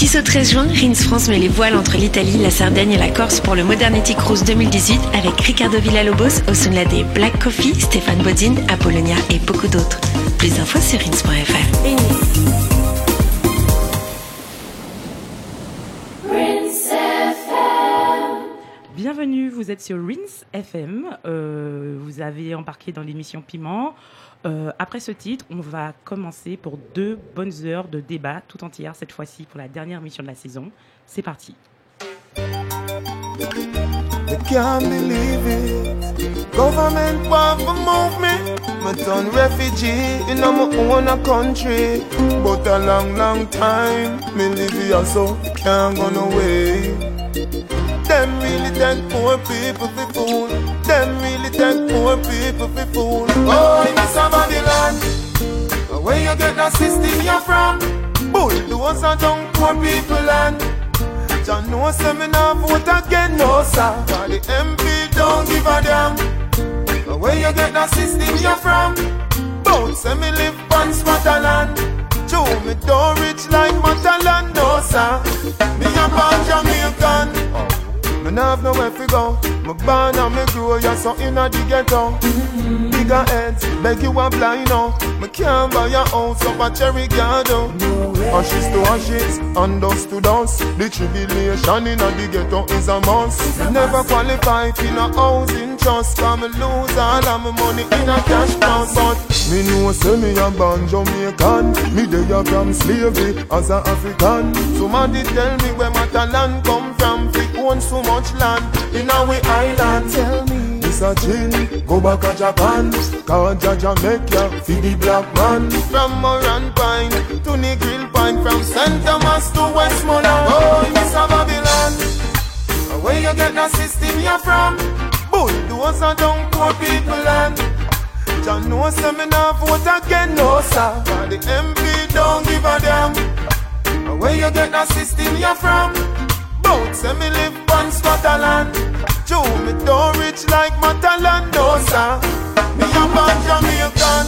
10 au 13 juin, Rins France met les voiles entre l'Italie, la Sardaigne et la Corse pour le Modernity Cruise 2018 avec Ricardo Villalobos, Osunlade, Black Coffee, Stéphane Bodine, Apollonia et beaucoup d'autres. Plus d'infos sur rins.fr. Bienvenue, vous êtes sur Rins FM. Euh, vous avez embarqué dans l'émission Piment. Euh, après ce titre, on va commencer pour deux bonnes heures de débat tout entière, cette fois-ci pour la dernière mission de la saison. C'est parti. Them really take poor people for fool. Oh, in this a Babylon, where you get that system you're from? Bulldozer down poor people land. Jah know say me nah vote again, no sir. For the MP don't give a damn. Where you get that system you're from? Both say me live on Scotland. Joe me don't rich like Matalan, no sir. Me a born Jamaican. Me have nowhere to go. Me born and me grow, yeah, so inna the ghetto. Bigger heads, beg you a blind now. Me can't buy a house up a cherry garden. Ashes to ashes, and dust to dust. The tribulation inna the ghetto is a must. Never qualify for no housing trust. Come lose all of my money in a cash box, but me know say me a born Jamaican. Me dey a from slavery as a African. Somebody tell me where my talent come from. Own so much land in our island. Tell me. This a chill, go back to Japan Cause Jaja make ya feed the black man From Moran Pine to the Grill Pine From St. Thomas to Westmoreland Oh, oh this a Babylon Where you get the system you from? Bulldozer down poor people land Jah know say me nah vote again, no sir For the MP don't give a damn Where you get the system you from? Bout say me live on Scotland. Joe me don't rich like Matalan, no sir Me a born Jamaican.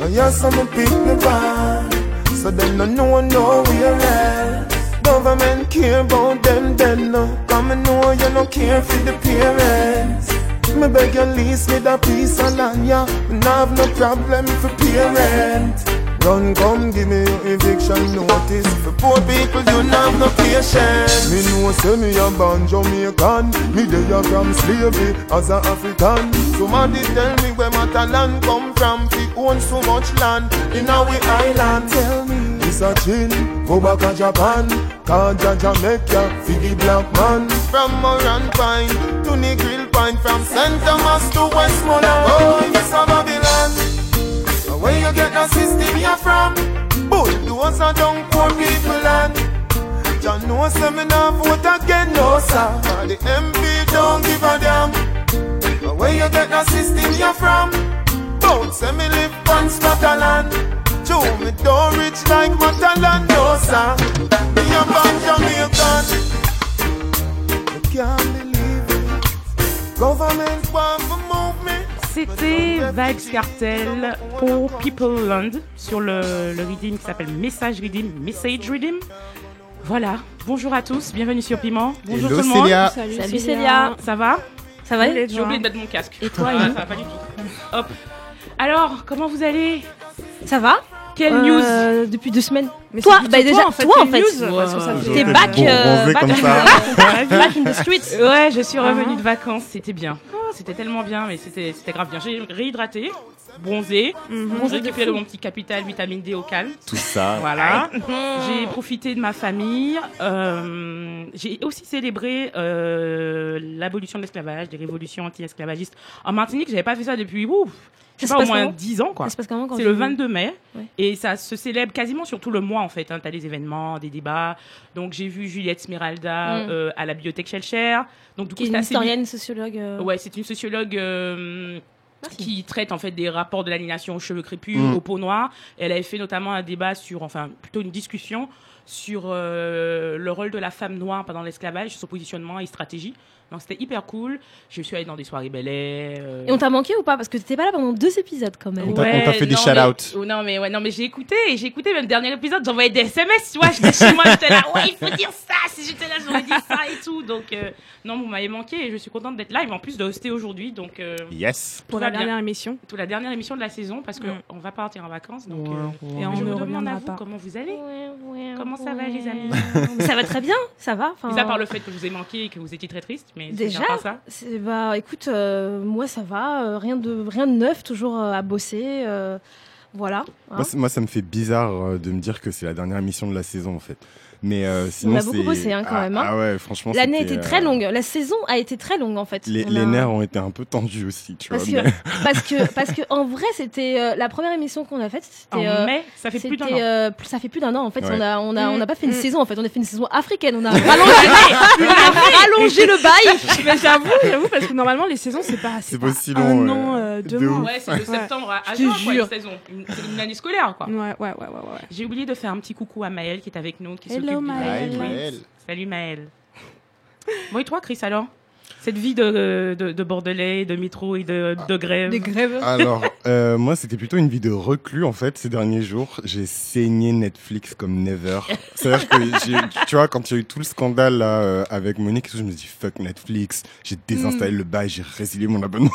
Oh yes, I'm a people born So them no know nowhere else Government care about them then no. Come and know you no care for the parents. Me beg you lease me the piece of land, yeah. Me nah have no problem for parent Run come give me your eviction notice. For poor people you nah have no patience. Me know say me a born Jamaican Me dey a from slavery as a African. Somebody tell me where my talent come from. Fi own so much land in our island. Tell me. It's a chill, go back to Japan. Cause Jaja make ya fi black man. From Moran Pine to the Grill Pine. From St. Thomas to Westmoreland. Oh, this a Babylon Where you get the system you from? Bulldozer down poor people land Jah know say me nah vote again, no sir. The MP don't give a damn. Where you get the system you from? Bout say me live on Scotland. Joe me don't rich like Matalan, no sir. Me a born Jamaican. I can't believe it. Government want C'était Vibes Cartel pour People Land sur le, le redeem qui s'appelle Message Redeem, Message Redeem. Voilà, bonjour à tous, bienvenue sur Piment. Bonjour Hello, tout le monde. Célia. Salut, Salut Célia. Ça va? Ça va? J'ai oublié de mettre mon casque. Et toi, Ah, Ça va pas du tout. Hop. Alors, comment vous allez? Ça va? Quelle Euh, Depuis deux semaines. Mais Toi, bah déjà, en fait, toi en une fait. news, Wow. T'es back, euh, back, back in the streets. Ouais, je suis revenue de vacances, c'était bien. Oh, c'était tellement bien, mais c'était grave bien. J'ai réhydraté, bronzé, Bronzé de récupéré mon petit capital vitamine D au calme. Tout ça. Voilà. J'ai profité de ma famille. Euh, j'ai aussi célébré euh, l'abolition de l'esclavage, des révolutions anti-esclavagistes en Martinique. J'avais pas fait ça depuis ouf, je sais pas au moins comment 10 ans quoi. C'est tu- le 22 mai Ouais. et ça se célèbre quasiment sur tout le mois en fait. Hein. T'as des événements, des débats. Donc j'ai vu Juliette Smeralda Mm. euh, à la bibliothèque Shelcher. Donc du coup Qui est c'était une assez historienne, sociologue. euh, Ouais, c'est une sociologue euh, Merci. qui traite en fait des rapports de l'aliénation aux cheveux crépus, Mm. aux peaux noires. Elle avait fait notamment un débat sur, enfin plutôt une discussion sur euh, le rôle de la femme noire pendant l'esclavage, son positionnement et stratégie. Donc c'était hyper cool. Je suis allée dans des soirées Bel euh, Et on t'a manqué ou pas? Parce que t'étais pas là pendant deux épisodes quand même. On t'a- t'a fait des shout-outs. mais- oh, non mais ouais, non mais j'ai écouté, et j'ai écouté même le dernier épisode, j'envoyais des SMS, tu vois, j'étais chez moi, j'étais là, ouais, il faut dire ça, si j'étais là, j'aurais dit ça et tout. Donc euh, non, vous m'avez manqué et je suis contente d'être là, et en plus de hoster aujourd'hui, donc euh, Yes. Pour la bien. dernière émission. Tout la dernière émission de la saison parce que Mm. on va partir en vacances, donc euh, Et on je vous demande à vous pas. comment vous allez. Ouais, Comment ça va, les amis? Ça va très bien, ça va. enfin, Mis à part le fait que je vous ai manqué et que vous étiez très triste, mais Déjà ça. Bah écoute, euh, moi ça va, euh, rien, de, rien de neuf, toujours euh, à bosser. euh, voilà. hein. Moi, ça me fait bizarre euh, de me dire que c'est la dernière émission de la saison, en fait. Mais euh, sinon, a beaucoup bossé, hein, quand ah, même, hein. Ah ouais, franchement. L'année était très euh, longue, la saison a été très longue en fait. Les, On les a- nerfs ont été un peu tendus aussi, tu Parce vois. que, mais- parce que, parce que en vrai, c'était euh, la première émission qu'on a faite. En C'était, euh, mai, ça fait plus d'un c'était, an. euh, ça fait plus d'un an en fait. Ouais. On a, on a, on n'a pas fait une Mm. saison en fait. On a fait une saison africaine. On a rallongé, on a rallongé le bail. Mais j'avoue, j'avoue, parce que normalement, les saisons, c'est pas, C'est pas un long, euh, deux De mois. Ouais, c'est de septembre à, juin, une saison. Une, c'est une année scolaire, quoi. Ouais, ouais, ouais, ouais, ouais. J'ai oublié de faire un petit coucou à Maëlle qui est avec nous, qui s'occupe du Maëlle. Maëlle. Salut Maëlle. Bon et toi Chris alors? Cette vie de, de, de Bordelais, de métro et de, de grève. Des grèves. Alors, euh, moi, c'était plutôt une vie de reclus, en fait, ces derniers jours. J'ai saigné Netflix comme never. C'est-à-dire que, tu vois, quand il y a eu tout le scandale là, euh, avec Monique, et tout, je me suis dit, fuck Netflix. J'ai désinstallé le bail, j'ai résilié mon abonnement.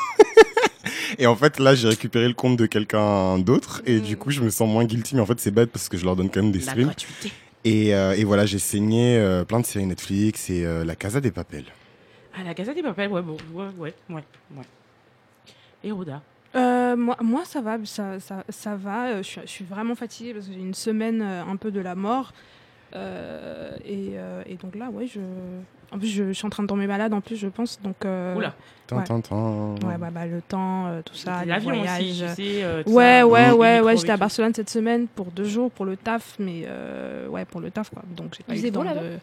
et en fait, là, j'ai récupéré le compte de quelqu'un d'autre. Et du coup, je me sens moins guilty. Mais en fait, c'est bête parce que je leur donne quand même des La streams. gratuité. Et, euh, et voilà, j'ai saigné euh, plein de séries Netflix et euh, La Casa des Papels. Ah la Gazette des Papels, ouais, bon, ouais, ouais, ouais, ouais. Et Roda Euh, moi, moi, ça va, ça, ça, ça va. Je suis, je suis vraiment fatiguée parce que j'ai une semaine euh, un peu de la mort. Euh, et, euh, et donc là, ouais, je. En plus, je, je suis en train de tomber malade, en plus, je pense. Donc, euh, Oula. Ouais. tin. Ouais, bah, bah, le temps, euh, tout ça, L'avion aussi, sais. euh, tout Ouais, ça, ouais, ouais, ouais. J'étais à tout. Barcelone cette semaine pour deux jours pour le taf, mais euh, ouais, pour le taf, quoi. Donc j'ai pas Il eu faisait le temps beau, là-bas? De.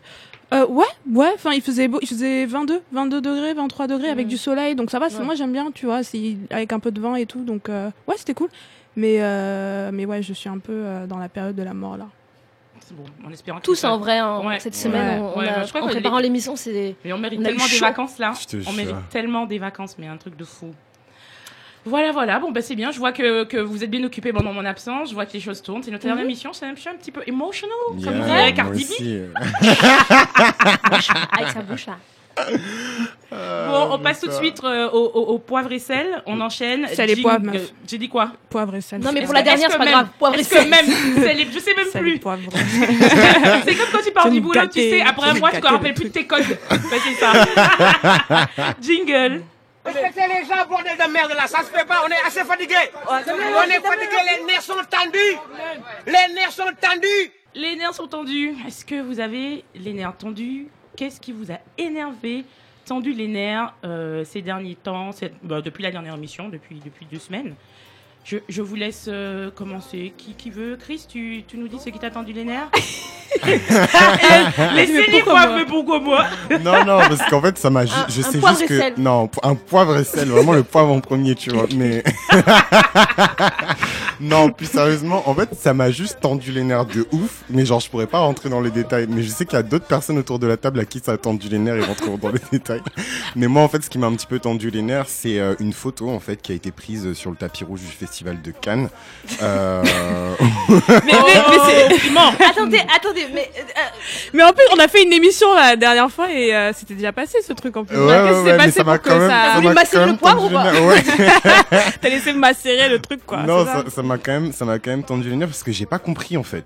Euh, ouais, ouais. Enfin, il faisait beau. Il faisait 22, 22 degrés, 23 degrés avec Ouais. du soleil. Donc ça va. Ouais. Moi, j'aime bien, tu vois, avec un peu de vent et tout. Donc euh, ouais, c'était cool. Mais euh, mais ouais, je suis un peu euh, dans la période de la mort là. Bon, en espérant Tous en vrai, hein, Ouais. cette Ouais. semaine, on, on Ouais, a- je crois en préparant l'émission, c'est. Mais on mérite On tellement des chaud. vacances là. On mérite tellement des vacances, mais un truc de fou. Voilà, voilà. Bon, bah, c'est bien. Je vois que, que vous êtes bien occupés pendant mon absence. Je vois que les choses tournent. C'est notre dernière émission. C'est un, petit peu emotional, comme Yeah, dirait moi Cardi B. Avec sa bouche là. Bon, on passe tout de suite euh, au, au- au poivre et sel. On enchaîne. Sel et Jing- poivre, meuf. euh, J'ai dit quoi? Poivre et sel. Non, mais pour la dernière, c'est pas même- grave. Poivre et sel. même, sel et- je sais même plus. poivre. C'est comme quand tu pars du boulot, tu sais, après un me mois, tu te rappelles le plus de tes codes. Bah, c'est ça. Jingle. Respectez les gens, bordel de merde là, ça se fait pas, on est assez fatigué. On est fatigué, les nerfs sont tendus. Les nerfs sont tendus. Les nerfs sont tendus. Est-ce que vous avez les nerfs tendus? Qu'est-ce qui vous a énervé, tendu les nerfs euh, ces derniers temps, cette- bah, depuis la dernière émission, depuis, depuis deux semaines? Je, je vous laisse euh, commencer. Qui, qui veut? Chris, tu, tu nous dis ce qui t'a tendu les nerfs? Laissez-les moi, moi mais pourquoi moi Non, non, parce qu'en fait, ça m'a. ju- Un- Je un sais poivre juste et que. sel. Non, un poivre et sel, vraiment le poivre en premier, tu vois. Mais. non, plus sérieusement, en fait, ça m'a juste tendu les nerfs de ouf. Mais genre, je pourrais pas rentrer dans les détails. Mais je sais qu'il y a d'autres personnes autour de la table à qui ça a tendu les nerfs et rentreront dans les détails. Mais moi, en fait, ce qui m'a un petit peu tendu les nerfs, c'est euh, une photo, en fait, qui a été prise sur le tapis rouge du festival de Cannes. Euh... Mais, mais, mais c'est- Attendez, attendez, mais. euh, mais en plus, on a fait une émission la dernière fois et euh, c'était déjà passé ce truc en plus. Ouais, ouais, passé ça m'a quand même, ça- ça voulu m'a masser le poivre ou pas. T'as laissé macérer le truc quoi. non, ça m'a quand même, ça m'a quand même tendu les nerfs parce que j'ai pas compris en fait.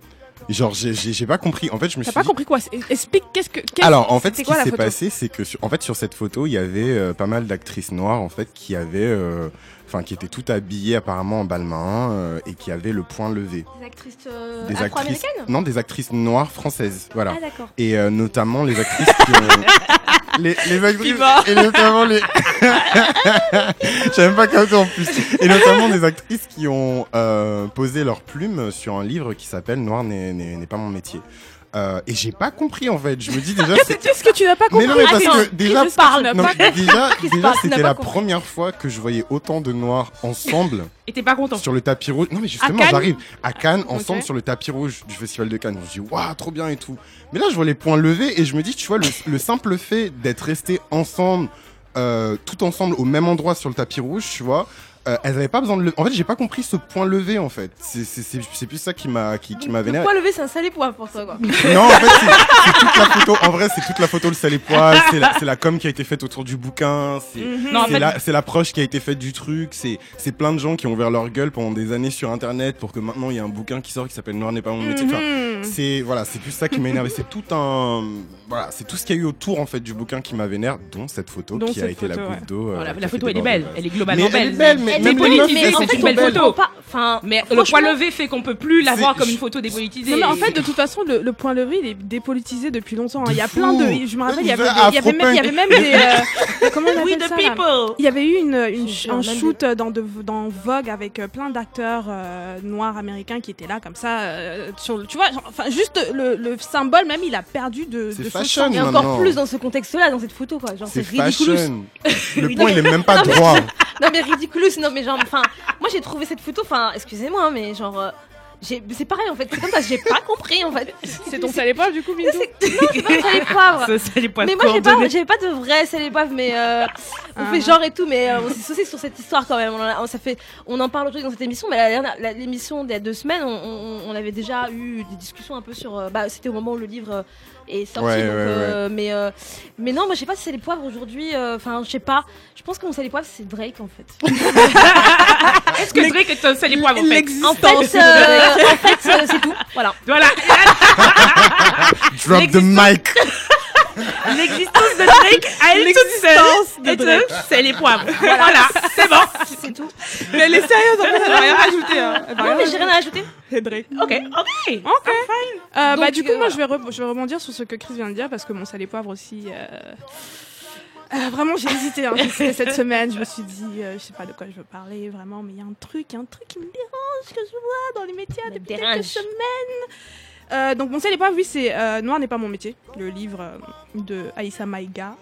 Genre, j'ai- pas compris. En fait, je me T'as suis pas dit- compris quoi? Explique qu'est-ce que. Alors, en fait, ce qui s'est passé, c'est que, sur, en fait, sur cette photo, il y avait euh, pas mal d'actrices noires, en fait, qui avaient, euh, enfin, qui étaient toutes habillées apparemment en balmain euh, et qui avaient le poing levé. Des actrices euh, Des actrices, non, des actrices noires françaises, voilà. Ah, d'accord. Et euh, notamment les actrices qui ont, les, les actrices, et notamment les, j'avais même pas capté en plus. Et notamment des actrices qui ont euh, posé leur plume sur un livre qui s'appelle Noir n'est pas mon métier. Euh, et j'ai pas compris en fait. Je me dis déjà. c'est- Qu'est-ce que tu n'as pas compris mais non, mais parce que déjà, parle. non, mais déjà, déjà c'était la compris. première fois que je voyais autant de noirs ensemble Et t'es pas content sur le tapis rouge. Non, mais justement, j'arrive à Cannes ensemble sur le tapis rouge du festival de Cannes. Je me dis, waouh, trop bien et tout. Mais là, je vois les points levés et je me dis, tu vois, le, le simple fait d'être restés ensemble, euh, tout ensemble au même endroit sur le tapis rouge, tu vois. Euh, elles avaient pas besoin de le... En fait, j'ai pas compris ce point levé, en fait. C'est- C'est c'est- c'est plus ça qui m'a qui, qui m'a Le vénéré. poids levé, c'est un salé poids pour toi, quoi. Non, en fait, c'est toute la photo. En vrai, c'est toute la photo, le sale et poil. C'est la, c'est la com qui a été faite autour du bouquin. C'est Non, en c'est fait, la- c'est l'approche qui a été faite du truc. C'est c'est plein de gens qui ont ouvert leur gueule pendant des années sur Internet pour que maintenant il y a un bouquin qui sort qui s'appelle Noir n'est pas mon métier. Enfin, Mhm. c'est voilà, c'est plus ça qui m'a énervé. C'est tout un voilà, c'est tout ce qu'il y a eu autour en fait du bouquin qui m'a vénère, dont cette photo Dont qui a été la photo, goutte d'eau. euh, Voilà, la photo, elle est belle. Elle est globalement Mais elle est belle. belle, mais Elle est c'est une belle photo. Enfin, Mais le poids levé fait qu'on peut plus la voir comme une photo dépolitisée. Non mais en fait de toute façon le, le point levé il est dépolitisé depuis longtemps. hein. Il y a fou. plein de, je me rappelle il y avait, Vous des- il y avait même, il y avait même des, euh, comment on appelle ça là. Il y avait eu une, un shoot dans, de- dans Vogue avec euh, plein d'acteurs euh, noirs américains qui étaient là comme ça. euh, sur, le- tu vois, genre, enfin juste le, le symbole même il a perdu de, C'est de son fashion. Et encore plus dans ce contexte-là, dans cette photo, quoi. Genre, C'est ridicule. Le point, il est même pas droit. Non, mais ridicule, non, mais genre, enfin, moi j'ai trouvé cette photo, enfin, excusez-moi, hein, mais genre, euh, c'est pareil en fait, c'est comme ça, j'ai pas compris en fait. C'est ton sale épaule du coup, C'est- Non, c'est pas salé poivre. Mais moi j'ai pas, j'avais pas de vrai salé poivre, mais euh, on Ah. fait genre et tout, mais euh, on s'est saucé sur cette histoire quand même. On, en a- ça fait, on en parle aujourd'hui dans cette émission, mais l'émission d'il y a deux semaines, on, on- on avait déjà eu des discussions un peu sur, euh, bah, c'était au moment où le livre euh, est sorti, Ouais, donc, ouais, euh, mais euh, mais non, moi je sais pas si c'est les poivres aujourd'hui, euh, enfin je sais pas, je pense que mon salé poivre c'est Drake en fait. Est-ce que Drake est un seul les poivres en fait En fait, euh, en fait, euh, c'est tout. Voilà. Voilà, Drop the mic. L'existence de Drake à elle toute seule. est un c'est les poivres. Voilà, c'est bon. C'est tout. Mais elle est sérieuse en fait, elle va rien rajouter. Hein. Elle va Non, rien mais j'ai rien à ajouter. C'est Drake. Ok, ok. Ok. Euh, bah, du coup, euh, moi, je vais, je vais rebondir sur ce que Chris vient de dire parce que mon et poivre aussi. euh, euh, vraiment, j'ai hésité hein, cette semaine. Je me suis dit, euh, je sais pas de quoi je veux parler vraiment, mais il y a un truc, un truc qui me dérange que je vois dans les médias depuis dérange. quelques semaines. Euh, donc, mon et poivre, oui, c'est euh, Noir n'est pas mon métier, le livre euh, de Aïssa Maïga,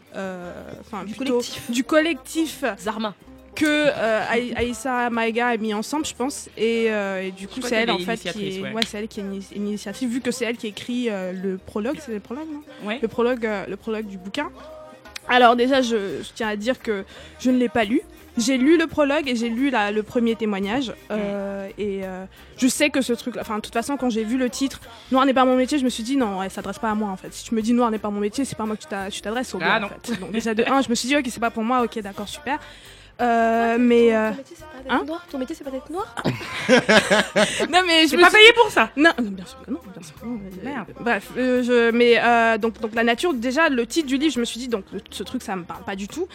enfin Du collectif. du collectif Zarma. que Aï- Aïssa Maïga a mis ensemble, je pense. Et, et du coup, c'est elle en fait qui est, ouais. ouais, c'est elle qui est une initiative, vu que c'est elle qui écrit le prologue, c'est le prologue, non? Ouais. Le prologue, le prologue du bouquin. Alors déjà, je, je tiens à dire que je ne l'ai pas lu. J'ai lu le prologue et j'ai lu la- le premier témoignage. euh, et euh, je sais que ce truc, enfin, de toute façon, quand j'ai vu le titre Noir n'est pas mon métier, je me suis dit non, elle s'adresse pas à moi en fait. Si tu me dis Noir n'est pas mon métier, c'est pas moi que tu t'a- tu t'adresses au Ah, gars, non. en fait. Donc déjà de un, je me suis dit ok, c'est pas pour moi, ok, d'accord, super. Euh, mais euh, Ton métier, c'est pas d'être hein noir Ton métier, c'est pas d'être noir non mais je me pas suis- payé pour ça. Non, non, bien sûr que non, bien sûr que non. Merde. Bref, euh, je, mais euh, donc, donc la nature, déjà le titre du livre, je me suis dit donc ce truc ça me parle pas du tout.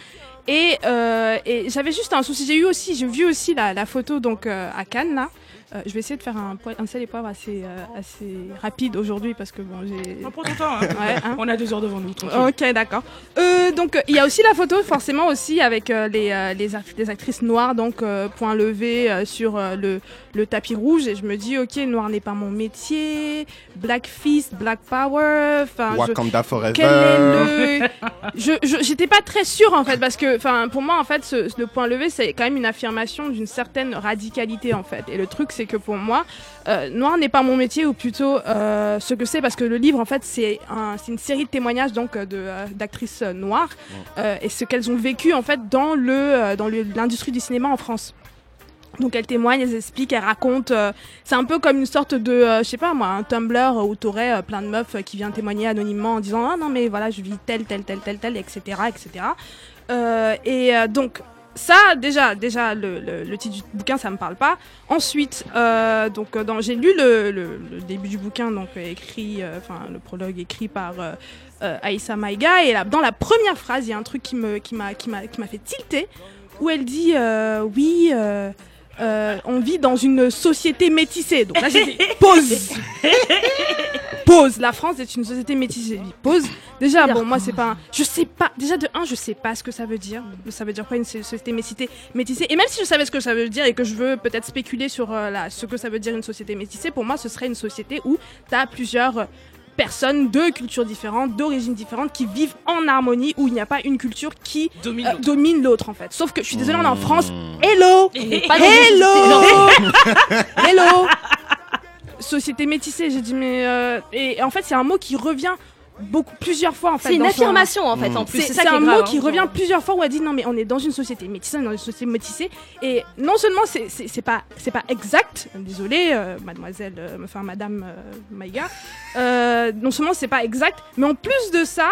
Et, euh, et j'avais juste un souci. J'ai eu aussi, j'ai vu aussi la, la photo donc euh, à Cannes là. Euh, je vais essayer de faire un, un sel et poivre assez, euh, assez rapide aujourd'hui parce que bon j'ai. On prend ton temps. hein. Ouais, hein. On a deux heures devant nous. tranquille. Ok, d'accord. Euh, donc il y a aussi la photo, forcément aussi avec euh, les, euh, les, les actrices noires, donc euh, point levé euh, sur le, le tapis rouge. Et je me dis, ok, noir n'est pas mon métier. Black Fist, Black Power. Enfin, je- Wakanda Forever. quel est le je je- j'étais pas très sûre en fait parce que enfin pour moi en fait ce, le point levé c'est quand même une affirmation d'une certaine radicalité en fait et le truc c'est que pour moi euh, noir n'est pas mon métier ou plutôt euh, ce que c'est parce que le livre en fait c'est un, c'est une série de témoignages donc euh, de euh, d'actrices euh, noires euh, et ce qu'elles ont vécu en fait dans le dans l'industrie du cinéma en France donc elles témoignent, elles expliquent, elles racontent. euh, c'est un peu comme une sorte de, euh, je sais pas moi, un Tumblr où t'aurais euh, plein de meufs euh, qui viennent témoigner anonymement en disant ah non mais voilà je vis tel tel tel tel tel etc etc. Et donc ça déjà déjà le, titre du bouquin ça me parle pas. Ensuite donc j'ai lu le, début du bouquin donc écrit enfin le prologue écrit par Aïssa Maïga et là, dans la première phrase il y a un truc qui me qui m'a qui m'a qui m'a fait tilter où elle dit oui. Euh, on vit dans une société métissée. Donc là, j'ai dit pause. pause. La France est une société métissée. Pause. Déjà, bon, moi, c'est pas. un- Je sais pas. Déjà, de un, je sais pas ce que ça veut dire. Ça veut dire quoi une so- société métissée Et même si je savais ce que ça veut dire et que je veux peut-être spéculer sur euh, ce que ça veut dire une société métissée, pour moi, ce serait une société où tu as plusieurs personnes de cultures différentes, d'origines différentes, qui vivent en harmonie, où il n'y a pas une culture qui Domine euh, l'autre. domine l'autre en fait. Sauf que je suis désolée, on est en France. Mmh. Hello, hello, hello. Société métissée, j'ai dit mais euh, et en fait c'est un mot qui revient beaucoup plusieurs fois en fait. C'est une son- affirmation en fait Mm. en plus. c'est un grave, mot qui hein. revient plusieurs fois où elle dit non mais on est dans une société métissée, on est dans une société métissée et non seulement c'est pas c'est pas exact, désolé mademoiselle euh, enfin madame euh, Maïga, euh, non seulement c'est pas exact, mais en plus de ça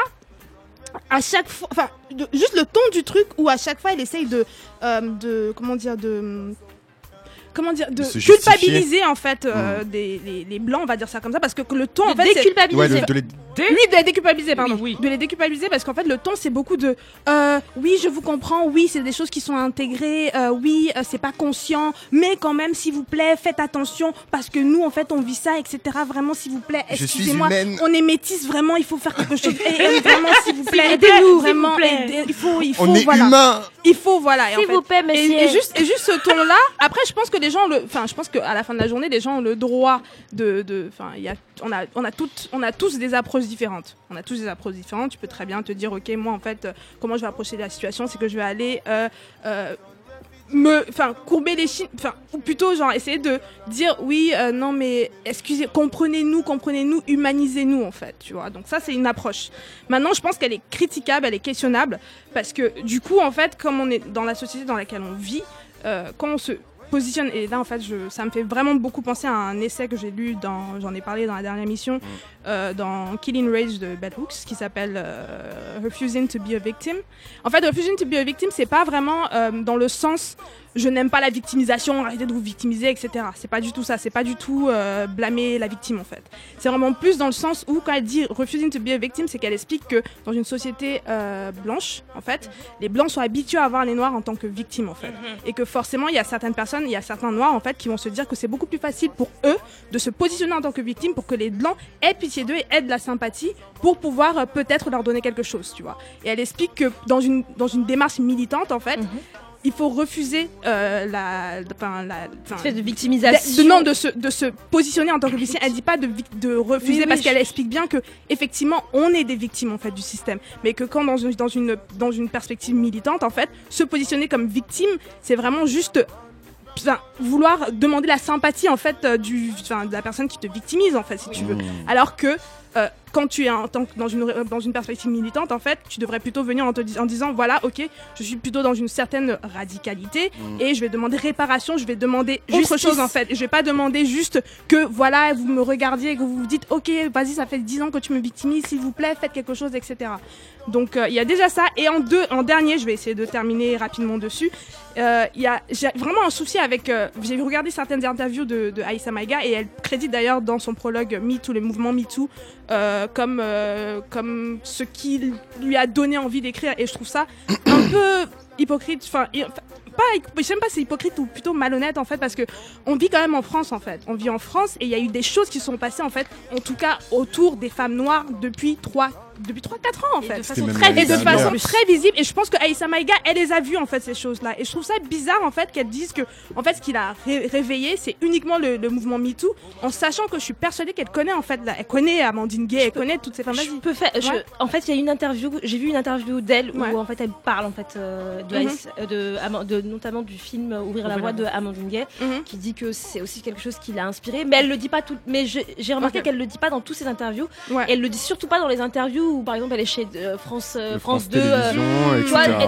à chaque fois enfin juste le ton du truc où à chaque fois elle essaye de euh, de comment dire de comment dire de culpabiliser en fait euh, des les, les blancs on va dire ça comme ça parce que le ton en De fait c'est- déculpabiliser. Ouais, de, de les- oui, de les déculpabiliser, pardon. Oui, oui. De les déculpabiliser parce qu'en fait, le ton, c'est beaucoup de euh, oui, je vous comprends, oui, c'est des choses qui sont intégrées, euh, oui, euh, c'est pas conscient, mais quand même, s'il vous plaît, faites attention parce que nous, en fait, on vit ça, etc. Vraiment, s'il vous plaît, excusez-moi, on est métis, vraiment, il faut faire quelque chose. Et, et vraiment, s'il vous plaît, Aidez-nous, vraiment, vous plaît. aidez- il faut, il faut, On est voilà, humain. il faut, voilà. Et en S'il fait, vous plaît, et, messieurs. et juste, et juste ce ton-là, après, je pense que les gens, le, enfin, je pense qu'à la fin de la journée, les gens ont le droit de, de, enfin, il y a, on a, on a toutes, on a tous des approches différentes. On a tous des approches différentes. Tu peux très bien te dire, ok, moi, en fait, euh, comment je vais approcher la situation, c'est que je vais aller, euh, euh, me, enfin, courber les chines, enfin, ou plutôt, genre, essayer de dire, oui, non, mais excusez, comprenez-nous, comprenez-nous, humanisez-nous, en fait, tu vois. Donc ça, c'est une approche. Maintenant, je pense qu'elle est critiquable, elle est questionnable, parce que du coup, en fait, comme on est dans la société dans laquelle on vit, quand on se positionne, et là, en fait, je, ça me fait vraiment beaucoup penser à un essai que j'ai lu, dans, j'en ai parlé dans la dernière émission, euh, dans Killing Rage de Bell Hooks, qui s'appelle euh, Refusing to be a Victim. En fait, Refusing to be a Victim, c'est pas vraiment euh, dans le sens je n'aime pas la victimisation, arrêtez de vous victimiser, etc. C'est pas du tout ça, c'est pas du tout euh, blâmer la victime en fait. C'est vraiment plus dans le sens où quand elle dit refusing to be a victim, c'est qu'elle explique que dans une société euh, blanche, en fait, les blancs sont habitués à voir les noirs en tant que victimes en fait. Et que forcément, il y a certaines personnes, il y a certains noirs en fait qui vont se dire que c'est beaucoup plus facile pour eux de se positionner en tant que victime pour que les blancs aient pitié d'eux et aient de la sympathie pour pouvoir euh, peut-être leur donner quelque chose, tu vois. Et elle explique que dans une, dans une démarche militante en fait, il faut refuser euh, la, enfin, la, enfin, Espèce de victimisation. de- non, de se, de se positionner en tant que victime. Elle dit pas de, refuser Oui, oui, parce qu'elle je- explique bien que effectivement on est des victimes en fait du système, mais que quand dans une, dans une, dans une perspective militante en fait, se positionner comme victime, c'est vraiment juste enfin, vouloir demander la sympathie en fait euh, du, enfin, de la personne qui te victimise en fait si tu veux. Mmh. Alors que euh, quand tu es en tant que dans une, dans une perspective militante, en fait, tu devrais plutôt venir en, te dis- en disant voilà, ok, je suis plutôt dans une certaine radicalité Mm. et je vais demander réparation, je vais demander Justice. autre chose en fait. Je vais pas demander juste que voilà, vous me regardiez et que vous vous dites ok, vas-y, ça fait 10 ans que tu me victimises, s'il vous plaît, faites quelque chose, etc. Donc euh, il y a déjà ça. Et en deux, en dernier, je vais essayer de terminer rapidement dessus. Euh, il y a, j'ai vraiment un souci avec. euh, j'ai regardé certaines interviews de, de Aïssa Maïga et elle crédite d'ailleurs dans son prologue MeToo, les mouvements MeToo, euh, comme, euh, comme ce qui lui a donné envie d'écrire. Et je trouve ça un peu hypocrite. Enfin, pas, je sais même pas si c'est hypocrite ou plutôt malhonnête en fait, parce que on vit quand même en France en fait. On vit en France et il y a eu des choses qui sont passées en fait, en tout cas autour des femmes noires depuis 3 depuis 3 4 ans en Et fait. de façon très Et de façon très visible. Et je pense que Aïssa Maïga, elle les a vues en fait ces choses-là. Et je trouve ça bizarre en fait qu'elle dise que en fait ce qu'il a ré- réveillé, c'est uniquement le, le mouvement MeToo, en sachant que je suis persuadée qu'elle connaît en fait, là, elle connaît Amandine Gay, elle connaît toutes ces femmes. Je peux faire. je- Ouais. en fait, il y a une interview. J'ai vu une interview d'elle Ouais. où en fait elle parle en fait euh, de, Mhm. Alice- euh, de, de- notamment du film Ouvrir la voie de Amandine Gay, Mhm. qui dit que c'est aussi quelque chose qui l'a inspiré. Mais elle le dit pas tout. Mais je- j'ai remarqué Ok. qu'elle le dit pas dans toutes ses interviews. Ouais. Et elle le dit surtout pas dans les interviews où par exemple elle est chez euh, France euh, France France 2. euh,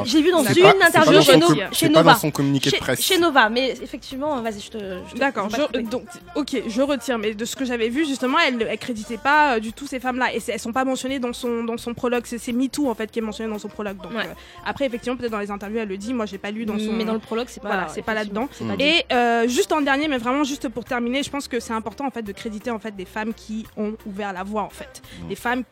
j'ai vu dans une pas- interview dans chez, No- chez C'est pas Nova. dans son communiqué de Chez, presse. chez Nova, mais effectivement, vas-y, je te. D'accord, donc ok, je retire. Mais de ce que j'avais vu justement, elle, elle créditait pas euh, du tout ces femmes-là, et elles sont pas mentionnées dans son dans son prologue. C'est MeToo en fait qui est mentionné dans son prologue. Donc Ouais. euh, après effectivement peut-être dans les interviews elle le dit. Moi j'ai pas lu dans son. Mais dans le prologue, c'est pas. Voilà, c'est pas là-dedans. Et euh, juste en dernier, mais vraiment juste pour terminer, je pense que c'est important en fait de créditer en fait des femmes qui ont ouvert la voie en fait, des femmes,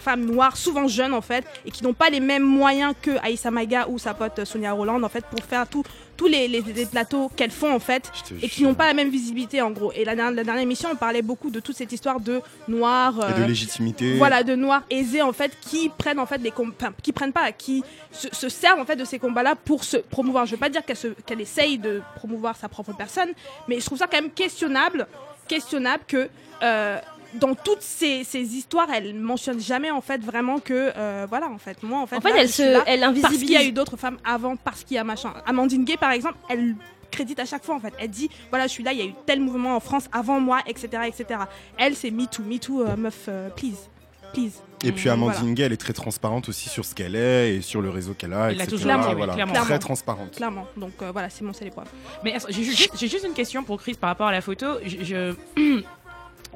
femmes noires, souvent jeunes en fait, et qui n'ont pas les mêmes moyens que Aïssa Maga ou sa pote Sonia Roland en fait pour faire tous les, les- les plateaux qu'elles font en fait, et qui n'ont pas la même visibilité en gros. Et la, dernière- la dernière émission, on parlait beaucoup de toute cette histoire de noirs. Et de euh, légitimité. voilà de noirs aisés en fait qui prennent en fait des com- enfin, qui prennent pas qui se, se servent en fait de ces combats là pour se promouvoir je veux pas dire qu'elle se- qu'elle essaye de promouvoir sa propre personne mais je trouve ça quand même questionnable questionnable que euh, dans toutes ces, ces histoires, elle mentionne jamais en fait vraiment que euh, voilà en fait moi en fait, En fait, là, elle je suis se, là elle parce qu'il y a eu d'autres femmes avant parce qu'il y a machin. Amandine Gay par exemple, elle crédite à chaque fois en fait. Elle dit voilà je suis là, il y a eu tel mouvement en France avant moi, etc etc. Elle c'est Me Too, Me Too euh, meuf, euh, please, please. Et puis Amandine Gay, elle est très transparente aussi sur ce qu'elle est et sur le réseau qu'elle a, Elle etc. oui, voilà, clairement. Très Clairement. transparente. Clairement. Donc euh, voilà c'est mon seul épreuve. Mais j'ai juste, j'ai juste une question pour Chris par rapport à la photo. Je, je-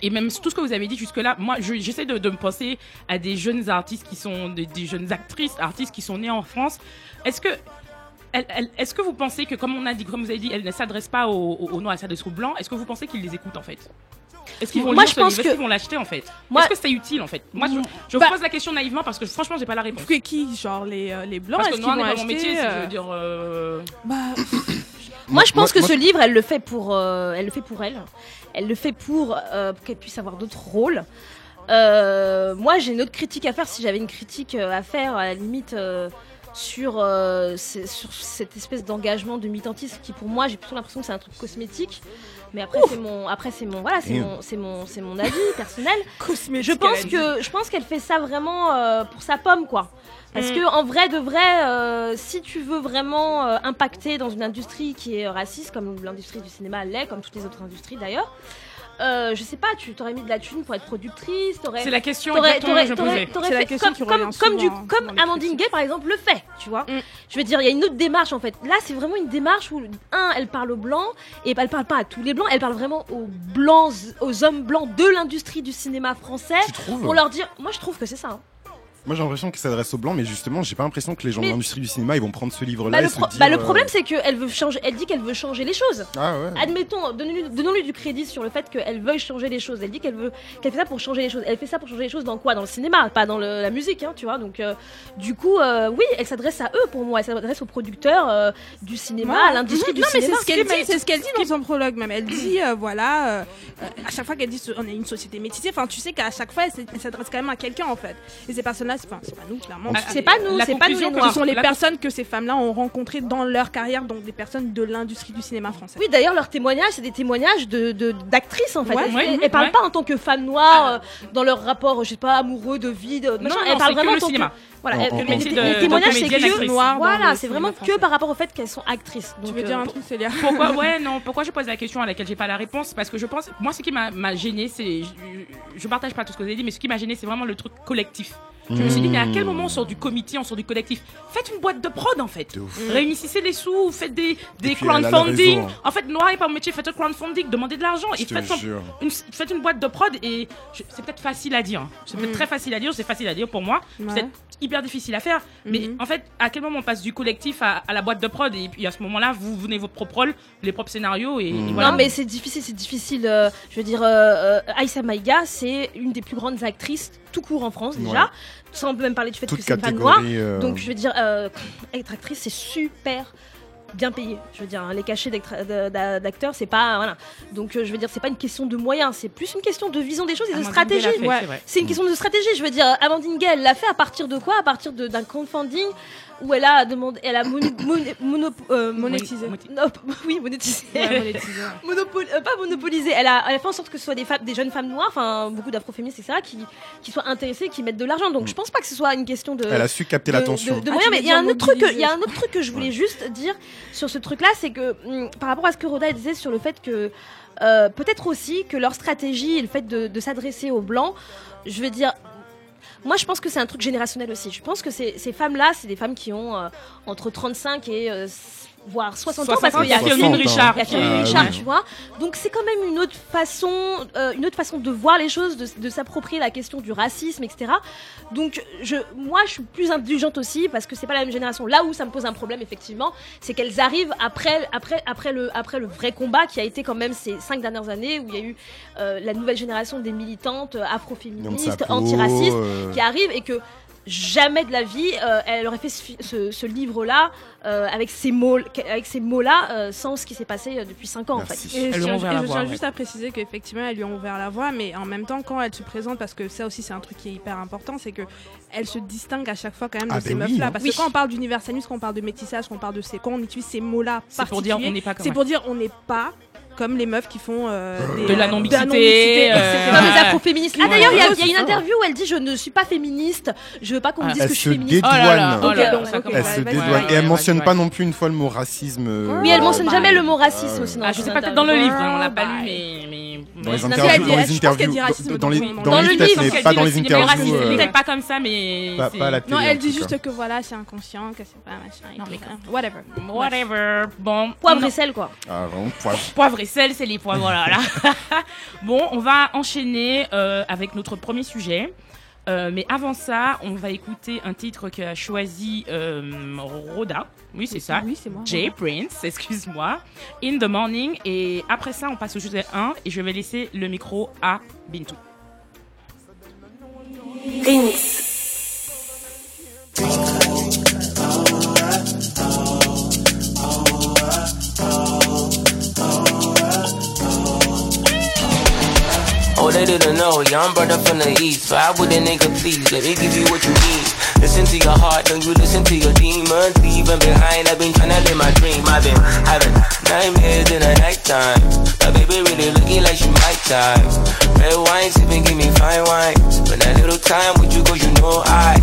Et même tout ce que vous avez dit jusque-là, moi, je- j'essaie de, de me penser à des jeunes artistes qui sont des, des jeunes actrices, artistes qui sont nées en France. Est-ce que elle- elle- Est-ce que vous pensez que, comme on a dit, comme vous avez dit, elle ne s'adresse pas aux, aux, aux noirs, elle s'adresse aux blancs Est-ce que vous pensez qu'ils les écoutent en fait? Est-ce qu'ils vont Moi, je pense livre? Que- qu'ils vont l'acheter en fait? Moi- Est-ce que c'est utile en fait? Moi, je, je Bah- vous pose la question naïvement parce que franchement, j'ai pas la réponse. Que qui genre les, euh, les blancs Parce que qu'ils noir vont n'est pas mon métier, je euh, veux dire. euh, bah, Moi, je pense que moi- ce livre, elle le fait pour, euh, elle le fait pour elle. Elle le fait pour, euh, pour qu'elle puisse avoir d'autres rôles. Euh, moi, j'ai une autre critique à faire. Si j'avais une critique euh, à faire, à la limite, euh, sur, sur cette espèce d'engagement de militantisme qui, pour moi, j'ai plutôt l'impression que c'est un truc cosmétique. Mais après, c'est mon, après, c'est mon, voilà, c'est mon, c'est mon, c'est mon avis personnel. cosmétique. Je pense que je pense qu'elle fait ça vraiment pour sa pomme quoi. Parce Mm. que en vrai de vrai, euh, si tu veux vraiment euh, impacter dans une industrie qui est raciste comme l'industrie du cinéma l'est, comme toutes les autres industries d'ailleurs, euh, je sais pas, tu t'aurais mis de la thune pour être productrice, t'aurais C'est la question T'aurais, que t'aurais, je t'aurais, posais. t'aurais C'est la question comme, qui comme, du, comme Amandine. Gay par exemple le fait, tu vois. Mm. Je veux dire, il y a une autre démarche en fait. Là, c'est vraiment une démarche où, un, elle parle aux blancs, et elle parle pas à tous les blancs, elle parle vraiment aux blancs, aux hommes blancs de l'industrie du cinéma français. Tu trouves Pour leur dire, moi je trouve que c'est ça. hein. Moi j'ai l'impression qu'il s'adresse aux blancs, mais justement j'ai pas l'impression que les gens Mais- de l'industrie du cinéma ils vont prendre ce livre-là Bah, et le, se pro- dire. bah, le euh, problème, c'est qu'elle veut changer. Elle dit qu'elle veut changer les choses. Ah ouais. Admettons, donnons-lui du crédit sur le fait qu'elle veuille changer les choses. Elle dit qu'elle veut, qu'elle fait ça pour changer les choses. Elle fait ça pour changer les choses dans quoi? Dans le cinéma, pas dans le- la musique, hein, tu vois. Donc, euh, du coup, euh, oui, elle s'adresse à eux pour moi. Elle s'adresse aux producteurs euh, du cinéma, Ouais. à l'industrie du non, mais cinéma. c'est ce qu'elle dit, c'est ce qu'elle dit dans son prologue même. Elle dit euh, voilà, euh, euh, à chaque fois qu'elle dit on est une société métissée, enfin tu sais qu'à chaque fois elle s'adresse quand même à quelqu'un en fait. Et ces c'est pas, nous clairement. Ah, C'est pas nous, c'est pas nous les noirs. Ce sont les La- personnes que ces femmes-là ont rencontrées dans leur carrière, donc des personnes de l'industrie du cinéma français. Oui, d'ailleurs, leurs témoignages, c'est des témoignages de, de- d'actrices en fait. Ouais. elles, Ouais, elles- ouais, elles parlent ouais. pas en tant que femmes noires euh, dans leur rapport, je sais pas, amoureux, de vie, de machin. Non, elles non, parlent c'est vraiment que en le tant cinéma. que. Voilà, En- en- les- de- les témoignages, c'est que. Voilà, c'est vraiment français. que par rapport au fait qu'elles sont actrices. Tu veux dire euh, un truc, Célia Pourquoi Ouais, non. Pourquoi je pose la question à laquelle j'ai pas la réponse? Parce que je pense, moi, ce qui m'a gêné, c'est, je, je partage pas tout ce que vous avez dit, mais ce qui m'a gêné, c'est vraiment le truc collectif. Je me suis dit, mais à quel moment on sort du comité, on sort du collectif? Faites une boîte de prod en fait. De ouf. Réunissez les sous, faites des, des crowdfunding. réseau, hein. En fait, noir et pas mon métier, faites un crowdfunding, demandez de l'argent et te faites, une, faites une boîte de prod. Et c'est peut-être facile à dire. hein. C'est peut-être Mm. très facile à dire, c'est facile à dire pour moi. Ouais. Hyper difficile à faire. Mais Mhm. en fait, à quel moment on passe du collectif à, à la boîte de prod et puis à ce moment-là, vous venez votre propre rôle, les propres scénarios et, et Mhm. voilà. Non, mais c'est difficile, c'est difficile. euh, je veux dire, euh, euh, Aïssa Maïga, c'est une des plus grandes actrices tout court en France déjà. Ouais. Sans même parler du fait Toute que c'est une femme noire. catégorie. euh, Donc je veux dire, euh, être actrice, c'est super bien payé. Je veux dire, hein, les cachets d'acteurs, c'est pas voilà. Donc euh, je veux dire, c'est pas une question de moyens, c'est plus une question de vision des choses et de Amandine stratégie. Ouais. c'est une question de stratégie. Je veux dire, Amandine Gay, elle l'a fait à partir de quoi? À partir d'un crowdfunding où elle a demandé, elle a mono- mono- mono- euh, Monétisé. Mon- non, oui, monétisé. Ouais, euh, pas monopolisé. Elle a, elle a fait en sorte que ce soit des, femmes, des jeunes femmes noires, enfin beaucoup d'afroféministes, etc., qui, qui soient intéressées, qui mettent de l'argent. Donc je pense pas que ce soit une question de. Elle a su capter l'attention. de- de Ah, moyens, mais il y a un autre truc, que- il y a un autre truc que je voulais juste dire sur ce truc-là, c'est que hum, par rapport à ce que Roda disait sur le fait que euh, peut-être aussi que leur stratégie et le fait de, de s'adresser aux blancs, je veux dire. Moi, je pense que c'est un truc générationnel aussi. Je pense que ces, femmes-là, c'est des femmes qui ont euh, entre 35 et euh, voire 60, ans, parce qu'il y a 60, Firmin. Richard. il y a Firmin Ah, Richard, tu vois. Donc c'est quand même une autre façon, euh, une autre façon de voir les choses, de, de s'approprier la question du racisme, etc. Donc je, moi, je suis plus indulgente aussi parce que c'est pas la même génération. Là où ça me pose un problème, effectivement, c'est qu'elles arrivent après, après, après le, après le vrai combat qui a été quand même ces cinq dernières années où il y a eu euh, la nouvelle génération des militantes euh, afroféministes, antiracistes euh, qui arrivent et que jamais de la vie euh, elle aurait fait ce, fi- ce- ce livre-là euh, avec ces mots, avec ces mots-là euh, sans ce qui s'est passé euh, depuis 5 ans Merci. en fait. Et je lui ont tiens, et je voie, tiens ouais. juste à préciser qu'effectivement, elles lui ont ouvert la voie, mais en même temps, quand elle se présente, parce que ça aussi, c'est un truc qui est hyper important, c'est que elle se distingue à chaque fois quand même de Ah, ces ben oui, meufs-là. hein. Parce Oui. que quand on parle d'universalisme, quand on parle de métissage, quand on parle de ces, quand on utilise ces mots-là C'est pour dire on particuliers, n'est pas comme c'est elle. pour dire on n'est pas comme les meufs qui font euh, des- De la euh, non-mixité, euh, etc. Comme les Ouais. afroféministes. Ah d'ailleurs, il y a- Ouais, il y, a c'est une interview où elle dit je ne suis pas féministe, je veux pas qu'on me Ah, dise Elle que je suis féministe. Oh là là, dédouane. oh là donc. Elle se dédouane. ouais, Et elle ouais, mentionne pas non plus une fois le mot racisme. euh, Oui, elle mentionne jamais le mot racisme aussi. Ah, je sais pas, peut-être dans le livre, on l'a pas lu, mais. Dans les c'est interviews, elle dans dit- les interviews, dans- dans dans les le livre. pas dans le les interviews. euh, Peut-être pas comme ça, mais. Pas c'est- pas à la télé. Non, elle dit juste que voilà, c'est inconscient, que c'est pas machin. Whatever. Whatever. Bon. Poivre et sel quoi. Ah, poivre. Sel, c'est les poivres, voilà. là. bon, on va enchaîner euh, avec notre premier sujet. Euh, mais avant ça, on va écouter un titre qu'a choisi euh, Rhoda. Oui, c'est ça. Oui, c'est moi. Jay Prince, excuse-moi. In the morning. Et après ça, on passe au sujet 1 et je vais laisser le micro à Bintou. Oh, they didn't know, young brother from the east. So I would a nigga please, let me give you what you need. Listen to your heart, don't you listen to your demons. Leaving behind, I've been trying to live my dream. I've been having nightmares in the nighttime. My baby really looking like she might die. Red wine, sipping, give me fine wine. Spend that little time with you, cause you know I.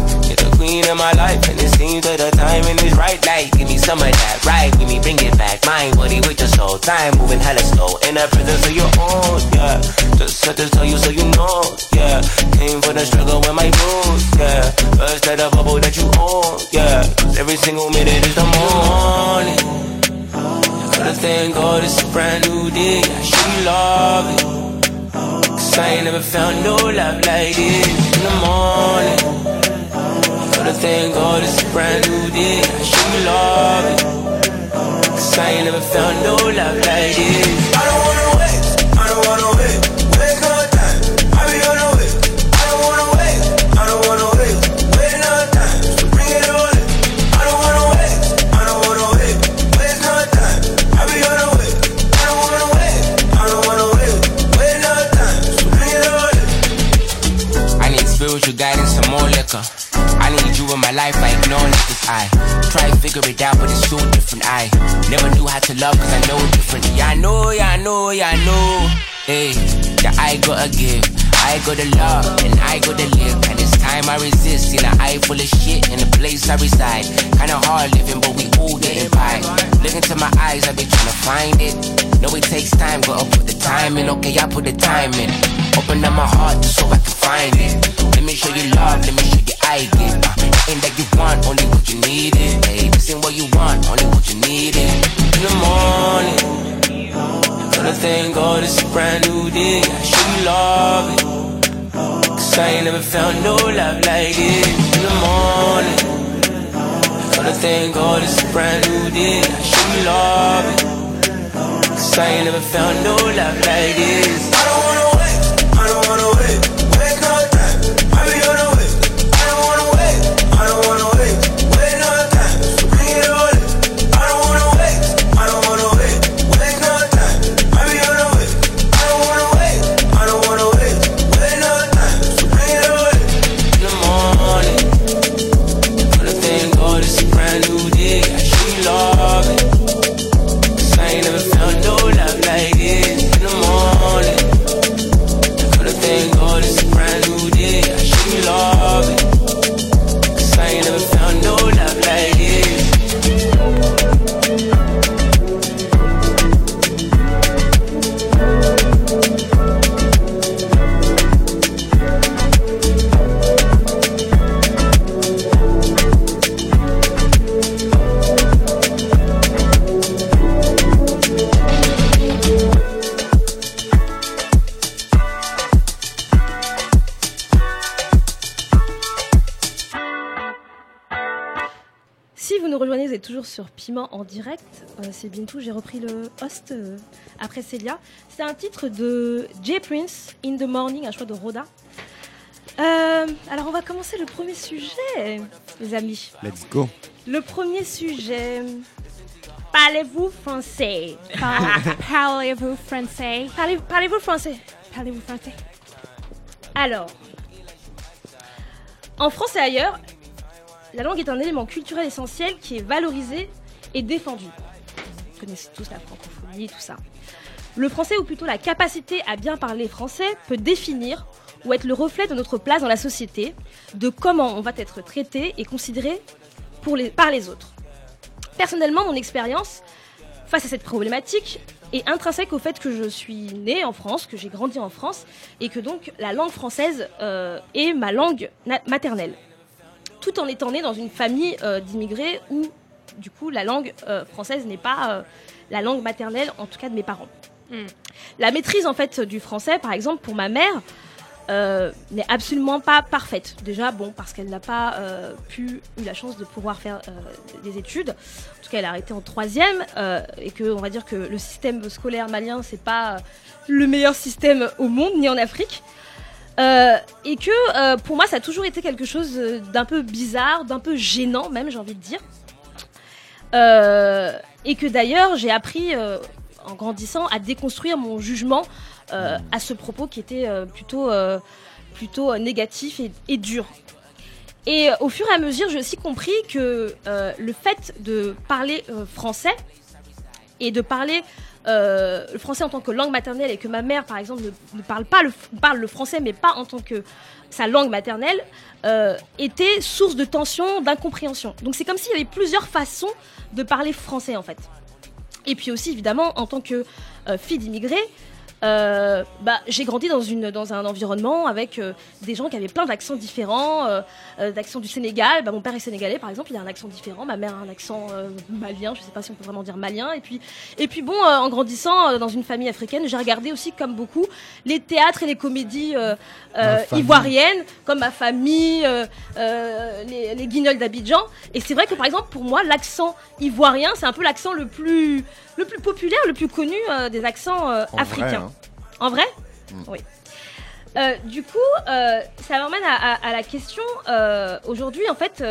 Queen of my life, and it seems that the timing is right. Like, give me some of that, right? Give me, bring it back. Mind, body with your soul. Time moving hella slow. In the presence of your own, yeah. Just had to tell you so you know, yeah. Came for the struggle with my moves, yeah. First that the bubble that you own, yeah. 'Cause every single minute is the morning. Gotta thank God it's a brand new day. Should love it. Cause I ain't never found no love like this in the morning. Gotta thank God it's a brand new day. I should love it. Cause I ain't never found no love like this. Hey, yeah, I gotta give. I gotta love and I gotta live. And it's time I resist in an eye full of shit in the place I reside. Kinda hard living, but we all getting by. Look into my eyes, I've been trying to find it. Know it takes time, gotta put the time in. Okay, I put the time in. Open up my heart just so I can find it. Let me show you love, let me show you I give. Uh, ain't that you want, only what you need it. Hey, this ain't what you want, only what you need it. In the morning, gotta thank God it's a brand new day. I you love it. Cause I ain't never found no love like this. In the morning, gotta thank God it's a brand new day. I should love it. Cause I ain't never found no love like this. Sur Piment en direct. Euh, c'est Bintou, j'ai repris le host euh, après Célia. C'est un titre de Jay Prince, In the Morning, un choix de Rhoda. Euh, alors on va commencer le premier sujet, les amis. Let's go. Le premier sujet. Parlez-vous français? Parlez-vous français? Parlez- Parlez-vous français? Parlez-vous français? Alors, en France et ailleurs, la langue est un élément culturel essentiel qui est valorisé et défendu. Vous connaissez tous la francophonie, tout ça. Le français, ou plutôt la capacité à bien parler français, peut définir ou être le reflet de notre place dans la société, de comment on va être traité et considéré par les autres. Personnellement, mon expérience face à cette problématique est intrinsèque au fait que je suis née en France, que j'ai grandi en France, et que donc la langue française euh, est ma langue maternelle. Tout en étant née dans une famille euh, d'immigrés où, du coup, la langue euh, française n'est pas euh, la langue maternelle, en tout cas de mes parents. Mm. La maîtrise, en fait, du français, par exemple, pour ma mère, euh, n'est absolument pas parfaite. Déjà, bon, parce qu'elle n'a pas euh, pu, eu la chance de pouvoir faire euh, des études. En tout cas, elle a arrêté en troisième et que, on va dire que le système scolaire malien, c'est pas le meilleur système au monde, ni en Afrique. Euh, et que euh, pour moi, ça a toujours été quelque chose euh, d'un peu bizarre, d'un peu gênant même, j'ai envie de dire. Euh, et que d'ailleurs, j'ai appris en grandissant à déconstruire mon jugement euh, à ce propos qui était plutôt, plutôt négatif et, et dur. Et au fur et à mesure, j'ai aussi compris que le fait de parler français et de parler euh, le français en tant que langue maternelle et que ma mère, par exemple, ne, parle pas le, français, mais pas en tant que sa langue maternelle, euh, était source de tension, d'incompréhension. Donc c'est comme s'il y avait plusieurs façons de parler français en fait. Et puis aussi, évidemment, en tant que euh, fille d'immigrés, euh, bah, j'ai grandi dans, une, dans un environnement avec euh, des gens qui avaient plein d'accents différents, euh, euh, d'accents du Sénégal. Bah, mon père est sénégalais, par exemple, il a un accent différent. Ma mère a un accent euh, malien, je sais pas si on peut vraiment dire malien. Et puis, et puis bon, euh, en grandissant dans une famille africaine, j'ai regardé aussi, comme beaucoup, les théâtres et les comédies euh, euh, ivoiriennes, comme ma famille, euh, euh, les, les guignols d'Abidjan. Et c'est vrai que, par exemple, pour moi, l'accent ivoirien, c'est un peu l'accent le plus, le plus populaire, le plus connu euh, des accents euh, En vrai, africains. hein. En vrai Mm. Oui. Euh, du coup, ça m'emmène à, à- à la question. Aujourd'hui, en fait,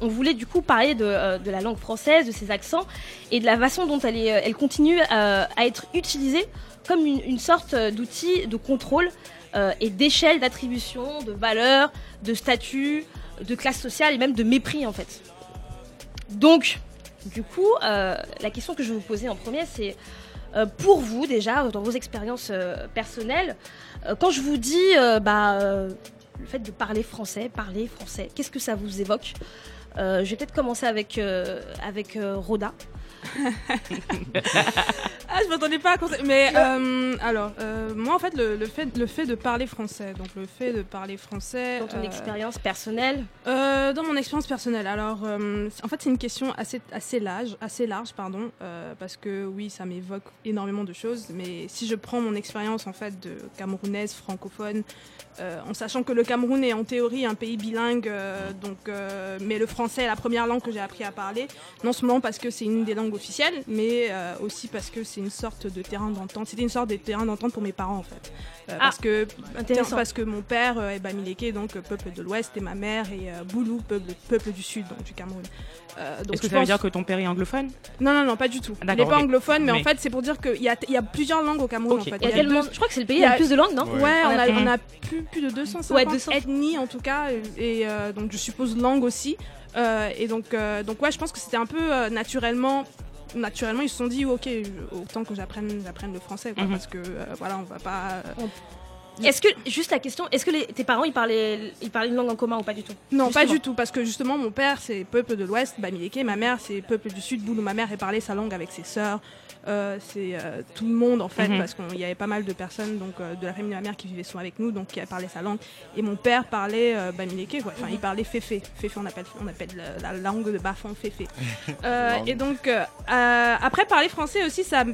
on voulait du coup parler de, de la langue française, de ses accents et de la façon dont elle, est, elle continue à être utilisée comme une, une sorte d'outil de contrôle et d'échelle d'attribution, de valeur, de statut, de classe sociale et même de mépris en fait. Donc, du coup, euh, la question que je vais vous poser en premier, c'est euh, pour vous déjà, dans vos expériences euh, personnelles, quand je vous dis bah, le fait de parler français, parler français, qu'est-ce que ça vous évoque? Je vais peut-être commencer avec, avec Rhoda. Ah, je m'attendais pas à conseiller. Mais euh, alors, euh, moi, en fait, le, le fait, le fait de parler français, donc le fait de parler français. Dans ton euh, expérience personnelle Dans mon expérience personnelle. Alors, en fait, c'est une question assez, assez large, assez large, pardon, parce que oui, ça m'évoque énormément de choses. Mais si je prends mon expérience en fait de camerounaise francophone, euh, en sachant que le Cameroun est en théorie un pays bilingue, euh, donc, euh, mais le français est la première langue que j'ai appris à parler, non seulement parce que c'est une des langues officielles, mais euh, aussi parce que c'est une sorte de terrain d'entente. C'était une sorte de terrain d'entente pour mes parents en fait, Euh, parce que Intéressant. parce que mon père est Bamileke, donc peuple de l'Ouest, et ma mère est euh, Boulou, peuple, peuple du Sud, donc du Cameroun. Euh, Est-ce que ça veut pense- dire que ton père est anglophone? Non, non, non, pas du tout. Il n'est pas anglophone, mais, en fait, c'est pour dire qu'il y a, il y a plusieurs langues au Cameroun. En fait. Il y a y deux- Je crois que c'est le pays il y a- avec plus de langues, non? Ouais. Ouais, on a, Ouais. on a plus, plus de 250 Ouais, 200. ethnies en tout cas, et, euh, donc je suppose langue aussi. Euh, et donc, euh, donc ouais, je pense que c'était un peu euh, naturellement. Naturellement, ils se sont dit, ok, autant que j'apprenne, j'apprenne le français, quoi, Mhm. parce que euh, voilà, on va pas. euh, Est-ce que, juste la question, est-ce que les- tes parents ils parlaient, ils parlaient une langue en commun ou pas du tout? Non, pas du tout, parce que justement, mon père, c'est peuple de l'Ouest, Bamileke, ma mère, c'est peuple du Sud, Boulou. Ma mère, elle parlait sa langue avec ses sœurs. Euh, c'est euh, tout le monde, en fait, Mhm. parce qu'il y avait pas mal de personnes donc, euh, de la famille de ma mère qui vivaient souvent avec nous, donc qui parlaient sa langue. Et mon père parlait euh, Bamileke, quoi. Enfin, il parlait Féfé. Féfé, on appelle, on appelle la, la langue de Bafon Féfé. Euh, et donc, après, parler français aussi, ça,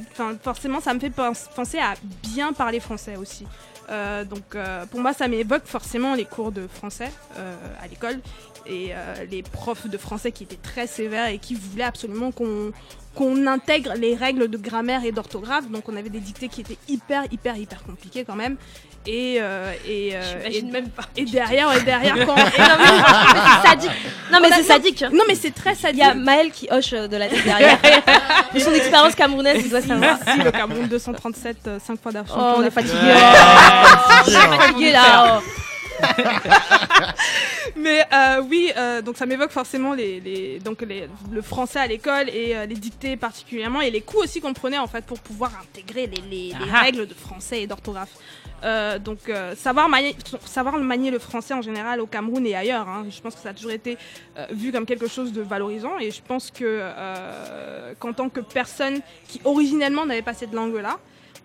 forcément, ça me fait pens- penser à bien parler français aussi. Euh, donc euh, pour moi, ça m'évoque forcément les cours de français euh, à l'école et euh, les profs de français qui étaient très sévères et qui voulaient absolument qu'on qu'on intègre les règles de grammaire et d'orthographe. Donc on avait des dictées qui étaient hyper, hyper, hyper compliquées quand même. Et, euh, et, euh, et- même pas. et derrière, et derrière quand... Et non, mais c'est sadique. Non, mais c'est sadique. non mais c'est très Il sadique. y a Maël qui hoche euh, de la tête derrière. de son expérience camerounaise, il doit savoir. Merci le Cameroun 237, 5 fois d'argent. Oh, on est fatigué. Ouais. On est fatigué là. Mais euh, oui, euh, donc ça m'évoque forcément les, les- donc les- le français à l'école et euh, les dictées particulièrement et les coûts aussi qu'on prenait en fait pour pouvoir intégrer les, Ah. règles de français et d'orthographe. Donc savoir, manier, savoir manier le français en général au Cameroun et ailleurs, hein, je pense que ça a toujours été vu comme quelque chose de valorisant et je pense que qu'en tant que personne qui originellement n'avait pas cette langue-là,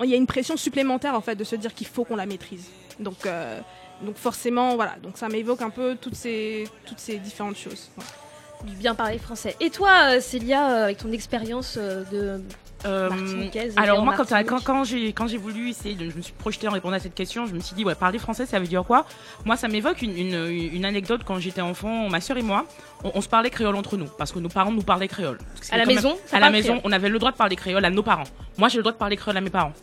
il y a une pression supplémentaire en fait de se dire qu'il faut qu'on la maîtrise. Donc donc forcément, voilà, donc ça m'évoque un peu toutes ces, toutes ces différentes choses. Du bien parler français. Et toi, euh, Célia, euh, avec ton expérience euh, de Euh, alors moi, quand, Martinique. quand, quand j'ai quand j'ai voulu essayer, de, je me suis projetée en répondant à cette question, je me suis dit ouais parler français ça veut dire quoi? Moi ça m'évoque une, une, une anecdote quand j'étais enfant, ma sœur et moi, on, on se parlait créole entre nous parce que nos parents nous parlaient créole. À la même- maison, À la maison, créole. on avait le droit de parler créole à nos parents. Moi j'ai le droit de parler créole à mes parents.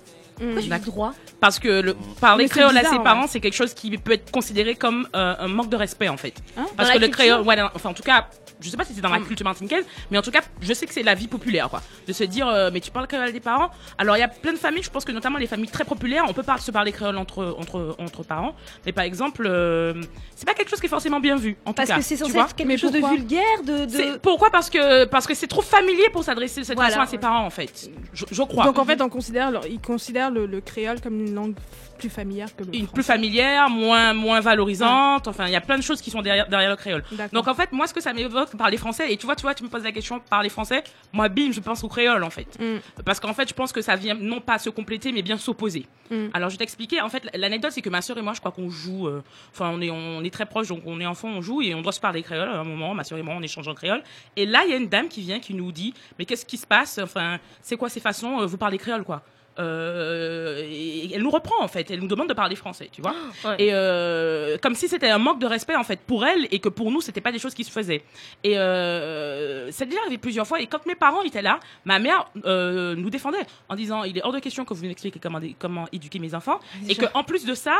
Droit Parce que le, parler créole à ses ouais. parents, c'est quelque chose qui peut être considéré comme euh, un manque de respect en fait. Hein Parce Dans que le créole, ouais, enfin en tout cas, je sais pas si c'est dans la Mm. culture martiniquaise, mais en tout cas, je sais que c'est la vie populaire quoi. De se dire, euh, mais tu parles créole à des parents. Alors il y a plein de familles, je pense que notamment les familles très populaires, on peut pas se parler créole entre entre entre parents, mais par exemple, euh, c'est pas quelque chose qui est forcément bien vu. En Parce tout cas, que c'est tu censé vois. être quelque Mais chose de vulgaire, de. Pourquoi? Parce que parce que c'est trop familier pour s'adresser de cette Voilà, façon à ses parents en fait. Je, je crois. Donc en fait, on considère, ils considèrent le, le créole comme une langue plus familière que le une français. plus familière, moins moins valorisante. Enfin, il y a plein de choses qui sont derrière derrière le créole. Donc en fait, moi, ce que ça m'évoque parler français, et tu vois, tu vois, tu me poses la question parler français, moi, bim, je pense au créole en fait, Mm. parce qu'en fait, je pense que ça vient non pas se compléter, mais bien s'opposer. Mm. Alors je vais t'expliquer. En fait, l'anecdote, c'est que ma sœur et moi, je crois qu'on joue. euh, Enfin, on est on est très proches, donc on est enfant, on joue et on doit se parler créole à un moment. Ma sœur et moi, on échange en créole. Et là, il y a une dame qui vient, qui nous dit, mais qu'est-ce qui se passe Enfin, c'est quoi ces façons euh, Vous parlez créole, quoi euh, et elle nous reprend en fait, elle nous demande de parler français, tu vois. Ouais. Et euh, comme si c'était un manque de respect en fait pour elle et que pour nous c'était pas des choses qui se faisaient. Et euh, c'est déjà arrivé plusieurs fois. Et quand mes parents étaient là, ma mère euh, nous défendait en disant il est hors de question que vous m'expliquiez comment comment éduquer mes enfants et que en plus de ça,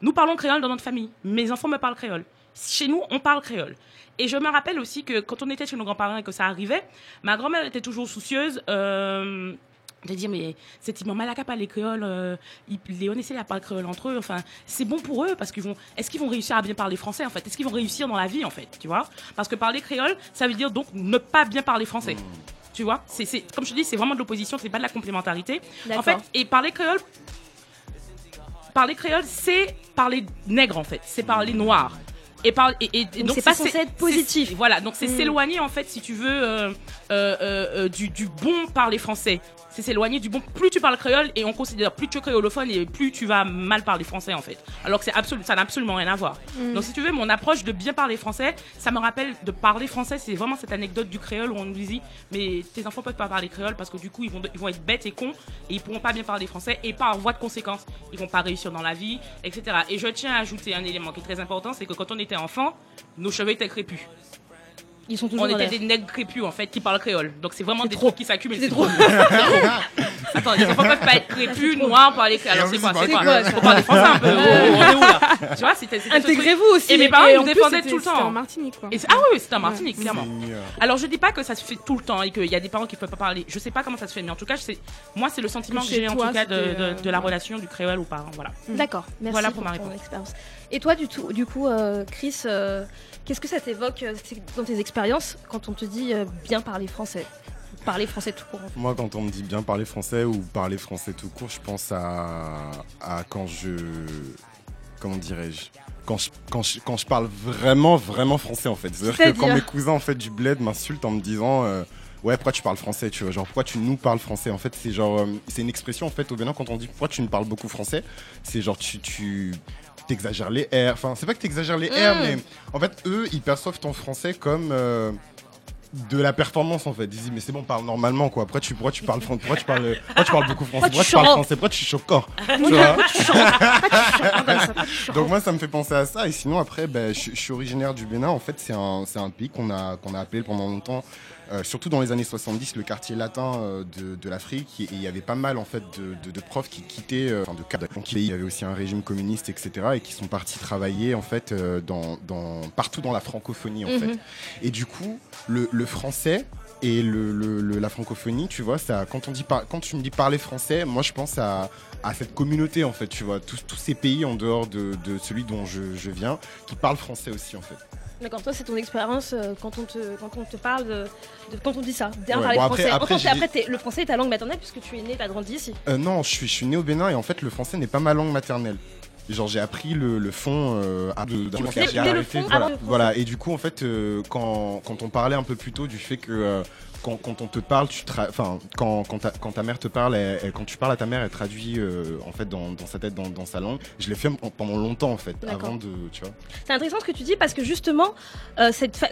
nous parlons créole dans notre famille. Mes enfants me parlent créole. Chez nous, on parle créole. Et je me rappelle aussi que quand on était chez nos grands-parents et que ça arrivait, ma grand-mère était toujours soucieuse. Euh, de dire mais cette maman là qui parle créole euh, ils- Léon essaie à parler créole entre eux enfin c'est bon pour eux parce qu'ils vont est-ce qu'ils vont réussir à bien parler français en fait? Est-ce qu'ils vont réussir dans la vie en fait? Tu vois? Parce que parler créole ça veut dire donc ne pas bien parler français. Tu vois? C'est c'est comme je te dis c'est vraiment de l'opposition c'est pas de la complémentarité. En D'accord. fait et parler créole parler créole c'est parler nègre en fait. C'est parler noir. Et, par, et, et- et Donc, c'est pas censé être positif. voilà, donc c'est Mm. s'éloigner en fait, si tu veux, euh, euh, euh, euh, du, du bon parler français. C'est s'éloigner du bon. Plus tu parles créole et on considère plus tu es créolophone et plus tu vas mal parler français en fait. Alors que c'est absolu, ça n'a absolument rien à voir. Mm. Donc si tu veux, mon approche de bien parler français, ça me rappelle de parler français. C'est vraiment cette anecdote du créole où on nous dit, mais tes enfants peuvent pas parler créole parce que du coup ils vont, ils vont être bêtes et cons et ils pourront pas bien parler français et par voie de conséquence, ils vont pas réussir dans la vie, etc. Et je tiens à ajouter un élément qui est très important, c'est que quand on était enfant, nos cheveux étaient crépus. Ils sont toujours On était des nègres crépus en fait qui parlent créole. Donc c'est vraiment C'est des trop. trucs qui s'accumulent. C'est C'est trop. Attends, les enfants peuvent pas être crépus, noirs, parler créole. Alors c'est plus, quoi C'est quoi. Faut parler français un peu. On est où là Tu vois, c'était. Intégrez-vous aussi. Et mes parents nous défendaient tout le c'était en temps. Martinique, quoi. C'est- ah oui, c'était en Martinique, clairement. Alors je dis pas que ça se fait tout le temps et qu'il y a des parents qui peuvent pas parler. Je sais pas comment ça se fait, mais en tout cas, moi c'est le sentiment Que j'ai en tout cas de, euh, la ouais. relation du créole aux parents. Voilà. D'accord, merci Voilà pour, ma réponse. expérience. Et toi, du, coup, euh, Chris, euh, qu'est-ce que ça t'évoque euh, c'est- dans tes expériences quand on te dit euh, bien parler français Parler français tout court. en fait. Moi, quand on me dit bien parler français ou parler français tout court, je pense à, à quand je. Comment dirais-je quand je, quand, je, quand je parle vraiment, vraiment français en fait. C'est-à-dire que quand mes cousins en fait du bled m'insultent en me disant euh, Ouais, pourquoi tu parles français Tu vois, genre pourquoi tu nous parles français En fait, c'est genre. euh, c'est une expression en fait au Bénin quand on dit pourquoi tu nous parles beaucoup français. C'est genre tu. tu T'exagères les R, enfin c'est pas que t'exagères les R, Mm. mais en fait eux ils perçoivent ton français comme euh, de la performance en fait. Ils disent mais c'est bon parle normalement quoi. Pourquoi tu pourquoi tu parles fran- pourquoi tu parles pourquoi tu parles beaucoup français? Pourquoi tu parles français? Pourquoi tu choques corps Tu vois? Donc moi ça me fait penser à ça. Et sinon après ben, je, je suis originaire du Bénin. En fait c'est un c'est un pays qu'on a qu'on a appelé pendant longtemps euh, surtout dans les années 70 le quartier latin euh, de, de l'Afrique et il y avait pas mal en fait de, de- de profs qui quittaient euh, enfin de cadres qui quittaient. il y avait aussi un régime communiste etc et qui sont partis travailler en fait dans, dans partout dans la francophonie en Mhm. fait et du coup le, le français Et le, le- le- la francophonie, tu vois, ça, quand, on dit par- quand tu me dis parler français, moi je pense à, à cette communauté en fait, tu vois, tous, tous ces pays en dehors de, de celui dont je, je viens qui parlent français aussi en fait. D'accord, toi c'est ton expérience euh, quand, on te, quand on te parle de, de- quand on dit ça, Ouais, parler bon, après- français. Après, après, t'es- le français est ta langue maternelle puisque tu es né, t'as grandi ici. Euh, non, je suis, je suis né au Bénin et en fait le français n'est pas ma langue maternelle. Genre j'ai appris le, le fond euh, à- de, de- j'ai le fond, voilà, avant français. voilà. et du coup en fait euh, quand, quand on parlait un peu plus tôt du fait que euh, quand, quand on te parle, tu tra- enfin quand, quand, ta, quand ta mère te parle, elle- elle- quand tu parles à ta mère, elle traduit euh, en fait dans, dans sa tête, dans, dans sa langue. Je l'ai fait en- pendant longtemps en fait, avant de, tu vois. C'est intéressant ce que tu dis parce que justement, euh, cette fa-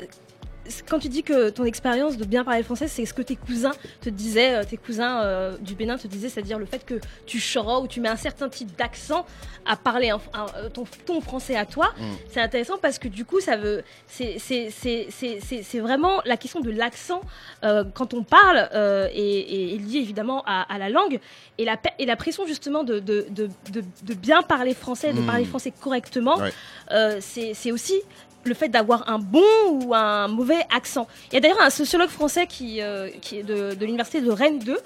quand tu dis que ton expérience de bien parler le français, c'est ce que tes cousins te disaient, euh, tes cousins euh, du Bénin te disaient, c'est-à-dire le fait que tu choras ou tu mets un certain type d'accent à parler un- un- euh, ton, ton français à toi. Mm. C'est intéressant parce que du coup, ça veut, c'est vraiment la question de l'accent euh, quand on parle euh, et, et- lié évidemment à, à la langue et la, pe- et la pression justement de, de, de, de- de bien parler français, de Mm. parler français correctement. Ouais. C'est aussi le fait d'avoir un bon ou un mauvais accent. Il y a d'ailleurs un sociologue français qui, euh, est de, de l'université de Rennes 2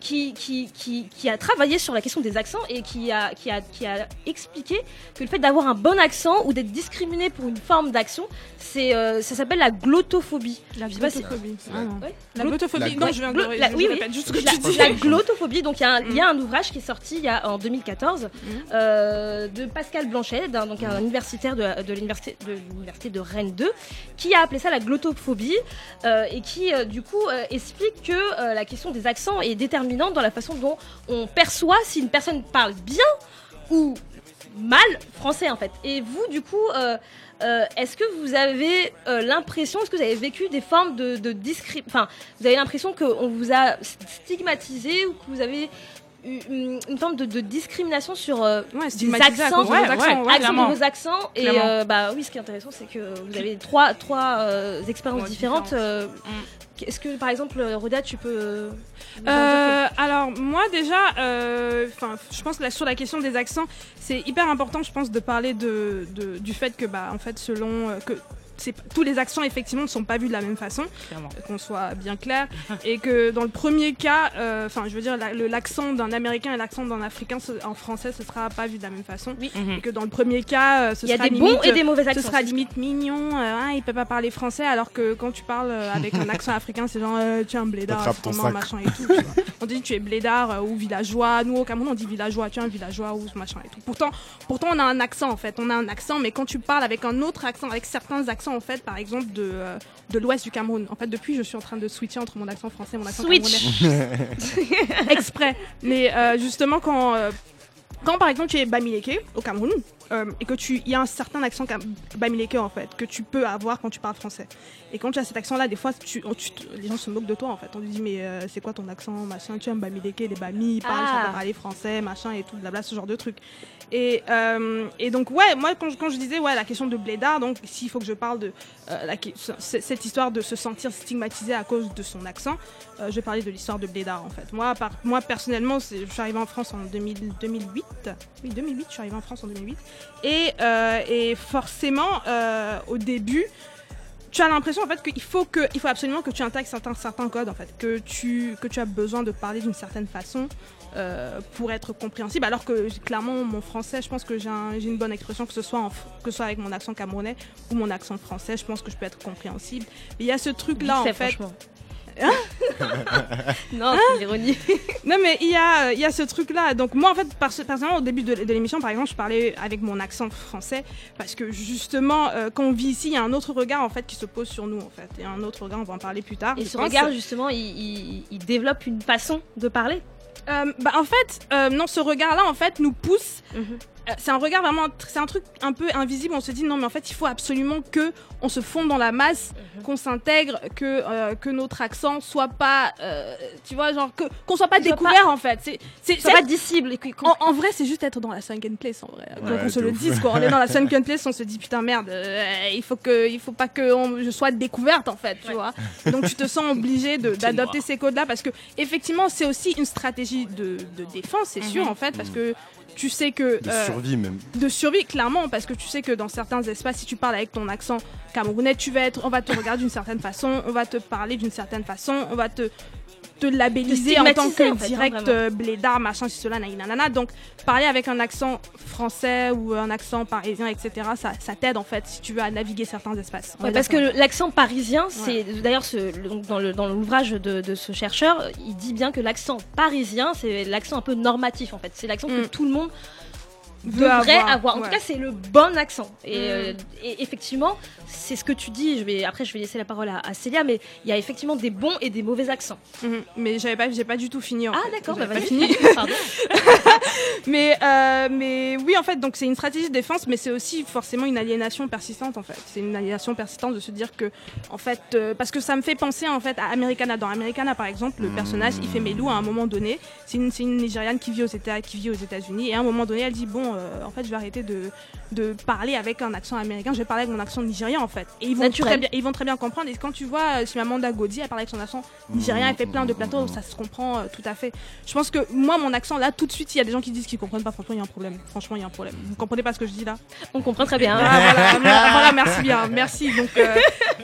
qui, qui, qui, qui a travaillé sur la question des accents et qui a, qui a, qui a expliqué que le fait d'avoir un bon accent ou d'être discriminé pour une forme d'action, c'est euh, ça s'appelle la glottophobie. La glottophobie. Ah. Ouais. La Glo- glottophobie. La Non, je viens de glo- la- je oui, oui. répète juste ce que la, tu dis. la glottophobie, donc il y, a un- il y Mm. a un ouvrage qui est sorti il y a, en 2014 euh, de Pascal Blanchet, d'un- donc un universitaire de, de l'université de, l'université de Rennes 2, qui a appelé ça la glottophobie euh, et qui euh, du coup euh, explique que euh, la question des accents est déterminante dans la façon dont on perçoit si une personne parle bien ou mal français en fait. Et vous du coup, euh, euh, est-ce que vous avez euh, l'impression, est-ce que vous avez vécu des formes de, de enfin, vous avez l'impression qu'on vous a stigmatisé ou que vous avez eu une, une forme de, de discrimination sur euh, Ouais, des accents, Ouais, accents, ouais, accents de vos accents. Et euh, bah oui, ce qui est intéressant, c'est que vous avez trois, trois euh, expériences différentes. Euh. Est-ce que par exemple, Roda, tu peux euh, Euh, alors moi déjà, euh, je pense que là, sur la question des accents, c'est hyper important, je pense, de parler de, de- du fait que bah en fait selon euh, que tous les accents effectivement ne sont pas vus de la même façon, Clairement. qu'on soit bien clair, et que dans le premier cas, euh, enfin je veux dire la- l'accent d'un Américain et l'accent d'un Africain ce- en français ce sera pas vu de la même façon, Mhm. et que dans le premier cas, euh, ce Il y a sera des limite, bons et des mauvais ce accents. sera limite mignon, euh, hein, il peut pas parler français, alors que quand tu parles euh, avec un accent africain, c'est genre euh, tu es un blédard, Attrape ton vraiment, sac. machin et tout. tu vois. On dit tu es blédard euh, ou villageois. Nous au Cameroun on dit villageois, tu es un villageois ou ce machin et tout. Pourtant, pourtant on a un accent en fait, on a un accent, mais quand tu parles avec un autre accent, avec certains accents en fait, par exemple de, euh, de l'ouest du Cameroun. En fait, depuis je suis en train de switcher entre mon accent français et mon accent Switch. camerounais. Exprès. Mais euh, justement quand euh, quand par exemple tu es Bamileke au Cameroun euh, et que tu il y a un certain accent Bamileke en fait que tu peux avoir quand tu parles français et quand tu as cet accent là des fois tu, les gens se moquent de toi en fait on te dit mais euh, c'est quoi ton accent machin tu es un Bamileke les Bamis ils parlent Ah. ils parler français machin et tout blabla ce genre de truc et, euh, et donc ouais moi quand je, quand je disais ouais la question de blédard donc s'il faut que je parle de euh, la, cette histoire de se sentir stigmatisé à cause de son accent je vais parler de l'histoire de Blédard en fait. Moi, par, moi personnellement, je suis arrivée en France en 2000 2008. Oui, 2008, je suis arrivée en France en 2008. Et, et forcément, au début, tu as l'impression en fait qu'il faut, que, il faut absolument que tu intègres certains, certains codes en fait, que tu, que tu as besoin de parler d'une certaine façon. euh, pour être compréhensible alors que clairement mon français je pense que j'ai un- j'ai une bonne expression que ce soit en que ce soit avec mon accent camerounais ou mon accent français je pense que je peux être compréhensible mais il y a ce truc là en fait. Hein non, c'est l'ironie. non mais il y a, il y a ce truc là. Donc moi en fait pers- personnellement au début de, de l'émission par exemple je parlais avec mon accent français parce que justement euh, quand on vit ici il y a un autre regard en fait qui se pose sur nous en fait. Et un autre regard on va en parler plus tard. Et ce regard, justement, il, il- il développe une façon de parler? Euh, bah, en fait euh, non ce regard là en fait nous pousse Mhm. C'est un regard vraiment, c'est un truc un peu invisible. On se dit non, mais en fait, il faut absolument que on se fonde dans la masse, Mhm. qu'on s'intègre, que euh, que notre accent soit pas, euh, tu vois, genre que qu'on soit pas découvert en fait. C'est c'est pas qu'on- en, en vrai, c'est juste être dans la sunken place en vrai. Ouais, Donc on se le ouf. dise quoi. On est dans la sunken place, on se dit putain merde, euh, il faut que, il faut pas que on- je sois découverte en fait, tu Ouais. vois. Donc tu te sens obligé de- d'adopter ces codes-là parce que effectivement c'est aussi une stratégie de, de défense, c'est sûr Mhm. en fait, parce que tu sais que De euh, survie même. de survie clairement parce que tu sais que dans certains espaces si tu parles avec ton accent camerounais tu vas être on va te regarder d'une certaine façon on va te parler d'une certaine façon on va te te labelliser en tant que en fait, hein, direct euh, blédard machin cela nanana donc parler avec un accent français ou un accent parisien etc ça, ça t'aide en fait si tu veux à naviguer certains espaces Ouais, parce que l'accent parisien, c'est d'ailleurs dans l'ouvrage de, de ce chercheur, il dit bien que l'accent parisien, c'est l'accent un peu normatif en fait. C'est l'accent que Mm. tout le monde devrait avoir. En ouais. tout cas, c'est le bon accent. Et, Mm. euh, et effectivement, c'est ce que tu dis. Je vais après, je vais laisser la parole à, à Célia, mais il y a effectivement des bons et des mauvais accents. Mhm. mais j'avais pas j'ai pas du tout fini en Ah d'accord, bah pas fini Pardon. Mais, euh, mais oui, en fait, donc c'est une stratégie de défense, mais c'est aussi forcément une aliénation persistante, en fait. C'est une aliénation persistante de se dire que, en fait, euh, parce que ça me fait penser, en fait, à Americana. Dans Americana, par exemple, le personnage, il fait Melou à un moment donné. C'est une, c'est une Nigériane qui vit aux États, qui vit aux États-Unis, et à un moment donné, elle dit bon, euh, en fait, je vais arrêter de, de parler avec un accent américain, je vais parler avec mon accent nigérien, en fait. Et ils vont Naturel. très bien, ils vont très bien comprendre. Et quand tu vois, euh, Chimamanda Godi, elle parle avec son accent nigérien, elle fait plein de plateaux, où ça se comprend euh, tout à fait. Je pense que moi, mon accent, là, tout de suite, il y a des gens qui disent qu'ils comprennent pas. Franchement, il y a un problème. Franchement, il y a un problème. Vous comprenez pas ce que je dis là? On comprend très bien. Ah, voilà, mer- voilà, merci bien, merci. Donc, euh,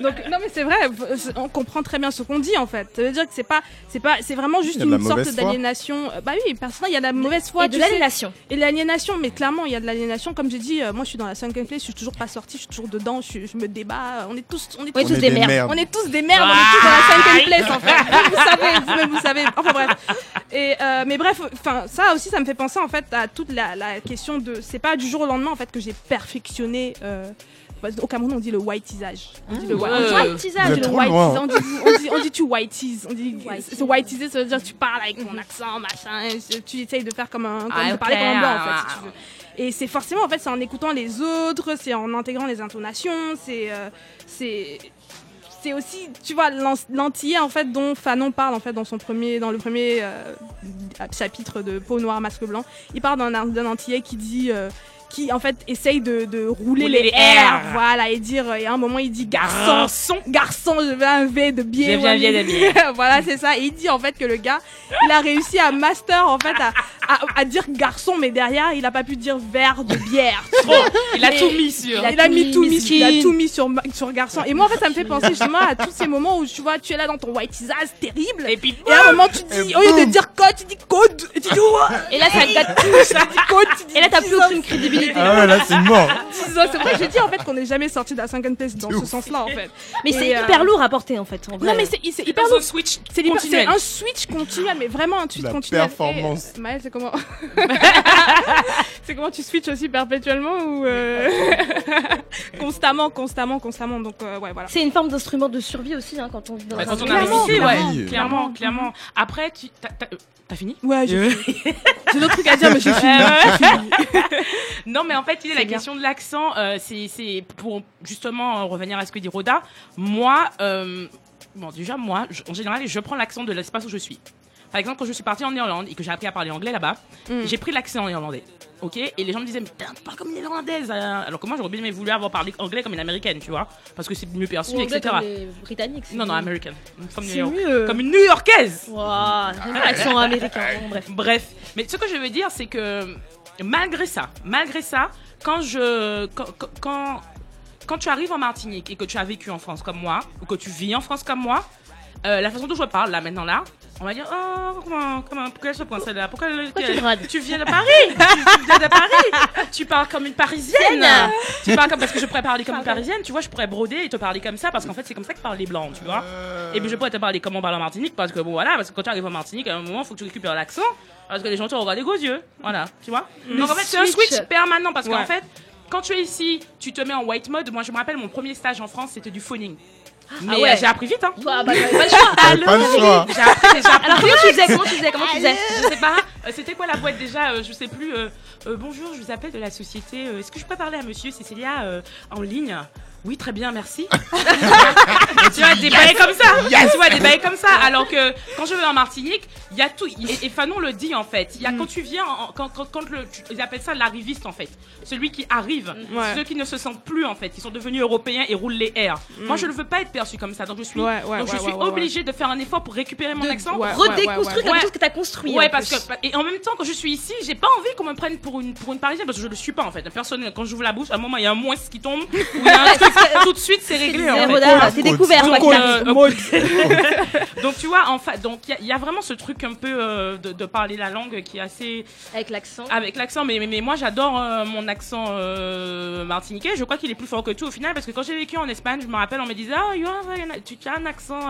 donc non, mais c'est vrai, on comprend très bien ce qu'on dit en fait. Ça veut dire que c'est pas, c'est pas, c'est vraiment juste une sorte d'aliénation. Bah oui, personnellement, il y a de la mauvaise foi. et de l'aliénation. Et de l'aliénation, mais clairement, il y a de l'aliénation. Comme j'ai dit, euh, moi, je suis dans la cinquième place, je suis toujours pas sortie, je suis toujours dedans, je, suis- je me débat. On est tous, on est On est tous des des merdes. merdes. on est tous des merdes, on est tous dans la cinquième place en fait. Vous, vous savez, vous-même vous savez. Enfin bref. Et euh, mais bref, enfin ça aussi, ça me fait penser en fait à toute la, la question de, c'est pas du jour au lendemain en fait que j'ai perfectionné. euh, parce qu'au Cameroun, on dit le whiteisage. On dit le white- Un on dit- le on on tu whiteise, on dit c'est whiteiser, ça veut dire tu parles avec mon accent, machin, tu essayes de faire comme un, comme Ah, parler comme un blanc en ah, fait, si tu veux. Et c'est forcément en fait, c'est en écoutant les autres, c'est en intégrant les intonations, c'est, euh, c'est, c'est aussi, tu vois, l'an- l'antillais en fait dont Fanon parle en fait dans son premier, dans le premier euh, chapitre de Peau noire masque blanc. Il parle d'un d'un antillais qui dit. euh, qui en fait essaye de, de rouler, Rouler les, airs, airs. voilà, et dire, et à un moment il dit garçon, Garçon. garçon, je veux un V de bière. Je veux un V de voilà, c'est ça. Et il dit en fait que le gars, il a réussi à master en fait à, à, à dire garçon, mais derrière il a pas pu dire verre de bière. Trop. Il a Et- tout mis sur. Il a, mis tout mis, il a tout mis sur, sur garçon. Et moi en fait ça me fait penser justement à tous ces moments où tu vois, tu es là dans ton white teasage terrible. Et puis, Et à un moment tu dis, au lieu de dire code, tu dis code. Et tu dis Et là, ça gâte tout. tu dis code, tu dis Et là, t'as plus aucune crédibilité. Ah ouais, là, c'est mort. C'est vrai que j'ai dit en fait qu'on n'est jamais sorti de la cinquième place dans ce sens-là en fait. Mais c'est euh, hyper lourd à porter en fait. En vrai. Non mais c'est c'est hyper lourd. un switch C'est un switch continuel, mais vraiment un switch La continuel. performance. Et, Maël, c'est comment C'est comment tu switches aussi perpétuellement ou euh, constamment, constamment, constamment. Donc euh, ouais, voilà. C'est une forme d'instrument de survie aussi hein, quand on vit dans Bah, un quand on milieu. a réussi, ouais. clairement. Clairement, clairement. Après, tu. T'as fini? Ouais, j'ai Euh, j'ai d'autres trucs à dire, mais j'ai fini. non, mais en fait, la bien. question de l'accent, euh, c'est pour justement revenir à ce que dit Rhoda. Moi, euh, bon, déjà, moi, je- en général, je prends l'accent de l'espace où je suis. Par exemple, quand je suis partie en Irlande et que j'ai appris à parler anglais là-bas, Mm. j'ai pris l'accent irlandais. Ok? Et les gens me disaient, mais putain, tu parles comme une irlandaise. hein. Alors que moi, j'aurais bien aimé voulu avoir parlé anglais comme une américaine, tu vois? Parce que c'est mieux perçu, Ou etc. comme les Britanniques. c'est Non, non, américaine. De New C'est York. mieux. Comme une New Yorkaise j'aime bien l'accent américain. Bon, bref. Bref, mais ce que je veux dire, c'est que malgré ça, malgré ça, quand je, quand, quand- quand, quand tu arrives en Martinique et que tu as vécu en France comme moi, ou que tu vis en France comme moi, euh, la façon dont je parle là maintenant là, on va dire oh comment comment pourquoi elle se prend celle-là? Pourquoi, Pourquoi tu tu viens de Paris? Tu, viens de Paris? Tu parles comme une parisienne. Tu parles comme parce que je pourrais parler comme une parisienne tu vois je pourrais broder et te parler comme ça parce qu'en fait c'est comme ça que parlent les blancs tu vois. Et puis je pourrais te parler comment on parle en Martinique parce que bon voilà parce que quand tu arrives en Martinique à un moment faut que tu récupères l'accent parce que les gens te regardent des gros yeux voilà tu vois. Donc en fait c'est un switch. permanent parce qu'en Ouais. fait quand tu es ici tu te mets en white mode. Moi je me rappelle mon premier stage en France c'était du phoning mais ouais. euh, j'ai appris vite hein Toi, bah, t'avais pas le choix. T'avais pas le choix. j'ai appris, j'ai appris Alors comment tu faisais Comment tu faisais Comment tu faisais je sais pas. Euh, C'était quoi la boîte déjà euh, Je sais plus. euh, euh, bonjour, je vous appelle de la société. euh, Est-ce que je peux parler à Monsieur Cécilia euh, en ligne? Oui, très bien, merci. tu vois, des bails comme ça. Tu vois, des bails comme ça. Alors que quand je vais en Martinique, il y a tout. Et, et Fanon le dit en fait. Il y a quand tu viens, en- quand, quand, quand le, tu- ils appellent ça l'arriviste en fait. Celui qui arrive. Ouais. Ceux qui ne se sentent plus en fait. Qui sont devenus européens et roulent les airs. Moi, je ne veux pas être perçu comme ça. Donc je suis, Ouais, ouais, donc je suis ouais, ouais, obligée de faire un effort pour récupérer mon De accent. Ouais, Redéconstruire ouais, ouais. quelque Ouais. chose que t'as construit. Ouais, parce que et en même temps quand je suis ici, j'ai pas envie qu'on me prenne pour une pour une parisienne parce que je le suis pas en fait. Personne quand j'ouvre la bouche, à un moment il y a un moins qui tombe, ou il y a un truc, tout de suite c'est réglé. en Zéro fait. d'art, T'es découvert, Donc, quoi, euh. Donc tu vois, en fait, donc il y a- il y, a vraiment ce truc un peu euh, de, de parler la langue qui est assez Avec l'accent. avec l'accent, mais, mais, mais moi j'adore euh, mon accent euh, martiniquais. Je crois qu'il est plus fort que tout au final parce que quand j'ai vécu en Espagne, je me rappelle, on me disait ah you have a- tu, tu as un accent.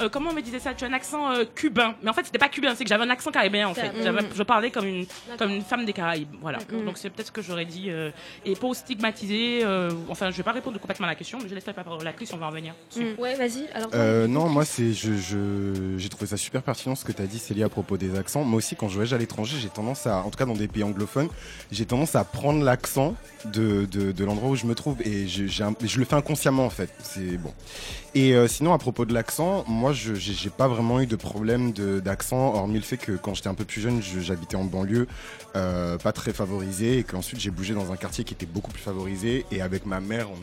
Euh, comment on me disait ça? Tu as un accent euh, cubain, mais en fait c'était pas cubain, c'est que j'avais un accent caribéen en fait. Mm. Je parlais comme une comme une femme des Caraïbes, voilà. Donc c'est peut-être ce que j'aurais dit euh, et pour stigmatiser. euh, enfin, je vais pas répondre complètement à la question, mais je laisse la parole à la Chris, on va en venir. dessus. Ouais, vas-y. Alors, Euh, non, moi, c'est, je, je, j'ai trouvé ça super pertinent ce que tu as dit, Célie, à propos des accents. Moi aussi, quand je voyage à l'étranger, j'ai tendance à, en tout cas dans des pays anglophones, j'ai tendance à prendre l'accent de, de, de l'endroit où je me trouve et je, j'ai un- je le fais inconsciemment en fait. C'est bon. Et euh, sinon, à propos de l'accent, moi, je j'ai, j'ai pas vraiment eu de problème d'accent, hormis le fait que quand j'étais un peu plus jeune, je- j'habitais en banlieue, euh, pas très favorisé, et qu'ensuite j'ai bougé dans un quartier qui était beaucoup plus favorisé. Et avec ma mère, on-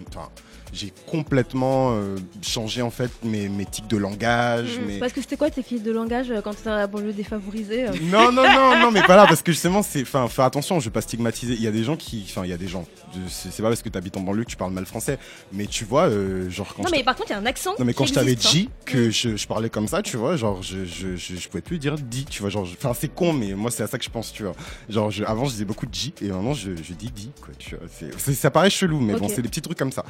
j'ai complètement euh, changé en fait mes, mes tics de langage. mes- Parce que c'était quoi tes filles de langage euh, quand t'étais dans la banlieue défavorisée euh Non, non, non, non, mais pas là, parce que justement, c'est, enfin, faire attention, je vais pas stigmatiser. Il y a des gens qui, enfin, il y a des gens. C'est pas parce que tu habites en banlieue que tu parles mal français, mais tu vois, euh, genre quand Non, mais par contre, il y a un accent. non mais quand qui je t'avais hein. dit que je, je parlais comme ça, tu vois, genre je, je, je, je pouvais plus dire dit, tu vois, genre, enfin c'est con, mais moi c'est à ça que je pense, tu vois. Genre je, avant je disais beaucoup de J et maintenant je, dis dit, quoi, tu vois. C'est- ça paraît chelou, mais bon c'est des petits trucs comme ça.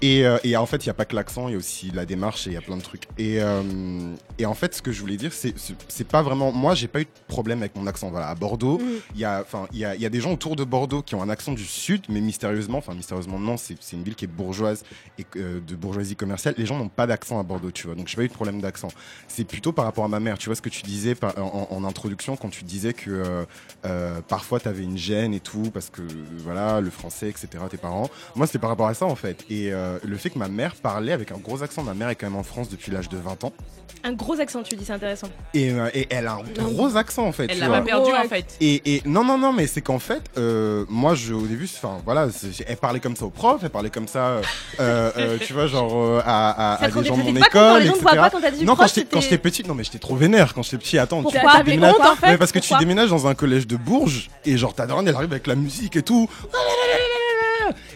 Et, euh, et en fait il y a pas que l'accent, il y a aussi la démarche et il y a plein de trucs. Et, euh, et en fait ce que je voulais dire, c'est, c'est, pas vraiment, moi j'ai pas eu de problème avec mon accent. Voilà, à Bordeaux, Mm. il y a, enfin il y a, il y a des gens autour de Bordeaux qui ont un accent du sud, mais mystérieusement, enfin mystérieusement non, c'est, c'est une ville qui est bourgeoise et euh, de bourgeoisie commerciale. Les gens n'ont pas d'accent à Bordeaux, tu vois. Donc j'ai pas eu de problème d'accent. C'est plutôt par rapport à ma mère. Tu vois ce que tu disais par- en, en introduction quand tu disais que euh, euh, parfois tu avais une gêne et tout parce que voilà le français, etc. Tes parents. Moi c'était par rapport à ça en fait. Et euh, le fait que ma mère parlait avec un gros accent. Ma mère est quand même en France depuis l'âge de 20 ans Un gros accent, tu dis, c'est intéressant. et, euh, et elle a un gros accent en fait. Elle l'a pas perdu en fait. Et, et non, non, non, mais c'est qu'en fait, euh, moi, je, au début, enfin, voilà, elle parlait comme ça aux profs, elle parlait comme ça, euh, euh, euh, tu vois, genre, euh, à, des gens de mon école, les gens ne etc. voient pas quand t'as dit non, prof, quand j'étais, petite, non, mais j'étais trop vénère quand j'étais petit. Attends, tu, Pourquoi tu déménages- honte, en fait mais parce que tu déménages dans un collège de Bourges, et genre, ta daronne, elle arrive avec la musique et tout.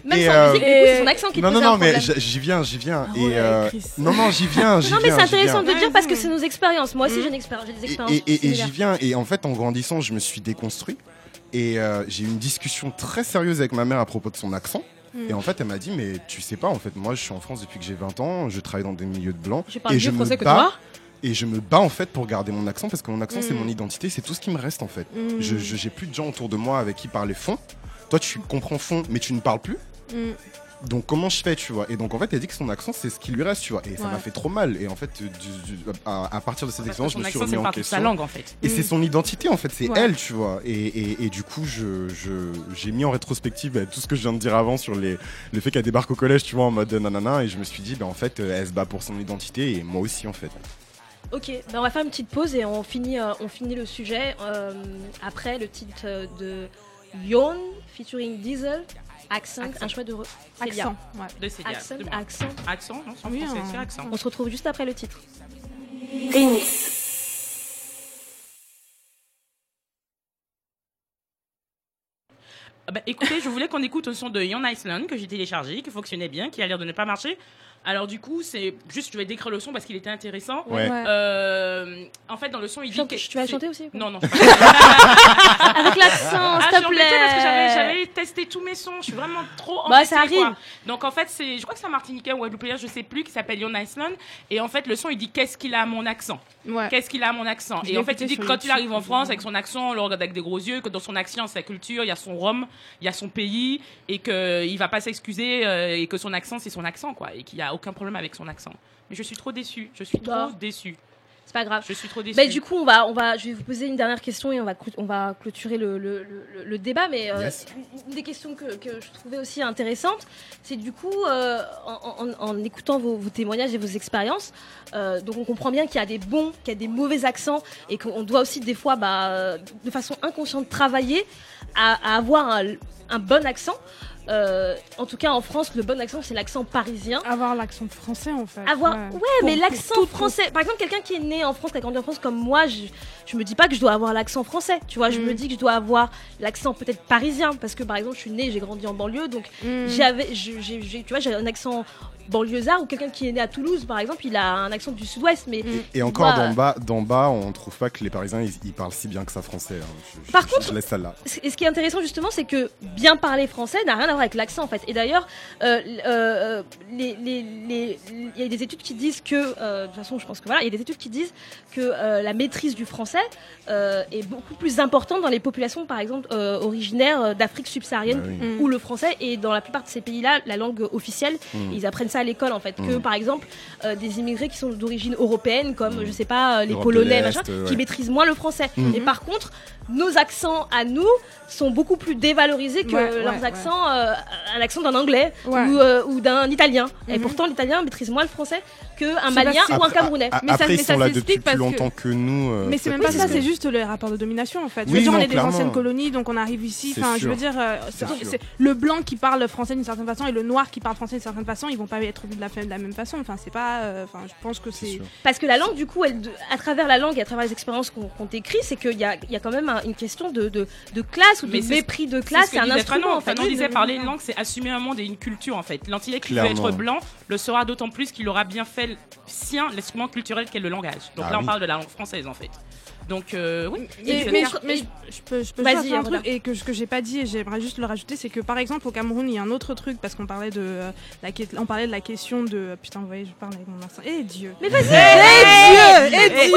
Même Et, sans euh, musique, du coup, c'est son accent qui te Non, non, non, mais j'y viens, j'y viens. Ah et, ouais, euh, non, non, j'y viens, j'y Non, mais c'est intéressant de dire parce que c'est nos expériences. Moi aussi, j'ai une expérience, j'ai des Et, expériences. et- et- et similaires. j'y viens. Et en fait, en grandissant, je me suis déconstruit. Et euh, j'ai eu une discussion très sérieuse avec ma mère à propos de son accent. Hmm. Et en fait, elle m'a dit, mais tu sais pas, en fait, moi, je suis en France depuis que j'ai 20 ans, je travaille dans des milieux de blancs. Je parle et mieux je me français que bats, toi. Et je me bats, en fait, pour garder mon accent, parce que mon accent, c'est Mm. mon identité, c'est tout ce qui me reste, en fait. Mm. Je je- J'ai plus de gens autour de moi avec qui parler fond. Toi, tu comprends fond, mais tu ne parles plus. Mm. Donc comment je fais, tu vois? Et donc en fait, elle dit que son accent, c'est ce qui lui reste, tu vois. Et ça m'a fait trop mal. Et en fait, du- du- à, à partir de cette que expérience, je me suis remis en toute sa question. langue en fait. Et c'est son identité en fait, c'est Ouais. elle, tu vois. Et, et, et du coup, je, je, j'ai mis en rétrospective bah, tout ce que je viens de dire avant sur les, le fait qu'elle débarque au collège, tu vois, en mode nanana. Et je me suis dit, bah, en fait, euh, elle se bat pour son identité et moi aussi, en fait. Ok, ben on va faire une petite pause et on finit, euh, on finit le sujet euh, après le titre euh, de Yon featuring Diesel, Accent, Accent. un choix de re-. Accent, ouais. De Célia, Accent, accent. Accent, non, c'est en Oui, français, c'est accent. On se retrouve juste après le titre. Ah bah, écoutez, je voulais qu'on écoute un son de Yon Iceland que j'ai téléchargé, qui fonctionnait bien, qui a l'air de ne pas marcher. Alors du coup, c'est juste, je vais décrire le son parce qu'il était intéressant. Ouais. Euh, en fait, dans le son, il dit Chante- que tu vas chanter aussi Non, non. Avec l'accent, Ah, s'il te embêtée parce que j'avais, plaît. j'avais testé tous mes sons. Je suis vraiment trop Bah, ça arrive. quoi. Donc en fait, c'est, je crois que c'est un Martiniquais ou Guadeloupéen, je sais plus, qui s'appelle Yon Iceland. Et en fait, le son, il dit qu'est-ce qu'il a à mon accent? Ouais. Qu'est-ce qu'il a à mon accent? Je Et en fait, il dit que quand il arrive en France avec son accent, on le regarde avec des gros yeux, que dans son accent, sa culture, il y a son rhum, il y a son pays, et qu'il va pas s'excuser, euh, et que son accent, c'est son accent, quoi, et qu'il y a aucun problème avec son accent. Mais je suis trop déçue, je suis trop Bah. déçue. C'est pas grave. Je suis trop déçue. Bah, du coup, on va, on va, je vais vous poser une dernière question et on va, on va clôturer le, le- le- le débat. Mais euh, Yes. une des questions que, que je trouvais aussi intéressante, c'est du coup, euh, en, en- en écoutant vos, vos témoignages et vos expériences, euh, donc on comprend bien qu'il y a des bons, qu'il y a des mauvais accents et qu'on doit aussi des fois, bah, de façon inconsciente, travailler à, à avoir un, un bon accent. Euh, en tout cas, en France, le bon accent, c'est l'accent parisien. Avoir l'accent français en fait. Avoir, ouais. ouais, Pour- mais l'accent tout- français. Par exemple, quelqu'un qui est né en France, qui a grandi en France comme moi, je, je me dis pas que je dois avoir l'accent français. Tu vois, je Mm. me dis que je dois avoir l'accent peut-être parisien, parce que par exemple, je suis née, j'ai grandi en banlieue, donc Mm. j'avais, tu vois, j'ai un accent banlieusard ou quelqu'un qui est né à Toulouse, par exemple, il a un accent du Sud-Ouest, mais Et encore d'en bas, d'en bas, on trouve pas que les Parisiens ils, ils parlent si bien que ça français. hein. Je- je- Par je- contre- je laisse ça là. Et ce qui est intéressant justement, c'est que bien parler français n'a rien à voir avec l'accent en fait. Et d'ailleurs, euh, euh, les- les- les- il y a des études qui disent que, euh, de toute façon, je pense que voilà, il y a des études qui disent que euh, la maîtrise du français euh, est beaucoup plus importante dans les populations, par exemple, euh, originaires euh, d'Afrique subsaharienne, Bah oui. Mm. où le français est dans la plupart de ces pays-là la langue officielle. Mm. Ils apprennent ça à l'école en fait. Que Mm. par exemple, euh, des immigrés qui sont d'origine européenne, comme Mm. je sais pas, euh, les L'Europe de Polonais, machin, ouais. qui maîtrisent moins le français. Mm. Et par contre, nos accents à nous sont beaucoup plus dévalorisés que Ouais, leurs ouais, accents, euh, un accent d'un anglais Ouais. ou, euh, ou d'un italien. Et Mhm. pourtant, l'italien maîtrise moins le français qu'un malien ou un camerounais. a- Mais ça- après, mais ils ça sont là depuis s'explique plus parce que- longtemps que nous. euh, Mais c'est même pas ça, c'est juste les rapports de domination en fait. Je Oui, veux dire, on est des anciennes colonies, donc on arrive ici. Enfin, je veux dire, euh, le blanc qui parle français d'une certaine façon et le noir qui parle français d'une certaine façon, ils vont pas être vus de la, de la même façon. Enfin, c'est pas. euh, Enfin, je pense que C'est. Parce que la langue, du coup, elle, de- à travers la langue et à travers les expériences qu'on qu'on décrit, c'est qu'il y a, il y a quand même un- une question de, de, de classe ou de mépris de classe. ce C'est un instrument Fanon. en fait. Fanon disait parler une langue, c'est assumer un monde et une culture en fait. L'antillais qui veut être blanc le sera d'autant plus qu'il aura bien fait le sien l'instrument culturel qu'est le langage. Donc Ah là, on oui. parle de la langue française en fait. Donc euh, oui. Et Mais, je vais mais je, mais je- peux, je peux Vas-y, juste dire un truc et que ce que j'ai pas dit et j'aimerais juste le rajouter, c'est que par exemple au Cameroun il y a un autre truc parce qu'on parlait de euh, la on parlait de la question de putain vous voyez je parle avec mon accent et Dieu Mais vas-y, et Dieu et Eh, Dieu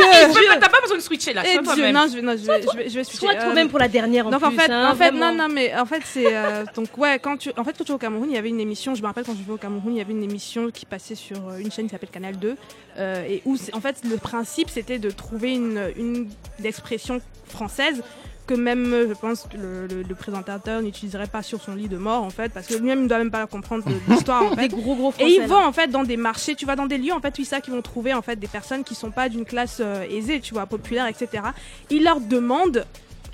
ouais, T'as pas besoin de switcher là. sois Dieu non je vais non je vais je vais, je vais switcher. Euh, toi-même pour la dernière en plus. en fait, hein, en fait vraiment. non, non, mais en fait, c'est. euh, donc, ouais, quand tu, en fait, quand tu es au Cameroun, il y avait une émission, je me rappelle quand je vivais au Cameroun, il y avait une émission qui passait sur euh, une chaîne qui s'appelle Canal 2. euh, et où, en fait, le principe, c'était de trouver une, une expression française que même, je pense, que le, le- le présentateur n'utiliserait pas sur son lit de mort, en fait, parce que lui-même ne doit même pas comprendre l'histoire, en fait. Des gros gros Et ils vont en fait dans des marchés, tu vas dans des lieux en fait, ça, qui vont trouver en fait des personnes qui sont pas d'une classe euh, aisée, tu vois, populaire, etc. Ils leur demandent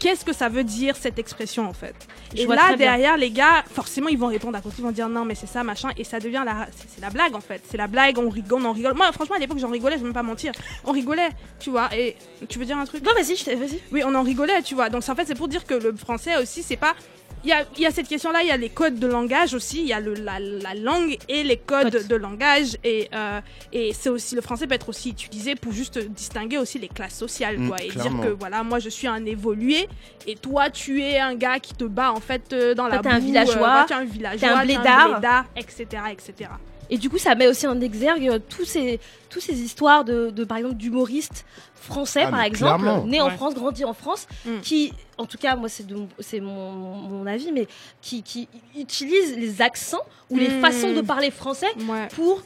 qu'est-ce que ça veut dire cette expression en fait? Je et là bien. derrière les gars, forcément ils vont répondre à côté, ils vont dire non mais c'est ça machin et ça devient la, c'est la blague en fait, c'est la blague, on rigole, on en rigole. Moi franchement à l'époque j'en rigolais, je vais même pas mentir, on rigolait, tu vois. Et tu veux dire un truc? Non, vas-y, vas-y. oui, on en rigolait, tu vois. Donc, en fait, c'est pour dire que le français aussi, c'est pas. Il y a, il y a cette question-là, il y a les codes de langage aussi, il y a le, la, la langue et les codes de langage. Et, euh, et c'est aussi, le français peut être aussi utilisé pour juste distinguer aussi les classes sociales, Mm, quoi. et clairement. dire que voilà, moi je suis un évolué et toi tu es un gars qui te bat en fait euh, dans Toi, la t'es un boue, villageois, toi, t'es un villageois, t'es un blédard. etc., etc. Et du coup, ça met aussi en exergue euh, tous ces, tous ces histoires de, de par exemple, d'humoristes français, Ah, par exemple, clairement. nés en. France, grandis en France, Mm. qui, en tout cas, moi, c'est mon- c'est mon, avis, mais qui, qui utilisent les accents ou les Mm. façons de parler français Ouais. pour,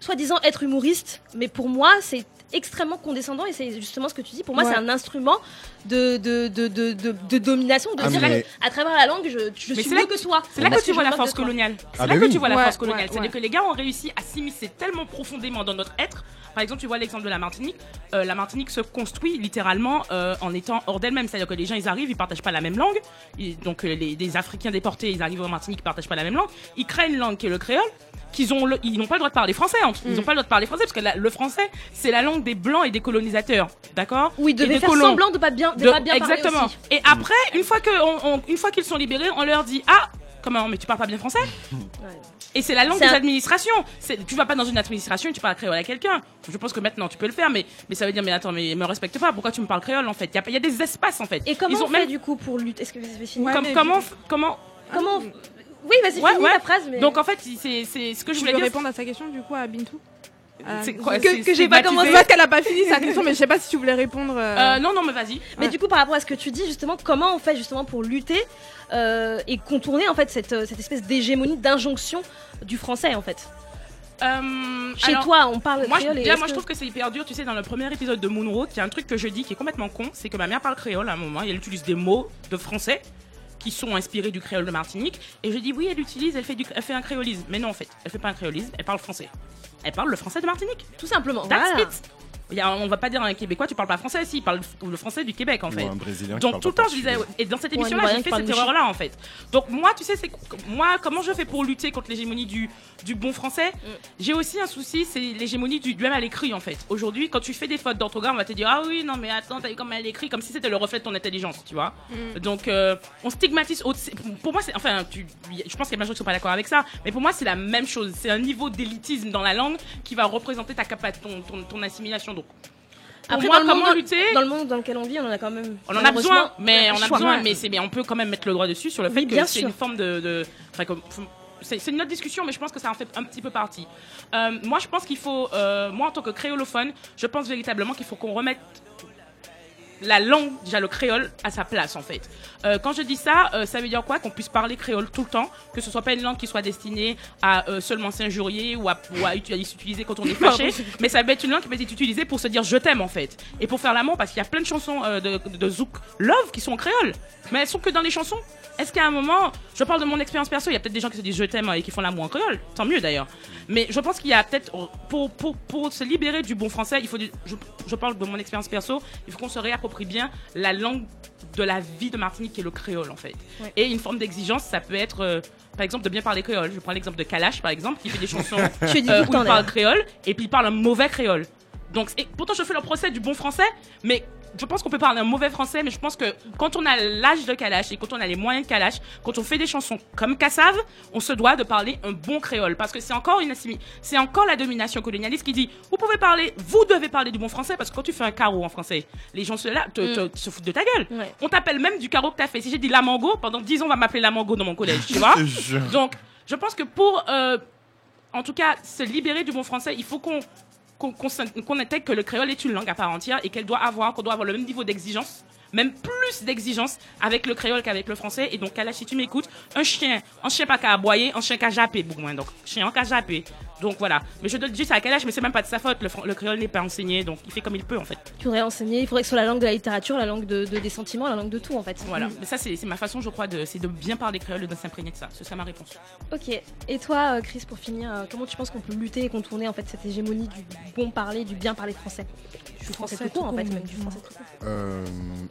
soi-disant, être humoriste. Mais pour moi, c'est extrêmement condescendant et c'est justement ce que tu dis. Pour moi, Ouais. c'est un instrument de, de, de, de, de, de domination, de Ah, dire mais- à travers la langue, je, je suis mieux que toi. C'est là que tu vois la force coloniale. C'est Ah là bah que oui. tu vois la force coloniale. ouais, C'est-à-dire que les gars ont réussi à s'immiscer tellement profondément dans notre être. Par exemple, tu vois l'exemple de la Martinique. Euh, la Martinique se construit littéralement euh, en étant hors d'elle-même. C'est-à-dire que les gens, ils arrivent, ils partagent pas la même langue. Ils- donc euh, les, des Africains déportés, ils arrivent en Martinique, ils partagent pas la même langue. Ils créent une langue qui est le créole. Qu'ils ont, le- ils n'ont pas le droit de parler français. en- Ils Mm. n'ont pas le droit de parler français parce que la- le français, c'est la langue des blancs et des colonisateurs. D'accord Oui, de faire colons. semblant de pas bien, de De- pas bien parler exactement. aussi. Et après, une fois que on- on- une fois qu'ils sont libérés, on leur dit ah comment mais tu parles pas bien français Et c'est la langue des un- administrations. Tu vas pas dans une administration et tu parles créole à quelqu'un. Je pense que maintenant tu peux le faire, mais mais ça veut dire mais attends mais me respecte pas. Pourquoi tu me parles créole en fait? Il y a, il y a des espaces en fait. Et comment Ils ont on fait même du coup pour lutter? Ouais, comme- mais- comment comment Comment Oui, vas-y, Ouais, finis ouais. ta phrase. Mais... donc en fait c'est c'est ce que je voulais dire. répondre à sa question du coup à Bintou Euh, C'est quoi que- c'est que j'ai pas commencé parce qu'elle a pas fini sa question, mais je sais pas si tu voulais répondre. euh, Euh, non non mais vas-y. Mais Ouais. du coup, par rapport à ce que tu dis, justement, comment on fait justement pour lutter euh, et contourner en fait cette, cette espèce d'hégémonie, d'injonction du français en fait? Euh, Chez alors, toi, on parle Moi, je, créole déjà, est-ce moi, je trouve que c'est hyper dur. Tu sais, dans le premier épisode de Moonroad, il y a un truc que je dis qui est complètement con. C'est que ma mère parle créole à un moment. et Elle utilise des mots de français qui sont inspirés du créole de Martinique. Et je dis, oui, elle utilise, elle fait, du, elle fait un créolisme. Mais non, en fait, elle fait pas un créolisme, elle parle français. Elle parle le français de Martinique. Tout simplement. That's voilà. it. Il y a- on va pas dire à un Québécois, tu parles pas français, si, il parle le français du Québec, en fait. Ou un Brésilien qui Donc parle tout le temps, je disais, et dans cette émission-là, j'ai fait cette erreur-là, en fait. Donc moi, tu sais, c'est moi, comment je fais pour lutter contre l'hégémonie du, du bon français? Mm. J'ai aussi un souci, c'est l'hégémonie du, du même à l'écrit, en fait. Aujourd'hui, quand tu fais des fautes d'orthographe, on va te dire, ah oui, non, mais attends, t'as vu comment elle écrit, comme si c'était le reflet de ton intelligence, tu vois. Mm. Donc, euh, on stigmatise. Pour moi, c'est. Enfin, tu, je pense qu'il y a plein de gens qui sont pas d'accord avec ça, mais pour moi, c'est la même chose. C'est un niveau d'élitisme dans la langue qui va représenter ta capa- ton, ton, ton assimilation. Donc, pour Après, moi, dans le comment monde- lutter Dans le monde dans lequel on vit, on en a quand même. on en a besoin, mais on a choix. besoin, Ouais. mais c'est mais on peut quand même mettre le droit dessus sur le fait Oui, que c'est sûr. une forme de, c'est une autre discussion, mais je pense que ça en fait un petit peu partie. Euh, moi, je pense qu'il faut, euh, moi en tant que créolophone, je pense véritablement qu'il faut qu'on remette la langue, déjà le créole, à sa place en fait. Euh, quand je dis ça, euh, ça veut dire quoi Qu'on puisse parler créole tout le temps, que ce soit pas une langue qui soit destinée à euh, seulement s'injurier ou à, ou à uti- à s'utiliser quand on est fâché, mais ça va être une langue qui va être utilisée pour se dire je t'aime en fait. Et pour faire l'amour, parce qu'il y a plein de chansons euh, de, de Zouk Love qui sont en créole, mais elles sont que dans les chansons. Est-ce qu'à un moment, je parle de mon expérience perso, il y a peut-être des gens qui se disent je t'aime et qui font l'amour en créole, tant mieux d'ailleurs. Mais je pense qu'il y a peut-être, pour, pour, pour se libérer du bon français, il faut, je, je parle de mon expérience perso, il faut qu'on se réapproprie bien la langue de la vie de Martinique qui est le créole en fait. Ouais. Et une forme d'exigence, ça peut être, euh, par exemple, de bien parler créole. Je prends l'exemple de Kalash par exemple, qui fait des chansons euh, où il parle créole et puis il parle un mauvais créole. Donc, et pourtant, je fais le procès du bon français, mais je pense qu'on peut parler un mauvais français, mais je pense que quand on a l'âge de Kalash et quand on a les moyens de Kalash, quand on fait des chansons comme Kassav, on se doit de parler un bon créole. Parce que c'est encore une c'est encore la domination colonialiste qui dit, vous pouvez parler, vous devez parler du bon français, parce que quand tu fais un carreau en français, les gens se, là, te, te- se foutent de ta gueule. Ouais. On t'appelle même du carreau que t'as fait. Si j'ai dit la mango, pendant 10 ans, on va m'appeler la mango dans mon collège, tu vois. Donc, je pense que pour, euh, en tout cas, se libérer du bon français, il faut qu'on qu'on qu'on intègre que le créole est une langue à part entière et qu'elle doit avoir, qu'on doit avoir le même niveau d'exigence, même plus d'exigence avec le créole qu'avec le français. Et donc, Kalash, si tu m'écoutes, un chien, un chien pas qu'à aboyer, un chien qu'à japper, moins. Donc, chien qu'à japper. Donc, voilà. Mais je te le dis, c'est à Kalash, mais c'est même pas de sa faute. Le, créole n'est pas enseigné, donc il fait comme il peut, en fait. Il faudrait enseigner, il faudrait que ce soit la langue de la littérature, la langue de, de- des sentiments, la langue de tout en fait. Voilà. Mm. Mais ça, c'est ma façon, je crois, de, c'est de bien parler créole et de s'imprégner de ça. C'est ça ma réponse. Ok. Et toi, euh, Chris, pour finir, euh, comment tu penses qu'on peut lutter et contourner en fait cette hégémonie du bon parler, du bien parler français? Du français tout court en fait, même du français tout court. Euh,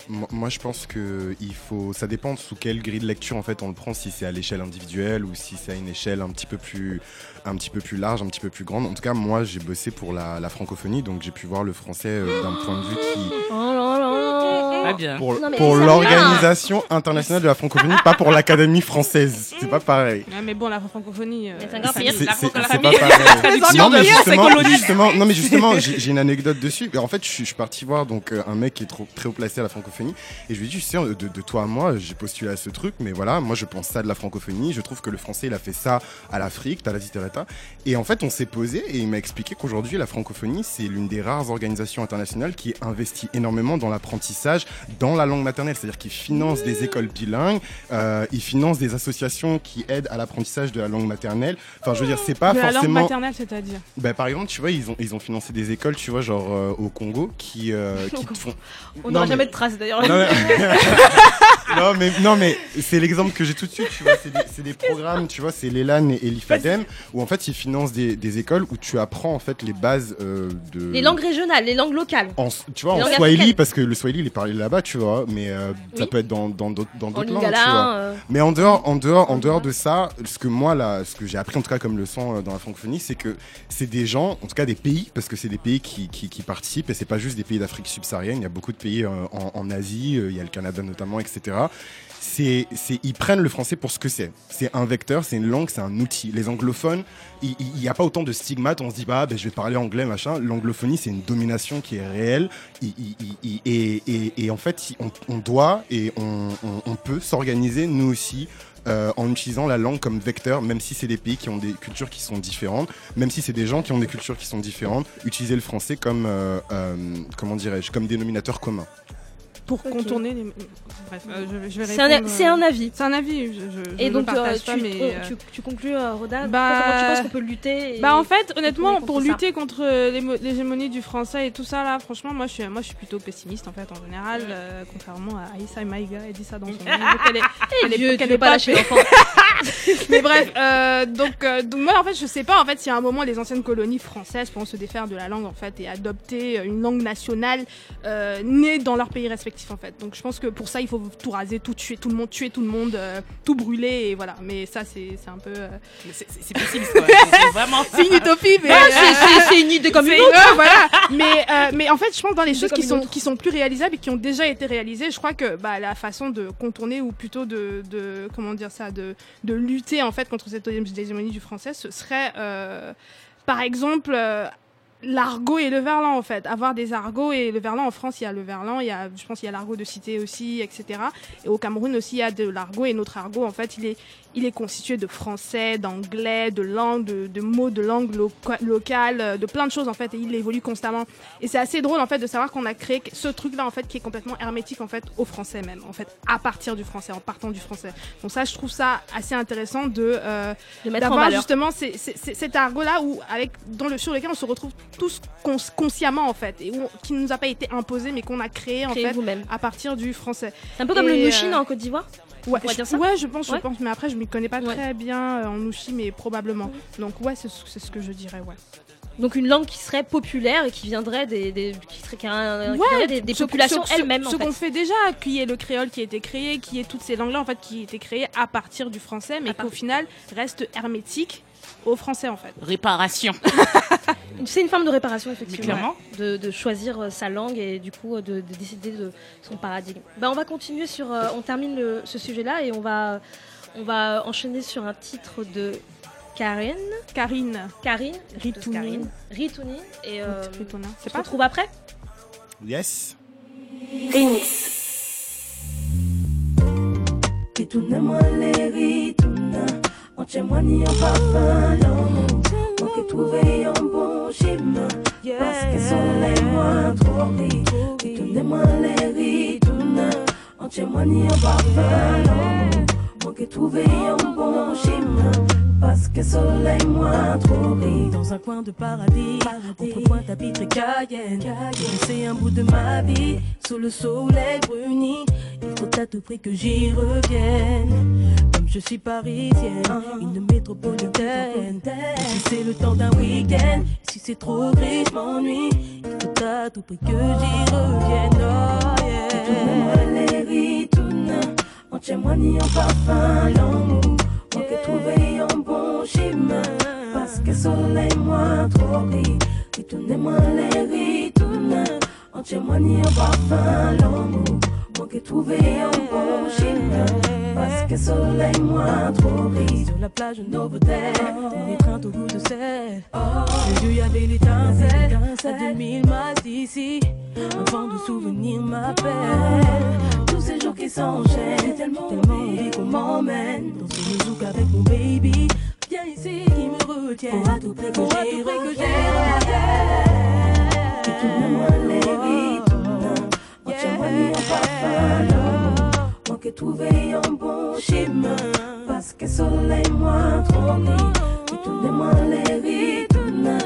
moi, moi, je pense que il faut. Ça dépend sous quelle grille de lecture en fait on le prend, si c'est à l'échelle individuelle ou si c'est à une échelle un petit peu plus, un petit peu plus large, un petit peu plus grande. En tout cas, moi, j'ai bossé pour la, la francophonie, donc j'ai pu voir le français euh, d'un point de vue qui, Oh là là bien. pour, l'organisation internationale de la francophonie, pas pour l'académie française. C'est pas pareil. Ouais, mais bon, la francophonie. euh, c'est La la pas pareil. Non mais justement, non mais justement, j'ai une anecdote dessus. En fait, je suis, parti voir donc euh, un mec qui est trop, très haut placé à la francophonie et je lui ai dit, tu sais, de, de toi à moi, j'ai postulé à ce truc, mais voilà, moi je pense ça de la francophonie. Je trouve que le français il a fait ça à l'Afrique, talati talata. Et en fait, on s'est posé et il m'a expliqué qu'aujourd'hui la francophonie c'est l'une des rares organisations internationales qui investit énormément dans l'apprentissage dans la langue maternelle, c'est-à-dire qu'ils financent des écoles bilingues, euh, ils financent des associations qui aident à l'apprentissage de la langue maternelle. Enfin, je veux dire, c'est pas de la langue forcément. maternelle, c'est-à-dire? Bah, par exemple, tu vois, ils ont, ils ont financé des écoles, tu vois, genre euh, au Congo, qui, euh, qui te font. On n'aura mais- jamais de traces d'ailleurs. Non mais, non, mais, non, mais c'est l'exemple que j'ai tout de suite, tu vois. C'est des, programmes, tu vois, c'est l'ELAN et l'IFADEM, où en fait ils financent des, des écoles où tu apprends en fait les bases euh, de. Les langues régionales, les langues locales. En, tu vois, Les en Swahili, africaines. parce que le Swahili il est parlé là-bas, tu vois, mais euh, ça Oui. peut être dans dans d'autres dans d'autres langues, tu vois. lingala. euh, Mais en dehors, en dehors, en dehors de ça, ce que moi là, ce que j'ai appris en tout cas comme leçon euh, dans la francophonie, c'est que c'est des gens, en tout cas des pays, parce que c'est des pays qui, qui, qui participent et c'est pas juste des pays d'Afrique subsaharienne. Il y a beaucoup de pays en, en Asie, il y a le Canada notamment, etc. C'est, ils prennent le français pour ce que c'est. C'est un vecteur, c'est une langue, c'est un outil. Les anglophones, il n'y a pas autant de stigmates. On se dit bah, ben, je vais parler anglais, machin. L'anglophonie, c'est une domination qui est réelle. Et, en fait, on, doit et on peut s'organiser nous aussi euh, en utilisant la langue comme vecteur, même si c'est des pays qui ont des cultures qui sont différentes, même si c'est des gens qui ont des cultures qui sont différentes, utiliser le français comme, euh, euh, comment dirais-je, comme dénominateur commun. Pour contourner les. Bref, euh, je, je vais C'est un, répondre, c'est un avis. C'est un avis. Je, je- je Et le donc, euh, partage tu, pas, mais, on- euh, tu, tu conclus, Roda Bah, Comment tu penses qu'on peut lutter et- Bah en fait, honnêtement, pour ça lutter contre l'hégémonie du français et tout ça là, franchement, moi je suis, moi je suis plutôt pessimiste en fait en général, euh, contrairement à Aïssa Maïga, elle dit ça dans son livre qu'elle est, qu'elle est- Dieu, veux est pas lâcher l'enfant. Mais bref, euh, donc, euh, donc moi en fait je sais pas en fait si à un moment les anciennes colonies françaises pourront se défaire de la langue en fait et adopter une langue nationale euh, née dans leur pays respectif en fait. Donc je pense que pour ça il faut tout raser, tout tuer, tout le monde, tuer tout le monde, euh, tout brûler et voilà. Mais ça c'est un peu euh, C'est- C'est c'est vraiment. c'est une utopie mais c'est- une idée comme une autre. voilà. Mais, euh, mais en fait, je pense dans les choses qui sont, autre. qui sont plus réalisables et qui ont déjà été réalisées, je crois que bah, la façon de contourner ou plutôt de, de comment dire ça, de, de lutter en fait contre cette hégémonie du français, ce serait par exemple euh, l'argot et le verlan en fait. Avoir des argots et le verlan en France, il y a le verlan, il y a, je pense qu'il y a l'argot de cité aussi, etc. Et au Cameroun aussi, il y a de l'argot et notre argot en fait, il est il est constitué de français, d'anglais, de langue, de, de mots de langue loca- locale, euh, de plein de choses en fait, et il évolue constamment. Et c'est assez drôle en fait de savoir qu'on a créé ce truc-là en fait qui est complètement hermétique en fait au français même, en fait à partir du français, en partant du français. Donc ça, je trouve ça assez intéressant de euh, De mettre en d'avoir valeur. justement ces- ces- ces- cet argot-là où avec dans le sur lequel on se retrouve tous cons- consciemment en fait, et où, qui ne nous a pas été imposé mais qu'on a créé en fait à partir du français. C'est un peu comme Et, le Nushin euh, en Côte d'Ivoire. Ouais, je, dire ça ouais, je pense, Ouais. je pense, mais après je m'y connais pas Ouais. très bien euh, en Nushi, mais probablement. Donc ouais, c'est ce que je dirais, ouais. Donc une langue qui serait populaire et qui viendrait des, des, qui serait, qui un- Ouais, des, des Ce- populations ce- elles-mêmes. Ce fait. qu'on fait déjà, qui est le créole qui a été créé, qui est toutes ces langues-là en fait qui ont été créées à partir du français, mais qu'au final reste hermétique au français en fait. Réparation. C'est une forme de réparation effectivement. clairement. de, de choisir euh, sa langue et du coup euh, de, de décider de son paradigme. Bah, on va continuer sur, euh, on termine le- ce sujet-là et on va, on va enchaîner sur un titre de Karine, Karine, Karine, Ritounine. Karine, Ritounine et euh, on se pas retrouve après. Yes. Ritourne-moi les ritournes, en chez-moi ni en parfum l'amour. Moi qui trouvais un bon chemin, parce que soleil moi trop rit. Ritourne-moi les ritournes, en ni en parfum l'amour. Moi qui trouvais un bon chemin, parce que soleil moi trop rit. Dans un coin de paradis, entre Pointe-à-Pitre et Cayenne, c'est un bout de ma vie, sous le soleil bruni. Il faut à tout prix que j'y revienne. Je suis parisienne, une métropolitaine. Si c'est le temps d'un week-end, si c'est trop gris, je m'ennuie. Il faut à tout prix que j'y revienne. Oh yeah. En moi ni en parfum l'amour. Moi qui trouvé un bon chemin, parce que soleil moi trop gris. Retournez-moi les ritournes, en moi ni en parfum l'amour. Moi qui trouvé un bon parce que soleil moi trop gris. Sur la plage Novotel, les trains au goût de sel. Les yeux y avait l'étincelle, à 2000 miles d'ici. Un vent de souvenirs m'appelle. Tous ces jours qui s'enchaînent, tellement, tellement envie qu'on m'emmène. Dans ce zouk avec mon baby. Viens ici qui me retienne. Pour à tout prix que j'y revienne. Retourne-moi les ritournes. En l'amour. Moi qui trouvé un bon chemin. Parce que soleil moi trop gris. Retournez-moi les ritournes.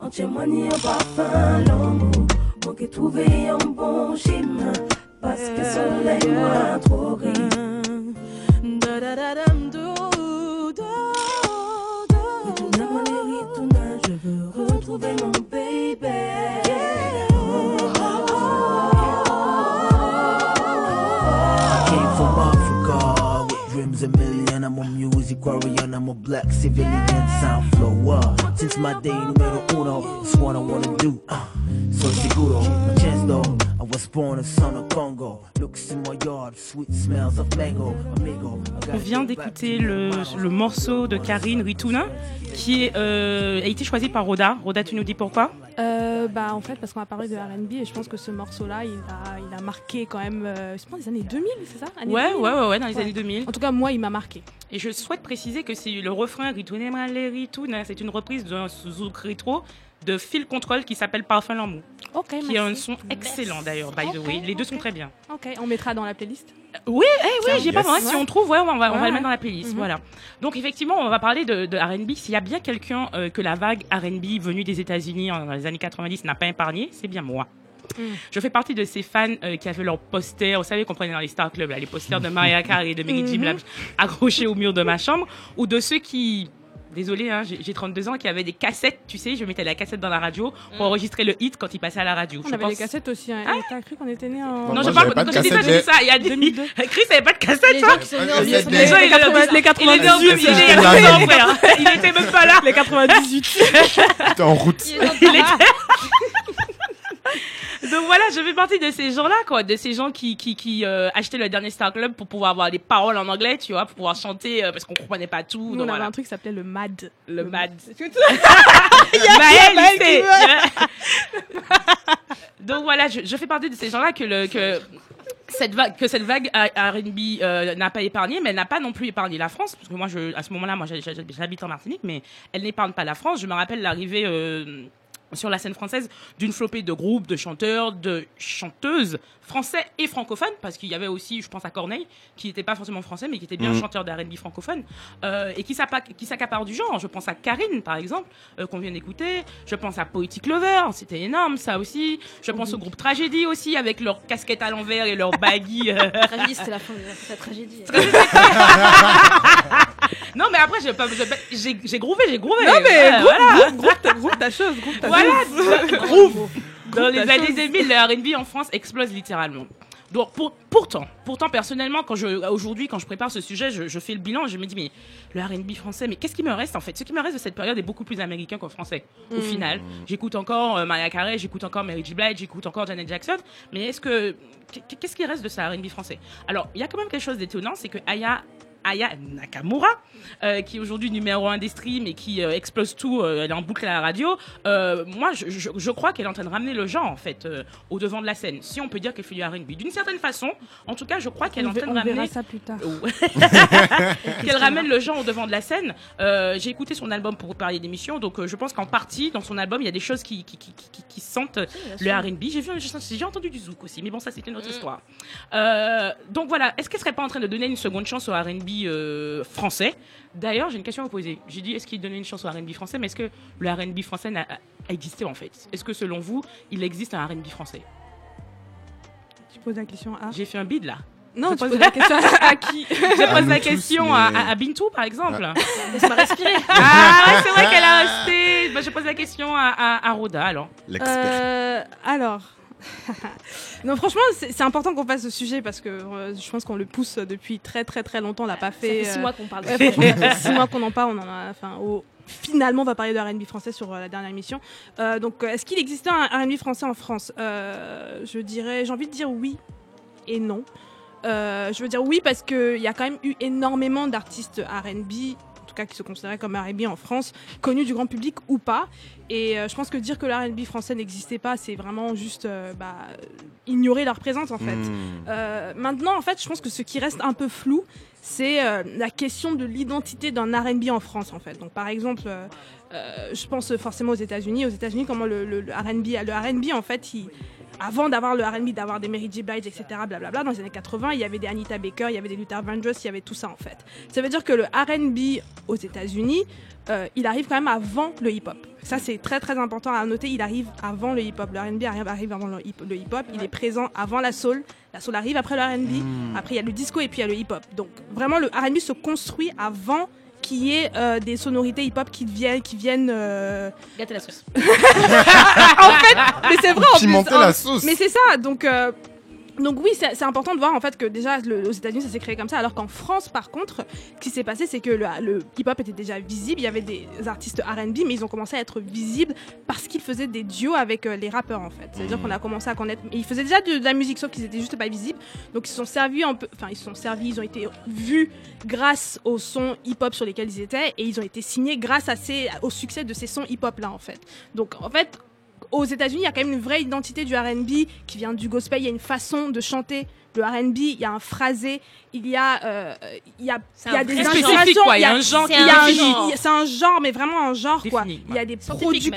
Entière-moi ni en parfum l'amour. Moi qui trouvé un bon chemin. Parce que soleil moi trop. Da da da dam do do. Je veux retrouver mon baby. Music I'm a black civilian. Sound flow up. Since my day numero uno, it's what I wanna do. Uh, soy seguro, my chance though. I was born a son of Congo. Looks in my yard, sweet smells of mango. Amigo, I gotta On vient d'écouter le, le morceau de Karine Ritouna qui est, euh, a été choisi par Roda. Roda, tu nous dis pourquoi? Euh, bah en fait parce qu'on a parlé de R&B et je pense que ce morceau-là il a, il a marqué quand même, euh, je pense les années 2000, c'est ça? Années Ouais, 2000? ouais, ouais, ouais, dans les Ouais. années 2000. En tout cas moi il m'a marqué. Et je souhaite préciser que c'est le refrain Ritouna, c'est une reprise d'un zouk rétro de Phil Control qui s'appelle Parfum L'amour. Ok, Qui a un merci. son excellent d'ailleurs, by the way. Les deux sont très bien. Ok, on mettra dans la playlist. Oui, eh, oui, j'ai pas yes. mal. Si on trouve, ouais, on va, on va le mettre dans la playlist. Mhm. Voilà. Donc effectivement, on va parler de, de R&B. S'il y a bien quelqu'un euh, que la vague R&B venue des États-Unis dans les années 90 n'a pas épargné, c'est bien moi. Mhm. Je fais partie de ces fans euh, qui avaient leurs posters, vous savez qu'on prenait dans les Star Club, là, les posters de Mariah Carey et de. Mhm. Blige accrochés au mur de ma chambre, ou de ceux qui, désolé, hein, j'ai j'ai 32 ans, qui avaient des cassettes, tu sais, je mettais la cassette dans la radio pour enregistrer le hit quand il passait à la radio. On Je avait pense- des cassettes aussi. Hein. Ah. T'as cru qu'on était nés en. Non, Moi, je parle pas de quand je dis ça, cassette, dis ça. Il y a 2002. Chris avait pas de cassette, Les hein gens qui sont nés en Les Les 1990. gens, il est Les 80, les 98. Il est né en 2000, il est né en 2000, frère. Il était même pas là. Les 98. T'es en route. Il est dans- Il était- Donc voilà, je fais partie de ces gens-là, quoi, de ces gens qui qui, qui euh, achetaient le dernier Star Club pour pouvoir avoir des paroles en anglais, tu vois, pour pouvoir chanter euh, parce qu'on comprenait pas tout. Nous, donc on avait voilà. un truc qui s'appelait le MAD. Le mad. Maël, Maël, Maël. Donc voilà, je, je fais partie de ces gens-là que le que cette vague que cette vague à- R&B euh, n'a pas épargné, mais elle n'a pas non plus épargné la France, parce que moi, je, à ce moment-là, moi, j'habite en Martinique, mais elle n'épargne pas la France. Je me rappelle l'arrivée. Euh, sur la scène française d'une flopée de groupes, de chanteurs, de chanteuses français et francophones, parce qu'il y avait aussi, je pense à Corneille, qui n'était pas forcément français, mais qui était bien Mhm. chanteur d'R&B francophone, euh, et qui s'accapare du genre. Je pense à Karine, par exemple, euh, qu'on vient d'écouter. Je pense à Poetic Lover, c'était énorme, ça aussi. Je pense au groupe Tragédie aussi, avec leur casquette à l'envers et leur baggy. euh. Tragédie, c'était la fin de la tragédie. non, mais après, j'ai pas- j'ai pas- j'ai j'ai groové, j'ai groové. Non, mais Voilà, groupe, voilà. groupe, groupe, ta, groupe ta chose. Groupe ta Groove. Dans les années chose. 2000, le R&B en France explose littéralement. Donc pour- pourtant, pourtant personnellement, quand je aujourd'hui quand je prépare ce sujet, je, je fais le bilan, je me dis mais le R&B français, mais qu'est-ce qui me reste en fait? Ce qui me reste de cette période est beaucoup plus américain qu'en français. Au Mm. final, j'écoute encore euh, Mariah Carey, j'écoute encore Mary J. Blige, j'écoute encore Janet Jackson, mais est-ce que qu'est- qu'est-ce qui reste de ce R&B français? Alors il y a quand même quelque chose d'étonnant, c'est que Aya Aya Nakamura, euh, qui est aujourd'hui numéro un des streams et qui euh, explose tout, euh, elle est en boucle à la radio. euh, moi, je, je- je crois qu'elle est en train de ramener le genre, en fait, euh, au devant de la scène. Si on peut dire qu'elle fait du R&B. D'une certaine façon, en tout cas, je crois qu'elle est en train de on verra ramener... ça plus tard. Qu'elle ramène le genre au devant de la scène. Euh, J'ai écouté son album pour vous parler d'émission, donc euh, je pense qu'en partie, dans son album, il y a des choses qui, qui, qui, qui, qui sentent le R&B. J'ai vu, j'ai j'ai entendu du zouk aussi, mais bon, ça c'était une autre histoire. Euh, donc voilà, est-ce qu'elle serait pas en train de donner une seconde chance au R&B euh, français D'ailleurs, j'ai une question à vous poser. J'ai dit, est-ce qu'il donnait une chance au R&B français, mais est-ce que le R&B français n'a- a existé en fait? Est-ce que selon vous, il existe un R&B français? Tu poses la question à. J'ai fait un bide là. Non, Je tu pose- poses la question à, qui? Je À pose nous la tous, question mais- à, Bintou, par exemple. Laisse-moi respirer. Ah ouais, c'est vrai qu'elle a resté. Bah, je pose la question à, à, à Roda alors. L'expert. Euh, alors. Non, franchement, c'est important qu'on fasse ce sujet parce que euh, je pense qu'on le pousse depuis très très très longtemps. On l'a pas Ça fait. fait six euh, mois qu'on parle de ouais, ça. fait six mois qu'on en parle. On en a. Enfin, au- Finalement, on va parler de R&B français sur euh, la dernière émission. Euh, donc, euh, est-ce qu'il existait un R&B français en France? Je dirais, j'ai envie de dire oui et non. Je veux dire oui parce qu'il y a quand même eu énormément d'artistes R&B, cas qui se considéraient comme R&B en France, connus du grand public ou pas. Et euh, je pense que dire que le R&B français n'existait pas, c'est vraiment juste euh, bah, ignorer leur présence en fait. Hmm. Euh, maintenant, en fait, je pense que ce qui reste un peu flou, c'est la question de l'identité d'un R&B en France, en fait. Donc, par exemple, je pense forcément aux États-Unis. Aux États-Unis, comment le, le, le R&B, le R&B, en fait, il- avant d'avoir le R&B, d'avoir des Mary J. Blige, etc., blablabla, dans les années 80, il y avait des Anita Baker, il y avait des Luther Vandross, il y avait tout ça, en fait. Ça veut dire que le R&B aux États-Unis, euh, il arrive quand même avant le hip-hop. Ça, c'est très très important à noter. Il arrive avant le hip-hop. Le R&B arrive, arrive avant le hip- le hip-hop. Il est présent avant la soul. La soul arrive après le R&B. Après, il y a le disco et puis il y a le hip-hop. Donc, vraiment, le R&B se construit avant qu'il y ait euh, des sonorités hip-hop qui viennent, qui viennent euh, Gâter la sauce. en fait, mais c'est vrai en plus. Pimenter hein. la sauce. Mais c'est ça, donc. Donc oui, c'est important de voir en fait que déjà le- aux États-Unis ça s'est créé comme ça, alors qu'en France par contre, ce qui s'est passé c'est que le, le hip-hop était déjà visible, il y avait des artistes R&B, mais ils ont commencé à être visibles parce qu'ils faisaient des duos avec euh, les rappeurs en fait. C'est-à-dire qu'on a commencé à connaître, ils faisaient déjà de, de la musique sauf qu'ils étaient juste pas visibles, donc ils se sont servis un peu, enfin ils se sont servis, ils ont été vus grâce aux sons hip-hop sur lesquels ils étaient, et ils ont été signés grâce à ces, au succès de ces sons hip-hop là en fait. Donc en fait aux États-Unis, il y a quand même une vraie identité du R&B qui vient du gospel. Il y a une façon de chanter le R&B, il y a un phrasé, il y a, euh, il y a, C'est il y a un des inspirations, quoi. Il y a un genre un c'est un genre, mais vraiment un genre, quoi. Il y a des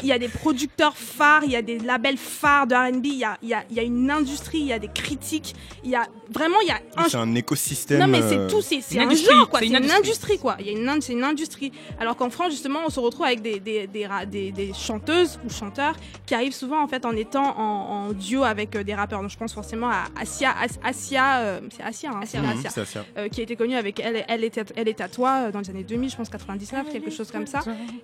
il y a des producteurs phares, il y a des labels phares de R&B, il y a, il y a, il y a une industrie, il y a des critiques, il y a vraiment, il y a un C'est un écosystème. non mais euh, c'est tout, c'est un industrie, genre quoi, c'est une une, industrie. quoi. Il y a une c'est une industrie. Alors qu'en France justement, on se retrouve avec des des, des, ra- des- des chanteuses ou chanteurs qui arrivent souvent en fait en étant en, en duo avec euh, des rappeurs. Donc je pense forcément à Asia, As- Asia, euh, c'est Asia, hein, Asia, Asia. euh, qui a été connue avec elle, elle était, elle est à toi euh, dans les années 2000, je pense 99, quelque chose comme ça.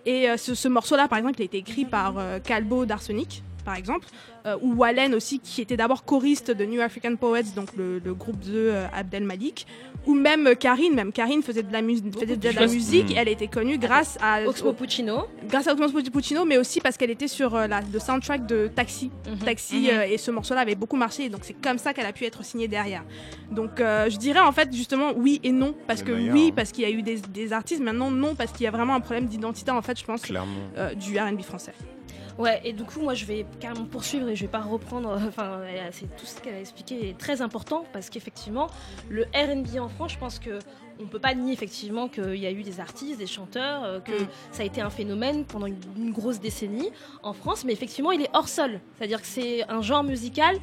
Et euh, ce, ce morceau-là, par exemple, il a été écrit par euh, Calbo d'Arsenic, par exemple, euh, ou Wallen aussi, qui était d'abord choriste de New African Poets, donc le, le groupe de euh, Abdel Malik, ou même euh, Karine, même Karine faisait de la, mus- faisait de la musique, Mm. elle était connue grâce à Oxmo Puccino. grâce à Oxmo Puccino, mais aussi parce qu'elle était sur euh, la, le soundtrack de Taxi. Mhm. Taxi Mhm. euh, et ce morceau-là avait beaucoup marché, et donc c'est comme ça qu'elle a pu être signée derrière. Donc euh, je dirais en fait justement oui et non, parce que oui parce qu'il y a eu des, des artistes, maintenant non parce qu'il y a vraiment un problème d'identité en fait, je pense, euh, du R&B français. Ouais, et du coup, moi, je vais carrément poursuivre et je vais pas reprendre. Enfin, c'est tout ce qu'elle a expliqué est très important parce qu'effectivement, le R&B en France, je pense que on peut pas nier effectivement qu'il y a eu des artistes, des chanteurs, euh, que Mm. ça a été un phénomène pendant une, une grosse décennie en France, mais effectivement, il est hors sol. C'est-à-dire que c'est un genre musical.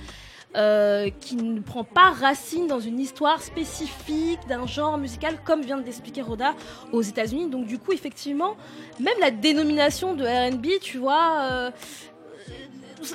Euh, qui ne prend pas racine dans une histoire spécifique d'un genre musical comme vient de l'expliquer Roda aux États-Unis. Donc du coup, effectivement, même la dénomination de R&B, tu vois, euh,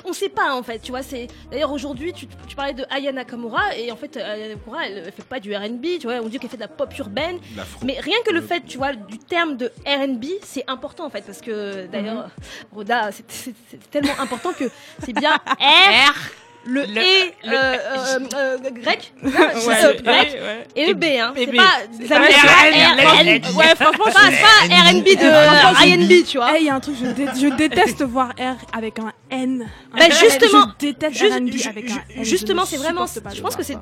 on sait pas en fait, tu vois. C'est d'ailleurs aujourd'hui, tu, tu parlais de Aya Nakamura et en fait, Aya Nakamura, elle, elle fait pas du R&B, tu vois. On dit qu'elle fait de la pop urbaine, mais rien que le fait, tu vois, du terme de R&B, c'est important en fait parce que d'ailleurs, Roda, c'est- c'est c'est tellement important que c'est bien R. Le, Le- et le- euh, euh, euh, grec, Ouais, euh, grec ouais. et le B, hein. C'est pas, R&B. let's- Ouais, franchement, c'est pas, R&B de je- R&B, tu vois. Eh, il y a un truc, je, dé- je déteste voir R avec un N. Bah, justement, je déteste Juste- R&B ju- avec ju- un N. justement, c'est vraiment. Je pense que c'est.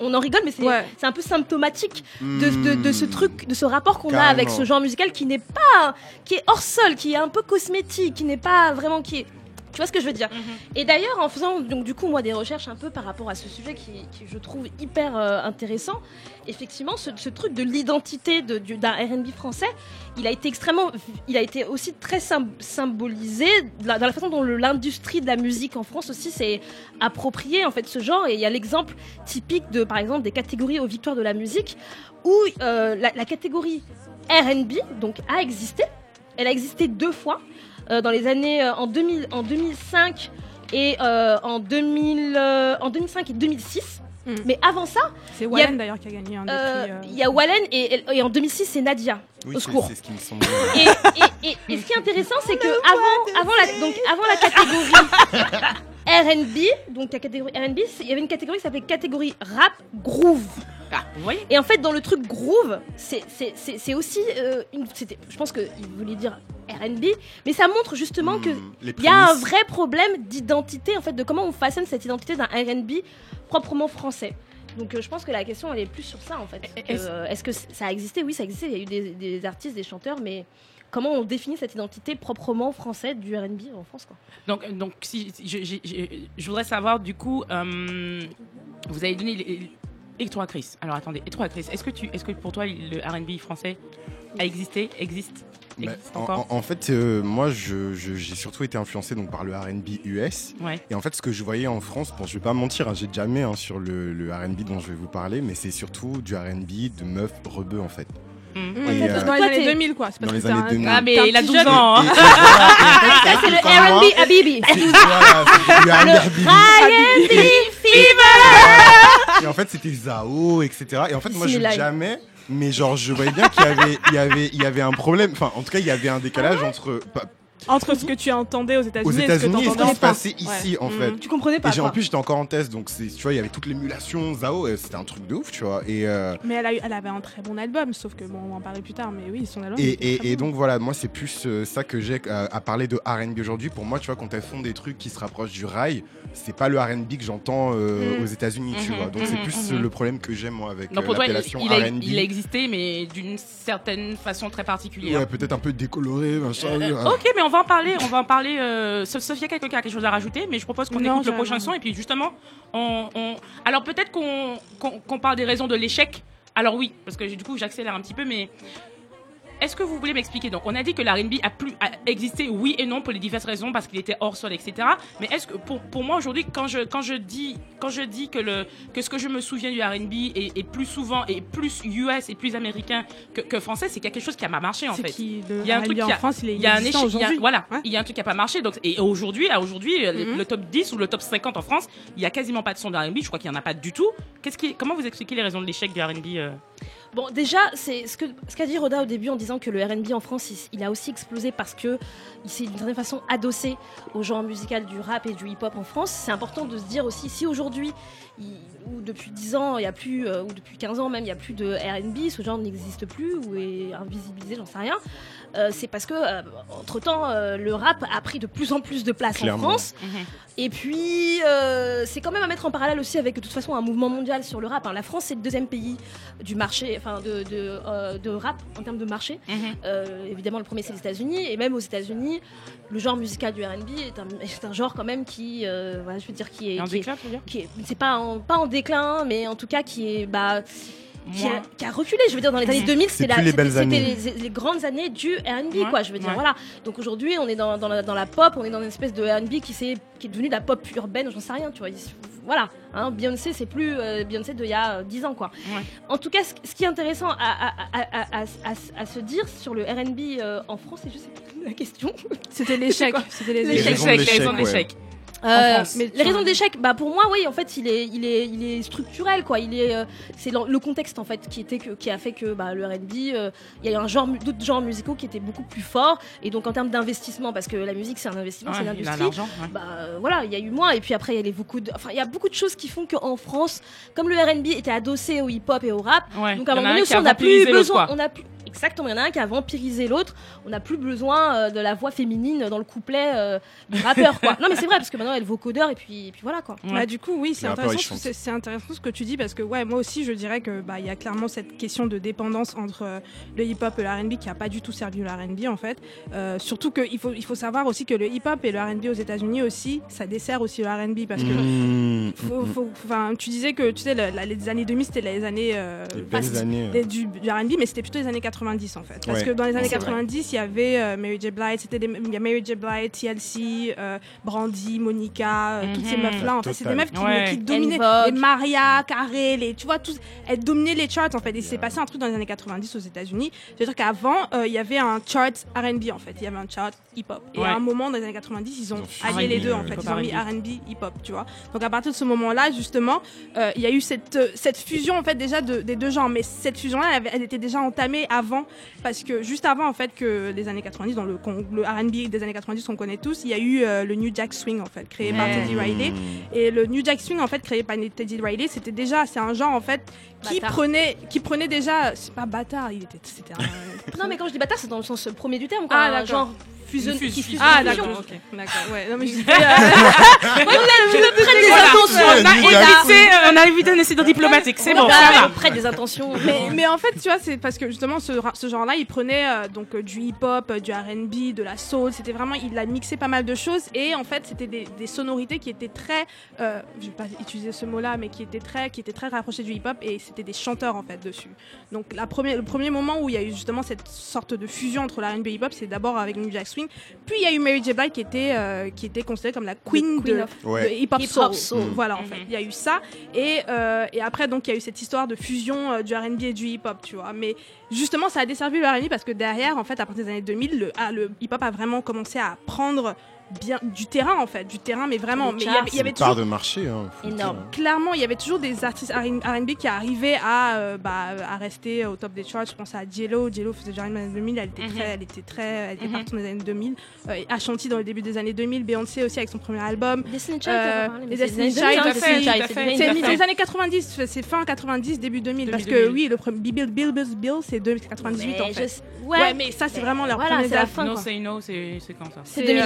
On en rigole, mais c'est un peu symptomatique de, de, de ce Hmm. truc, de ce rapport qu'on a avec ce genre musical qui n'est pas, qui est hors sol, qui est un peu cosmétique, qui n'est pas vraiment qui est. Tu vois ce que je veux dire Et d'ailleurs, en faisant donc du coup moi des recherches un peu par rapport à ce sujet qui, qui je trouve hyper euh, intéressant, effectivement, ce, ce truc de l'identité de- du- d'un R&B français, il a été extrêmement, il a été aussi très sym- symbolisé dans la façon dont l'industrie de la musique en France aussi s'est approprié en fait ce genre. Et il y a l'exemple typique de par exemple des catégories aux victoires de la musique où euh, la, la catégorie R&B donc a existé. Elle a existé deux fois dans les années euh, en 2000, en 2005 et euh, en 2000, euh, en 2005 et 2006. Mm. Mais avant ça, C'est il y a- Wallen d'ailleurs qui a gagné un des euh, prix. euh, il y a Wallen et, et en 2006 c'est Nadia. Oui, au secours. c'est ce qui me semble. Et, et- et- et ce qui est intéressant, c'est que avant, avant, la, donc, avant la catégorie R&B, donc la catégorie R&B, il y avait une catégorie qui s'appelait catégorie rap groove. Ah, vous voyez Et en fait, dans le truc groove, c'est- c'est c'est- c'est aussi euh, une. Je pense qu'il voulait dire RB, mais ça montre justement que Hmm, les il y a un vrai problème d'identité, en fait, de comment on façonne cette identité d'un RB proprement français. Donc euh, je pense que la question elle est plus sur ça en fait. Est-ce- Euh, Est-ce que ça a existé? Oui, ça a existé. Il y a eu des, des artistes, des chanteurs, mais comment on définit cette identité proprement française du R&B en France quoi Donc, donc si, si- je, je- je- je voudrais savoir, du coup, euh, vous avez donné les- et toi, Chris. Alors attendez, Chris, est-ce que, tu, est-ce que pour toi le RB français a existé, existe, Bah, existe en, encore en- en fait, euh, moi, je- je- j'ai surtout été influencé donc, par le RB US. Ouais. Et en fait, ce que je voyais en France, bon, je vais pas mentir, hein, j'ai jamais hein, sur le, le RB dont je vais vous parler, mais c'est surtout du RB de meufs rebeux en fait. Mm. Et, euh, dans les années t'es- 2000 quoi. C'est parce dans que les années un- 2000. Ah, mais il a petit 12 jeune. ans. hein. Ça c'est le R&B Habibi. du R&B. R&B Et en fait, c'était Zao, etc. Et en fait, moi, je jamais. Mais genre, je voyais bien qu'il y avait, il y avait, il y avait un problème. Enfin, en tout cas, il y avait un décalage entre pas- Entre ce que tu entendais aux aux États-Unis et ce que et qui se passait ici, en fait. Tu comprenais Et pas j'ai- en plus, j'étais encore en test, donc c'est, tu vois, il y avait toute l'émulation Zao, et c'était un truc de ouf, tu vois. Et, euh, Mais elle, a eu- elle avait un très bon album, sauf que bon, on va en parler plus tard. Mais oui, son album. et, et- et bon. donc voilà, moi c'est plus euh, ça que j'ai euh, à parler de R&B aujourd'hui. Pour moi, tu vois, quand elles font des trucs qui se rapprochent du rail, c'est pas le R&B que j'entends euh, Mm. aux États-Unis, tu Mhm, vois. Donc c'est mhm, plus mhm. le problème que j'ai moi avec Donc pour toi, il, l'appellation R&B. il a existé, mais d'une certaine façon très particulière. Ouais, peut-être un peu décoloré, machin. Ok, mais on va en parler. On va en parler. Euh, Sophia, quelqu'un qui a quelque chose à rajouter, mais je propose qu'on écoute le prochain son et puis justement, on. on- Alors peut-être qu'on parle des raisons de l'échec. Alors oui, parce que du coup, j'accélère un petit peu, mais. Est-ce que vous voulez m'expliquer Donc, on a dit que l'R&B a plus a existé, oui et non, pour les diverses raisons, parce qu'il était hors sol, etc. Mais est-ce que pour, pour moi aujourd'hui, quand je quand je dis quand je dis que le que ce que je me souviens du R&B est, est plus souvent et plus US et plus américain que, que français, c'est quelque chose qui a pas marché en fait. qui, Il y a un R&B truc en qui a, France, il est il y a un échec, il y a- aujourd'hui. voilà, Ouais. il y a un truc qui a pas marché. Donc et aujourd'hui, à aujourd'hui, le- le top 10 ou le top 50 en France, il y a quasiment pas de son de R&B. Je crois qu'il y en a pas du tout. Qu'est-ce qui, comment vous expliquez les raisons de l'échec du R&B euh? Bon, déjà, c'est ce que ce qu'a dit Roda au début en disant que le R&B en France, il, a aussi explosé parce que il s'est d'une certaine façon adossé au genre musical du rap et du hip-hop en France. C'est important de se dire aussi si aujourd'hui ou depuis 10 ans, il y a plus euh, ou depuis 15 ans même, il y a plus de R&B, ce genre n'existe plus ou est invisibilisé, j'en sais rien. Euh, c'est parce que entre temps le rap a pris de plus en plus de place Clairement. en France. Et puis, euh, c'est quand même à mettre en parallèle aussi avec de toute façon un mouvement mondial sur le rap. hein. La France, c'est le deuxième pays du marché, enfin de, de, euh, de rap en termes de marché. Euh, évidemment, le premier, c'est les États-Unis. Et même aux États-Unis, le genre musical du RB est un, est un genre quand même qui, euh, voilà, je veux dire, qui est. En qui est- déclin, tu veux dire? qui est- C'est pas en, pas en déclin, mais en tout cas qui est. Bah, qui a, Moins. qui a reculé, je veux dire, dans les années Mhm. 2000, C'est c'était les grandes années du R&B, Ouais, quoi, je veux dire, ouais. voilà. Donc aujourd'hui, on est dans, dans, la, dans la pop, on est dans une espèce de R&B qui, est devenue de la pop urbaine, j'en sais rien, tu vois. Il- Voilà, hein, Beyoncé, c'est plus euh, Beyoncé d'il y a euh, 10 ans, quoi. Ouais. En tout cas, ce, ce qui est intéressant à, à, à, à, à- à- à se dire sur le R&B euh, en France, c'est juste la question. C'était l'échec. C'était L'échec, l'échec, l'échec. Euh, mais les raisons d'échec, bah pour moi, oui, en fait, il est, il est, il est structurel, quoi. Il est, euh, c'est le contexte en fait qui était que, qui a fait que bah, le R&B, euh, il y a eu un genre, d'autres genres musicaux qui étaient beaucoup plus forts, et donc en termes d'investissement, parce que la musique c'est un investissement, c'est Ouais, il a l'industrie. l'argent, ouais. Bah euh, voilà, il y a eu moins, et puis après il y a les beaucoup de, enfin il y a beaucoup de choses qui font qu'en France, comme le R&B était adossé au hip-hop et au rap, Ouais, donc à un moment donné on n'a plus besoin, quoi. on a plus, exactement, il y en a un qui a vampirisé l'autre, on n'a plus besoin euh, de la voix féminine dans le couplet euh, du rappeur, quoi. Non mais c'est vrai parce que maintenant il y a le vocodeur et puis, et puis voilà quoi. Ouais. Bah, du coup, oui, c'est intéressant, c'est intéressant ce que tu dis parce que ouais, moi aussi, je dirais que bah il y a clairement cette question de dépendance entre euh, le hip-hop et le R&B qui a pas du tout servi le R&B en fait. Euh, surtout qu'il faut il faut savoir aussi que le hip-hop et le R&B aux États-Unis aussi, ça dessert aussi le R&B parce que Mmh, faut- mmh, faut- enfin, tu disais que tu sais la- les années 2000 c'était les années euh, Les du, du R&B mais c'était plutôt les années 90 en fait. Parce Ouais. que dans les années C'est vrai. 90 il y avait euh, Mary J. Blige c'était des- il y a Mary J. Blige TLC euh, Brandy Monica euh, toutes ces Mhm. meufs là en fait c'est des meufs qui, Ouais. qui dominaient. Les Maria Carré les tu vois tous elles dominaient les charts en fait. Et c'est passé un truc dans les années 90 aux États-Unis. C'est à dire qu'avant euh, il y avait un chart R&B en fait. Il y avait un chart hip hop et Ouais. à un moment dans les années 90 ils ont, Ils ont fusionné, allié les deux en fait. hip-hop ils ont mis R&B. R&B hip hop tu vois. Donc à partir de ce moment là justement euh, il y a eu cette, cette fusion en fait déjà de- des deux genres. Mais cette fusion là elle, elle était déjà entamée avant parce que juste avant en fait que les années 90 dans le, R&B des années 90 qu'on connaît tous il y a eu euh, le New Jack Swing en fait créé par. Teddy Riley et le New Jack Swing en fait créé par Teddy Riley c'était déjà c'est un genre en fait qui Bâtard. prenait qui prenait déjà c'est pas bâtard il était c'était un Non mais quand je dis bâtard, c'est dans le sens premier du terme, quoi. Ah, genre fusion, fuse- qui fusion. fusionne. ah fusion. d'accord ok d'accord ouais non mais je disais, euh, Je me prête des Voilà. intentions. On a évité, on a évité un incident diplomatique, c'est bon, me prête des intentions. mais, mais en fait, tu vois, c'est parce que justement, ce, ce genre-là, il prenait euh, donc euh, du hip-hop, euh, du RB, de la soul. C'était vraiment, il a mixé pas mal de choses. Et en fait, c'était des, des sonorités qui étaient très, euh, je vais pas utiliser ce mot-là, mais qui étaient très, qui étaient très rapprochées du hip-hop. Et c'était des chanteurs en fait dessus. Donc, la première, le premier moment où il y a eu justement cette sorte de fusion entre la R&B et hip-hop, c'est d'abord avec New Jack Swing. Puis il y a eu Mary J. Blige qui était, euh, qui était considérée comme la queen, queen de, of- de hip-hop soul. soul. Voilà, en fait. Il y a eu ça. Et, euh, et après, donc, il y a eu cette histoire de fusion euh, du RB et du hip-hop, tu vois. Mais justement, ça a desservi le RB parce que derrière, en fait, à partir des années 2000, le, ah, le hip-hop a vraiment commencé à prendre bien du terrain, en fait. Du terrain, mais vraiment. Mais il y avait, y C'est avait une part toujours. de marché. Hein, Énorme. Clairement, il y avait toujours des artistes R&B qui arrivaient à, euh, bah, à rester au top des charts. Je pense à Jello. Jello faisait déjà les années 2000. Elle était Mhm. très, elle était très, elle était Mhm. partie dans les années 2000. Euh, Ashanti dans le début des années 2000. Beyoncé aussi avec son premier album. Destiny Child, Euh, les c'est Destiny des années Child, 2000, tout à Destiny fait, Child, tout à c'est les 2000. années 90, c'est fin 90, début 2000. Parce 2000. que oui, le premier Bill Bill Bill Bill, c'est 98 en fait. Ouais, mais ça c'est vraiment leur premier album. fin. No quoi. say no, c'est c'est quand ça? C'est C'est, 2000.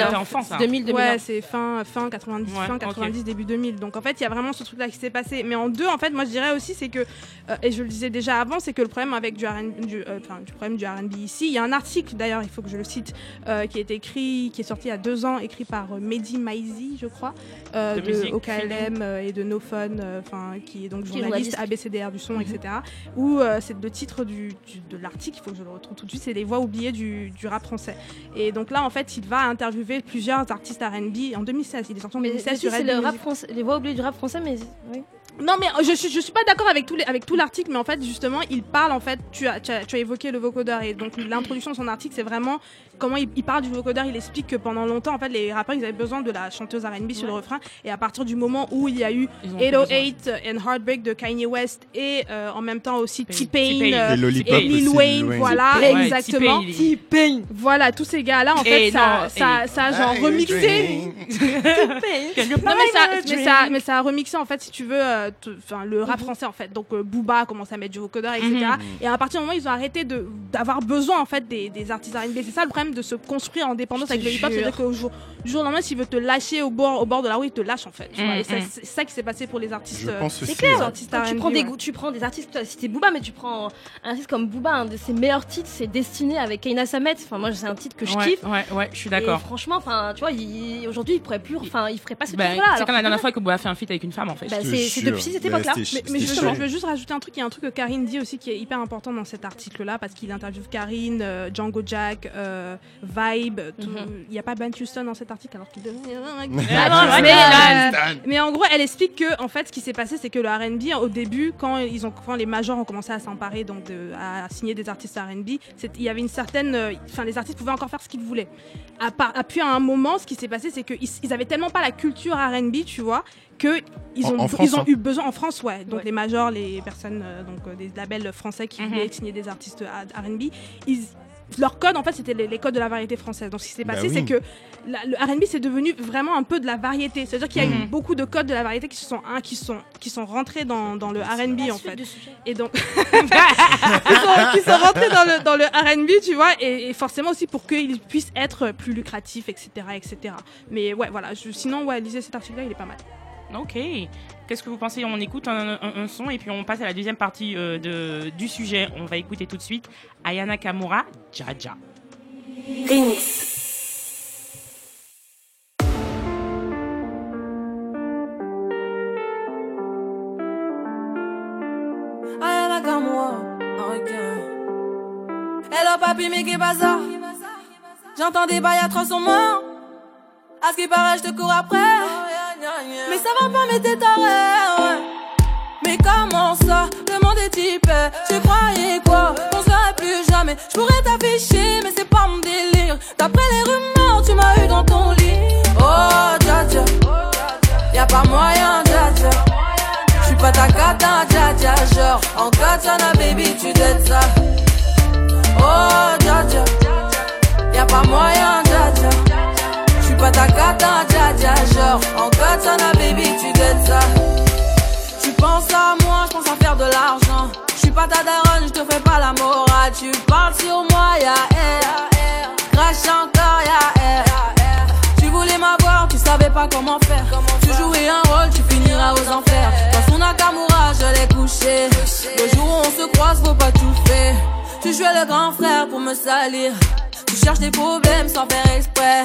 Euh, T'es enfant, ça. ça. 2000, 2001. Ouais, c'est fin, fin 90, Ouais, fin ok. 90 début 2000. Donc en fait, il y a vraiment ce truc-là qui s'est passé. Mais en deux, en fait, moi je dirais aussi, c'est que, euh, et je le disais déjà avant, c'est que le problème avec du R&B, du, euh, du problème du R&B ici, il y a un article d'ailleurs, il faut que je le cite, euh, qui est écrit, qui est sorti il y a deux ans, écrit par euh, Mehdi Maizi, je crois, euh, De de, musique, OKLM euh, et de No Fun, euh, enfin, qui est donc journaliste. ABCDR du son, Mhm. etc. Où euh, c'est le titre du, du- de l'article, il faut que je le retrouve tout de suite, c'est les voix oubliées du, du rap français. Et donc là, en fait, il va interviewer plusieurs artistes R&B en 2016. Il est sorti en Mais 2016 si, sur c'est Red le Music. rap français, les voix oubliées du rap français, mais oui. Non, mais euh, je, suis- je suis pas d'accord avec, tous les- avec tout l'article, mais en fait, justement, il parle, en fait, tu as, tu as, tu as évoqué le vocodeur, et donc l'introduction de son article, c'est vraiment comment il, il parle du vocodeur. Il explique que pendant longtemps, en fait, les rappeurs, ils avaient besoin de la chanteuse R&B sur le refrain, et à partir du moment où il y a eu Ils ont plus 808 and Heartbreak de Kanye West, et euh, en même temps aussi T-Pain, euh, Et et Lil Wayne, voilà, Ouais, exactement. T-Pain, il- T-Pain. Voilà, tous ces gars-là, en fait, Et ça, non, ça, et- ça a genre I remixé. Non, mais ça, mais, ça, mais ça a remixé en fait, si tu veux, euh, t- enfin le rap français en fait. Donc euh, Booba a commencé à mettre du vocodeur, etc. Mhm. Et à partir du moment où ils ont arrêté de d'avoir besoin en fait des, des artistes R&B, c'est ça le problème de se construire en dépendance avec le hip-hop, c'est-à-dire qu'au jour, du jour au lendemain, s'il veut te lâcher au bord, au bord de la rue, il te lâche en fait. tu vois. Et ça- mhm. c'est ça qui s'est passé pour les artistes. Je euh. C'est clair. les artistes Quand tu prends des ouais. tu prends des artistes, toi, c'était Booba, mais tu prends un artiste comme Booba, un de ses meilleurs titres, c'est Destiné avec Kaina Samet. Enfin, moi, c'est un titre que je ouais, kiffe. Ouais, ouais, je suis d'accord. franchement, enfin, tu vois, il- aujourd'hui, il pourrait plus, enfin, il ferait pas ce Bah, titre-là. c'est quand la dernière fois que Boa a fait un feat avec une femme en fait. Te c'est c'est depuis cette Mais époque-là. Mais, justement, je veux juste rajouter un truc. Il y a un truc que Karine dit aussi qui est hyper important dans cet article-là parce qu'il interviewe Karine, euh, Django Jack, euh, Vibe. Mhm. Il n'y a pas Ben Houston dans cet article alors qu'il devait. Ah, mais, en gros, elle explique que en fait, ce qui s'est passé, c'est que le R&B au début, quand ils ont, quand les majors ont commencé à s'emparer, donc de- à signer des artistes R&B, il y avait une certaine, euh, enfin, les artistes pouvaient encore faire ce qu'ils voulaient. À, part, à puis à un moment, ce qui s'est passé, c'est qu'ils ils avaient tellement pas la culture R&B, tu vois, que ils ont, en France, ils ont hein. eu besoin en France, ouais. Donc Ouais. les majors, les personnes, euh, donc euh, des labels français qui Mhm. voulaient signer des artistes R&B, ils leur code en fait c'était les, les codes de la variété française. Donc ce qui s'est Bah passé oui. c'est que la- le R&B c'est devenu vraiment un peu de la variété. C'est-à-dire qu'il y a eu Mhm. beaucoup de codes de la variété qui se sont hein, qui sont qui sont rentrés dans, dans le R&B en fait. Et donc qui, sont, qui sont rentrés dans le dans le R&B, tu vois, et, et forcément aussi pour qu'ils puissent être plus lucratifs, etc., etc. Mais ouais, voilà. je- sinon, ouais, lisez cet article-là, il est pas mal. Ok. Qu'est-ce que vous pensez On écoute un, son et puis on passe à la deuxième partie euh, de, du sujet. On va écouter tout de suite Ayana Kamura, Jaja. Ok. Hello papi, mais qu'est bazar? J'entends des bails atroces sur moi. À ce qui paraît, je te cours après. Mais ça va pas, mais t'es taré, ouais. Mais comment ça, le monde est type Tu croyais quoi? Qu'on serait plus jamais. Je pourrais t'afficher mais c'est pas mon délire. D'après les rumeurs tu m'as eu dans ton lit. Oh dja dja. Y'a pas moyen dja dja. J'suis pas ta cata dja dja. Genre en katana baby tu dettes ça. Oh dja dja. Y'a pas moyen dja pas dja dja Genre en katana baby tu ça tu penses à moi, je pense à faire de l'argent. Je suis pas ta daronne, je te fais pas la morale. Tu parles sur moi, ya air. Crash encore, ya air. Tu voulais m'avoir, tu savais pas comment faire. Tu jouais un rôle, tu finiras aux enfers. Dans son Nakamura, je l'ai couché. Le jour où on se croise, faut pas tout faire. Tu jouais le grand frère pour me salir. Tu cherches des problèmes sans faire exprès.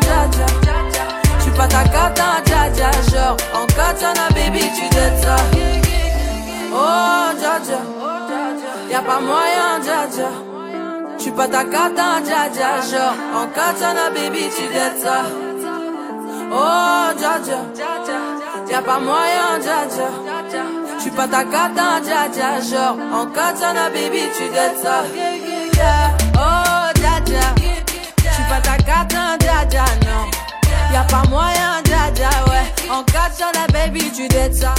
J'suis pas ta cata, dja dja, genre en katana, baby, tu dettes ça. Oh, dja dja. Y'a pas moyen, dja dja. J'suis pas ta cata, dja dja. Genre, en katana, baby, tu dettes ça. Oh, dja dja. Y'a pas moyen, dja dja. J'suis pas ta cata, dja dja. Genre, en katana, baby, tu dettes ça. Oh, dja dja. J'suis pas ta cata, dja dja. Y'a pas moyen, dja dja, ouais. En Coachella, baby, tu dettes ça.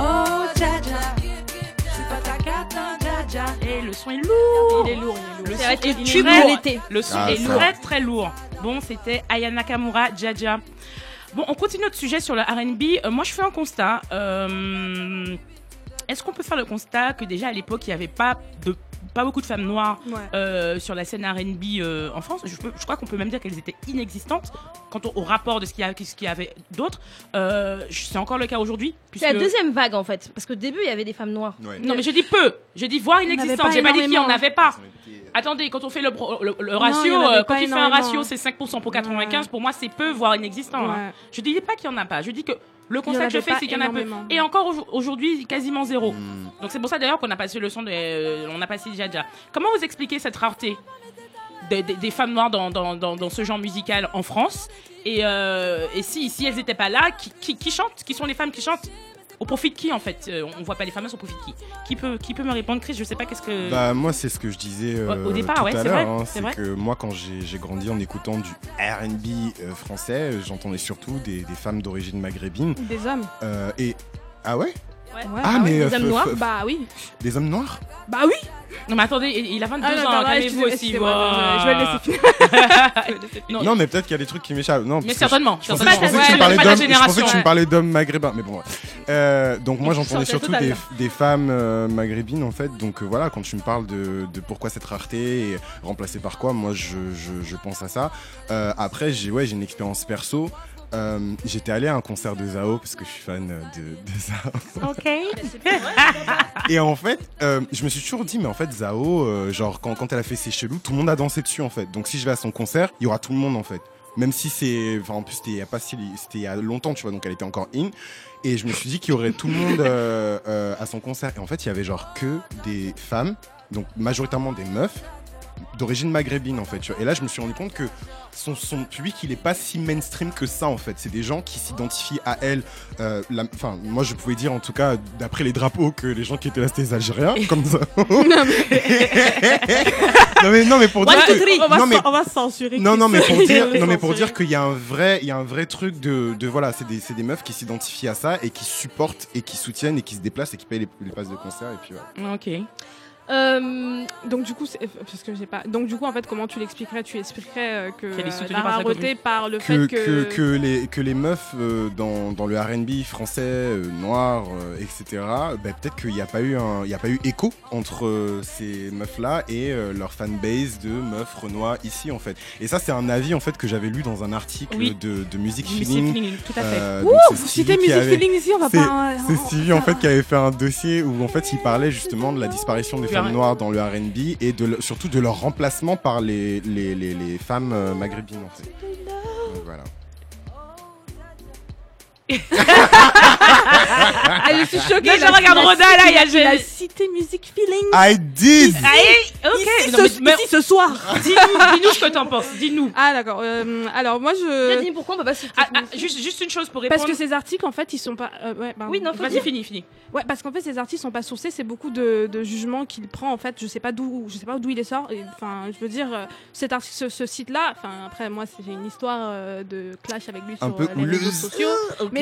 Oh, Jaja. Je suis pas ta cata, Jaja. Et le son est lourd. Il est lourd, il est Le lourd. Ça va son être est le tube très- de l'été. Le son Ah, est très très lourd. Bon, c'était Aya Nakamura, Jaja. Bon, on continue notre sujet sur le R&B. Euh, moi, je fais un constat. Euh, Est-ce qu'on peut faire le constat que déjà à l'époque, il n'y avait pas de pas beaucoup de femmes noires Ouais. euh, sur la scène R&B euh, en France. Je, peux- je crois qu'on peut même dire qu'elles étaient inexistantes quant au, au rapport de ce qu'il y, qu'il y avait d'autres. Euh, c'est encore le cas aujourd'hui. C'est la deuxième vague en fait. Parce qu'au début, il y avait des femmes noires. Ouais. Non, mais je dis peu. Je dis voire n'avait inexistante. pas J'ai pas dit qu'il n'y en avait pas. Attendez, quand on fait le, ratio, y quand il fait un ratio, c'est 5% pour 95, pour moi, c'est peu, voire inexistant. hein. Ouais. Je dis pas qu'il n'y en a pas. Je dis que le constat que je fais, c'est qu'il y en a peu. Et encore au- aujourd'hui, quasiment zéro. Hmm. Donc c'est pour ça d'ailleurs qu'on a passé le son de. euh, on a passé Jaja. Comment vous expliquez cette rareté de- de- des femmes noires dans, dans, dans, dans ce genre musical en France? Et, euh, et si, si elles n'étaient pas là, qui, qui, qui chantent? Qui sont les femmes qui chantent? Au profit de qui en fait Euh, On voit pas les femmes, au profit de qui qui peut, qui peut me répondre, Chris? Je sais pas qu'est-ce que. Bah moi c'est ce que je disais euh, Au- au départ, tout ouais, à c'est l'heure, hein, c'est c'est vrai. que moi quand j'ai grandi en écoutant du R&B euh, français, euh, j'entendais surtout des, des femmes d'origine maghrébine Des hommes. euh, et ah ouais? Ouais. ah mais des euh, hommes noirs Bah oui. des hommes noirs? Bah oui. Non mais attendez, il a 22 Ah, ans, non, pardon, calmez-vous aussi. wow. Je vais le laisser finir. Non. non mais peut-être qu'il y a des trucs qui m'échappent non Mais certainement. je, je pensais, certainement. je pensais que tu Ouais, parlais pas la d'hommes je pensais génération. que tu me parlais d'hommes maghrébins mais bon ouais. Euh, donc moi j'entendais surtout des, femmes euh, maghrébines en fait donc euh, voilà quand tu me parles de, de pourquoi cette rareté et remplacée par quoi moi je, je, je pense à ça Euh, après j'ai ouais j'ai une expérience perso Euh, j'étais allé à un concert de Zao parce que je suis fan euh, de, de Zao. Ok. et en fait euh, je me suis toujours dit mais en fait Zao euh, genre quand, quand elle a fait ses chelous tout le monde a dansé dessus en fait. Donc si je vais à son concert il y aura tout le monde en fait. Même si c'est enfin en plus c'était il y a pas si c'était il y a longtemps tu vois donc elle était encore in. Et je me suis dit qu'il y aurait tout le monde euh, euh, à son concert. Et en fait il y avait genre que des femmes donc majoritairement des meufs d'origine maghrébine en fait tu vois. et là je me suis rendu compte que son, son public il est pas si mainstream que ça en fait c'est des gens qui s'identifient à elle euh, enfin moi je pouvais dire en tout cas d'après les drapeaux que les gens qui étaient là c'était des algériens comme ça non mais non mais pour dire que- On va, non, mais- on va censurer. non, non, mais pour dire, non, mais pour dire qu'il y a un vrai, il y a un vrai truc de, de voilà, c'est des, c'est des meufs qui s'identifient à ça et qui supportent et qui soutiennent et qui se déplacent et qui payent les, les passes de concert et puis voilà. Ok. Euh, Donc du coup, c'est- parce que j'ai pas. Donc du coup, en fait, comment tu l'expliquerais? Tu expliquerais euh, que euh, la par sa rareté par le Que, fait que, que. que les, que les meufs euh, dans, dans le R&B français, euh, noir, euh, etc. ben, peut-être qu'il n'y a pas eu un, il y a pas eu écho entre euh, ces meufs-là et euh, leur fanbase de meufs renois ici en fait. Et ça, c'est un avis en fait que j'avais lu dans un article Oui. de, de Music Music Feeling. Feeling, tout à fait. Euh, Ouh, donc c'est vous Stevie citez qui Music avait- Feeling ici, on va pas. C'est Stevie en fait qui avait fait un dossier où en fait il parlait justement de la disparition des Du femmes dans le R&B et surtout de leur remplacement par les, femmes euh, maghrébines en. Ah, je suis choquée. Là, je regarde Roda, cité- là, il y a- il a j'ai- cité Music Feeling. I did Allez, ok. Ici, Non, ce, mais- ici, ce soir. Dis-nous dis-nous ce que t'en penses. Dis-nous. Ah d'accord. euh, alors moi je. dit pourquoi on peut pas citer Ah, ah, juste, juste une chose pour répondre. Parce que ces articles en fait ils sont pas. euh, ouais. Oui, non, faut Vas-y, fini, fini. Ouais, parce qu'en fait, ces artistes sont pas sourcés, c'est beaucoup de, de jugements qu'il prend. En fait, je sais pas d'où, je sais pas d'où il les sort. Enfin, je veux dire, euh, cet artiste, ce, ce site-là. Enfin, après, moi, c'est- j'ai une histoire euh, de clash avec lui Un sur peu les réseaux sociaux.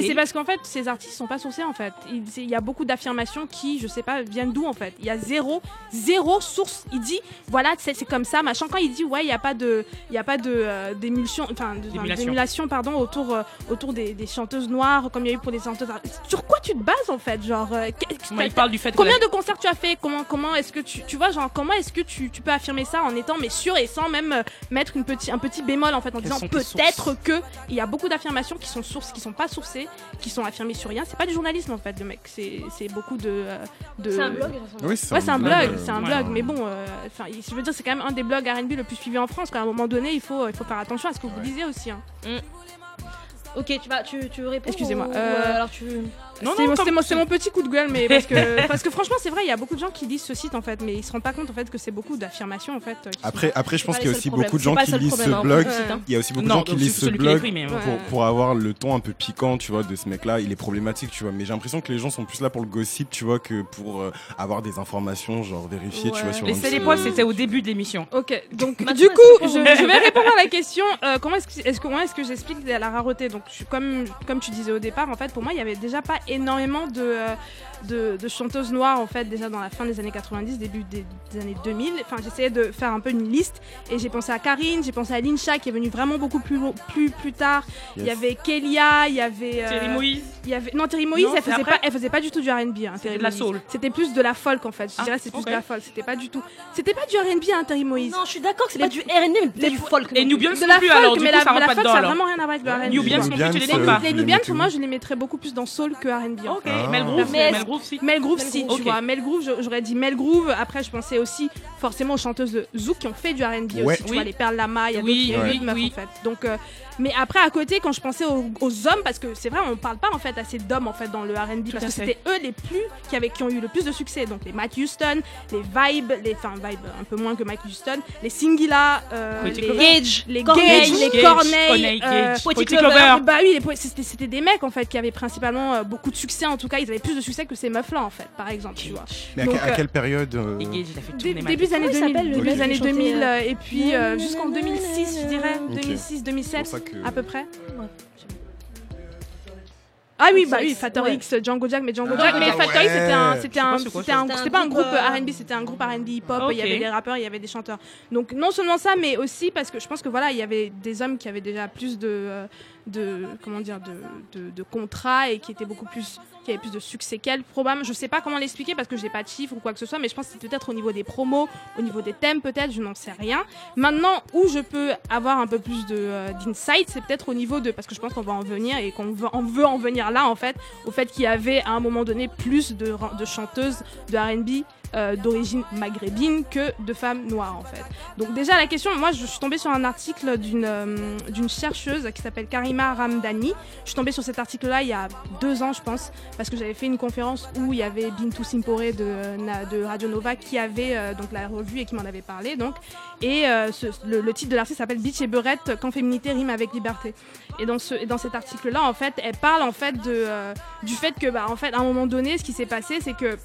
Mais c'est parce qu'en fait, ces artistes sont pas sourcés en fait. Il y a beaucoup d'affirmations qui, je sais pas, viennent d'où en fait. Il y a zéro, zéro source. Il dit, voilà, c'est comme ça, machin. Quand il dit, ouais, il y a pas de, il y a pas de euh, d'émulsion, enfin, D'émulation. pardon, autour, euh, autour des, des chanteuses noires, comme il y a eu pour les chanteuses. Sur quoi tu te bases en fait, genre euh, qu'est- Moi, il parle du fait Combien de concerts tu as fait? Comment comment est-ce que tu tu vois genre comment est-ce que tu, tu peux affirmer ça en étant mais sûr et sans même euh, mettre une petit un petit bémol en fait en Quelles disant peut-être que il y a beaucoup d'affirmations qui sont sources qui sont pas sourcées qui sont affirmées sur rien c'est pas du journalisme en fait le mec c'est c'est beaucoup de euh, de C'est un blog. Oui, c'est Ouais, c'est un blog, euh, c'est un ouais. blog, mais bon, euh, enfin, je veux dire, c'est quand même un des blogs R&B le plus suivi en France. Qu'à un moment donné, il faut, il faut faire attention à ce que vous Ouais. disiez aussi. hein. Ok, tu vas, tu, tu veux répondre Excusez-moi, ou, euh, alors tu. Non, C'est non, c'est mon, c'est mon petit coup de gueule, mais parce que, parce que franchement, c'est vrai, il y a beaucoup de gens qui lisent ce site en fait, mais ils se rendent pas compte en fait que c'est beaucoup d'affirmations en fait. euh, Après, après, je pense qu'il y a aussi beaucoup de gens qui lisent ce hein, blog. hein. Il y a aussi beaucoup de gens qui lisent ce blog pour, avoir le ton un peu piquant, tu vois, de ce mec-là. Il est problématique, tu vois. Mais j'ai l'impression que les gens sont plus là pour le gossip, tu vois, que pour euh, avoir des informations, genre vérifiées, tu vois, sur c'est les poids, c'était au début de l'émission. Ok, donc du coup, je, vais répondre à la question. euh, comment est-ce que, est-ce que- comment est-ce que j'explique la rareté? Donc, comme comme tu disais au départ, en fait, pour moi, il y avait déjà pas énormément de euh, de, de chanteuses noires en fait déjà dans la fin des années 90, début des, des années 2000. Enfin, j'essayais de faire un peu une liste et j'ai pensé à Karine, j'ai pensé à Linsha qui est venue vraiment beaucoup plus plus plus tard. Il y avait Kelia, il y avait euh, Thierry Moïse. Il y avait non Terry Moïse, Non, elle faisait après pas elle faisait pas du tout du R&B hein, Terry de la soul. C'était plus de la folk en fait. Je Ah, dirais que c'est plus de la folk, c'était pas du tout. C'était pas du R&B hein, Terry Moïse. Non, je suis d'accord que c'est pas du R&B, mais peut-être du folk. Et non Nubians de non la plus, folk, alors du mais coup, la, ça rentre la folk, dedans, ça a alors. vraiment rien à voir avec le R&B. Non plus, tu les Nubians, mets euh, pas. Les vous les pour où moi, je les mettrais beaucoup plus dans soul que R&B. Ok. Mel Groove, Mais- Mel Groove, si. Mel Groove, si, tu vois. Mel Groove, j'aurais dit Mel Groove. Après, je pensais aussi forcément aux chanteuses de Zouk qui ont fait du R&B aussi. Tu vois, les Perles Lama, il y a d'autres oui. en fait. Donc, euh, mais après, à côté, quand je pensais aux, aux hommes, parce que c'est vrai, on parle pas en fait assez d'hommes en fait dans le R&B, parce que c'était eux les plus qui avaient qui ont eu le plus de succès. Donc les Matt Houston, les Vibes, les enfin Vibes un peu moins que Mike Houston, les Singila, euh, les. Gage, les Corneille, Gage, les Gage, Corneille, euh, bah oui, c'était des mecs en fait qui avaient principalement euh, beaucoup de succès. En tout cas, ils avaient plus de succès que ces meufs là en fait, par exemple, tu vois. Mais à, Donc, à euh, quelle période euh, Et Gage, il a fait Dé- tourner ma début des années Comment il 2000, s'appelle, le début des années qui chantait, 2000 euh, euh, et puis jusqu'en 2006, je dirais, Ok. 2006, 2007 Que- à peu près. Ah oui, bah oui, X, Fatter ouais. X, Django Jack, mais Django Ah, Jack, mais ouais. Fatter X c'était un, c'était un, c'était un, ça. c'était pas un groupe R&B, c'était un groupe R&B hip-hop. Ok. Il y avait des rappeurs, il y avait des chanteurs. Donc non seulement ça, mais aussi parce que je pense que voilà, il y avait des hommes qui avaient déjà plus de, euh, de comment dire, de, de, de contrats et qui étaient beaucoup plus, qui avaient plus de succès qu'elle. Probablement, je sais pas comment l'expliquer parce que j'ai pas de chiffres ou quoi que ce soit, mais je pense que c'est peut-être au niveau des promos, au niveau des thèmes peut-être, je n'en sais rien. Maintenant, où je peux avoir un peu plus de euh, d'insight, c'est peut-être au niveau de parce que je pense qu'on va en venir et qu'on veut, on veut en venir là en fait, au fait qu'il y avait à un moment donné plus de, de chanteuses de R&B euh, d'origine maghrébine que de femmes noires en fait. Donc déjà la question, moi je suis tombée sur un article d'une euh, d'une chercheuse qui s'appelle Karima Ramdani. Je suis tombée sur cet article-là il y a deux ans je pense parce que j'avais fait une conférence où il y avait Bintou Simpore de, euh, de Radio Nova qui avait euh, donc la revue et qui m'en avait parlé donc et le, titre de l'article s'appelle Bitch et Beurette quand féminité rime avec liberté. Et dans, ce, et dans cet article-là, en fait, elle parle en fait de, du fait que, bah, en fait, à un moment donné, ce qui s'est passé, c'est que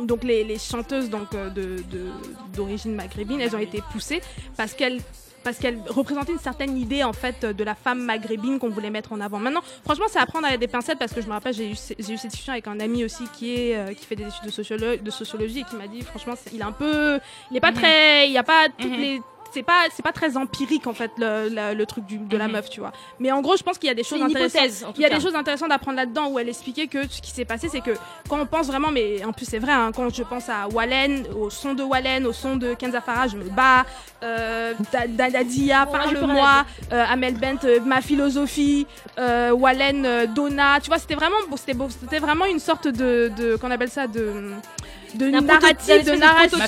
donc les, les chanteuses donc euh, de de- d'origine maghrébine, elles ont été poussées parce qu'elles parce qu'elles représentaient une certaine idée en fait de la femme maghrébine qu'on voulait mettre en avant. Maintenant, franchement, c'est à prendre avec des pincettes parce que je me rappelle, j'ai eu, eu cette discussion avec un ami aussi qui est euh, qui fait des études de, sociolo- de sociologie et qui m'a dit franchement, il est un peu, il est pas Mhm. très, il y a pas toutes Mhm. les c'est pas c'est pas très empirique en fait le, le- le truc du, de la Mhm. meuf tu vois mais en gros je pense qu'il y a des choses intéressantes il y a cas. des choses intéressantes à prendre là-dedans où elle expliquait que ce qui s'est passé, c'est que quand on pense vraiment, mais en plus c'est vrai, hein, quand je pense à Wallen, au son de Wallen, au son de Kenza Farah, je me bats, euh, Da- Da- Dadia, Bon, là, j'ai plus parle-moi, euh, Amel Bent, euh, ma philosophie, euh, Wallen, euh, Donna, tu vois, c'était vraiment, c'était beau, c'était vraiment une sorte de, de qu'on appelle ça, de de une de de narration,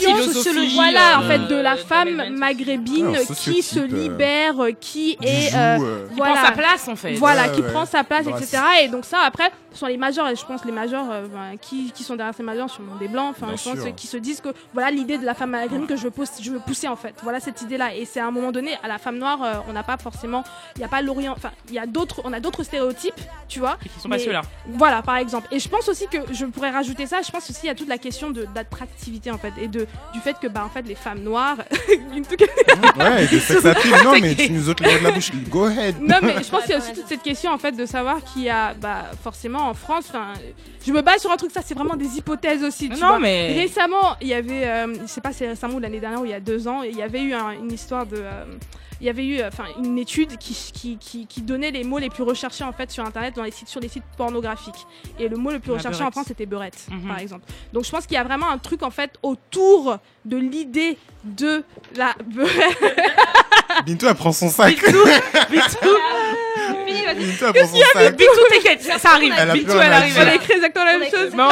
voilà, en euh, fait, de la de femme maghrébine Ah, qui se euh, libère, euh, qui qui est, joue, euh, euh, Il prend sa place, en fait. voilà, Ouais, qui ouais. prend sa place, etc. Et donc ça, après, ce sont les majors, et je pense les majors, euh, ben, qui, qui sont derrière ces majors, sûrement des blancs, enfin, je pense qui se disent que voilà l'idée de la femme maghrébine que je veux, pousser- je veux pousser en fait. Voilà cette idée-là. Et c'est à un moment donné, à la femme noire, euh, on n'a pas forcément, il n'y a pas l'Orient, enfin, il y a d'autres, on a d'autres stéréotypes, tu vois. Qui sont pas ceux-là. Voilà, par exemple. Et je pense aussi que je pourrais rajouter ça. Je pense aussi à toute la question de d'attractivité en fait et de du fait que bah en fait les femmes noires. une tout cas- Ouais, de sex. Non, mais tu nous autres de la bouche. Go ahead. non mais je pense qu'il y a aussi toute cette question en fait de savoir qu'il y a bah forcément en France. Enfin, je me base sur un truc ça c'est vraiment des hypothèses aussi. Tu Non, vois. mais- récemment il y avait, euh, je sais pas c'est récemment ou l'année dernière ou il y a deux ans, il y avait eu un- une histoire de euh, il y avait eu enfin une étude qui, qui, qui, qui donnait les mots les plus recherchés en fait sur internet dans les sites sur les sites pornographiques et le mot le plus La recherché en beurette. France c'était beurette Mhm. par exemple donc je pense qu'il y a vraiment un truc en fait autour de l'idée de la beurette Bintou, elle prend son sac. Bisous, bisous. Vas-y, vas-y. Elle sac. Bintou, t'inquiète, ça, ça arrive. Elle rien elle arrive. a écrit exactement la même chose. Moi,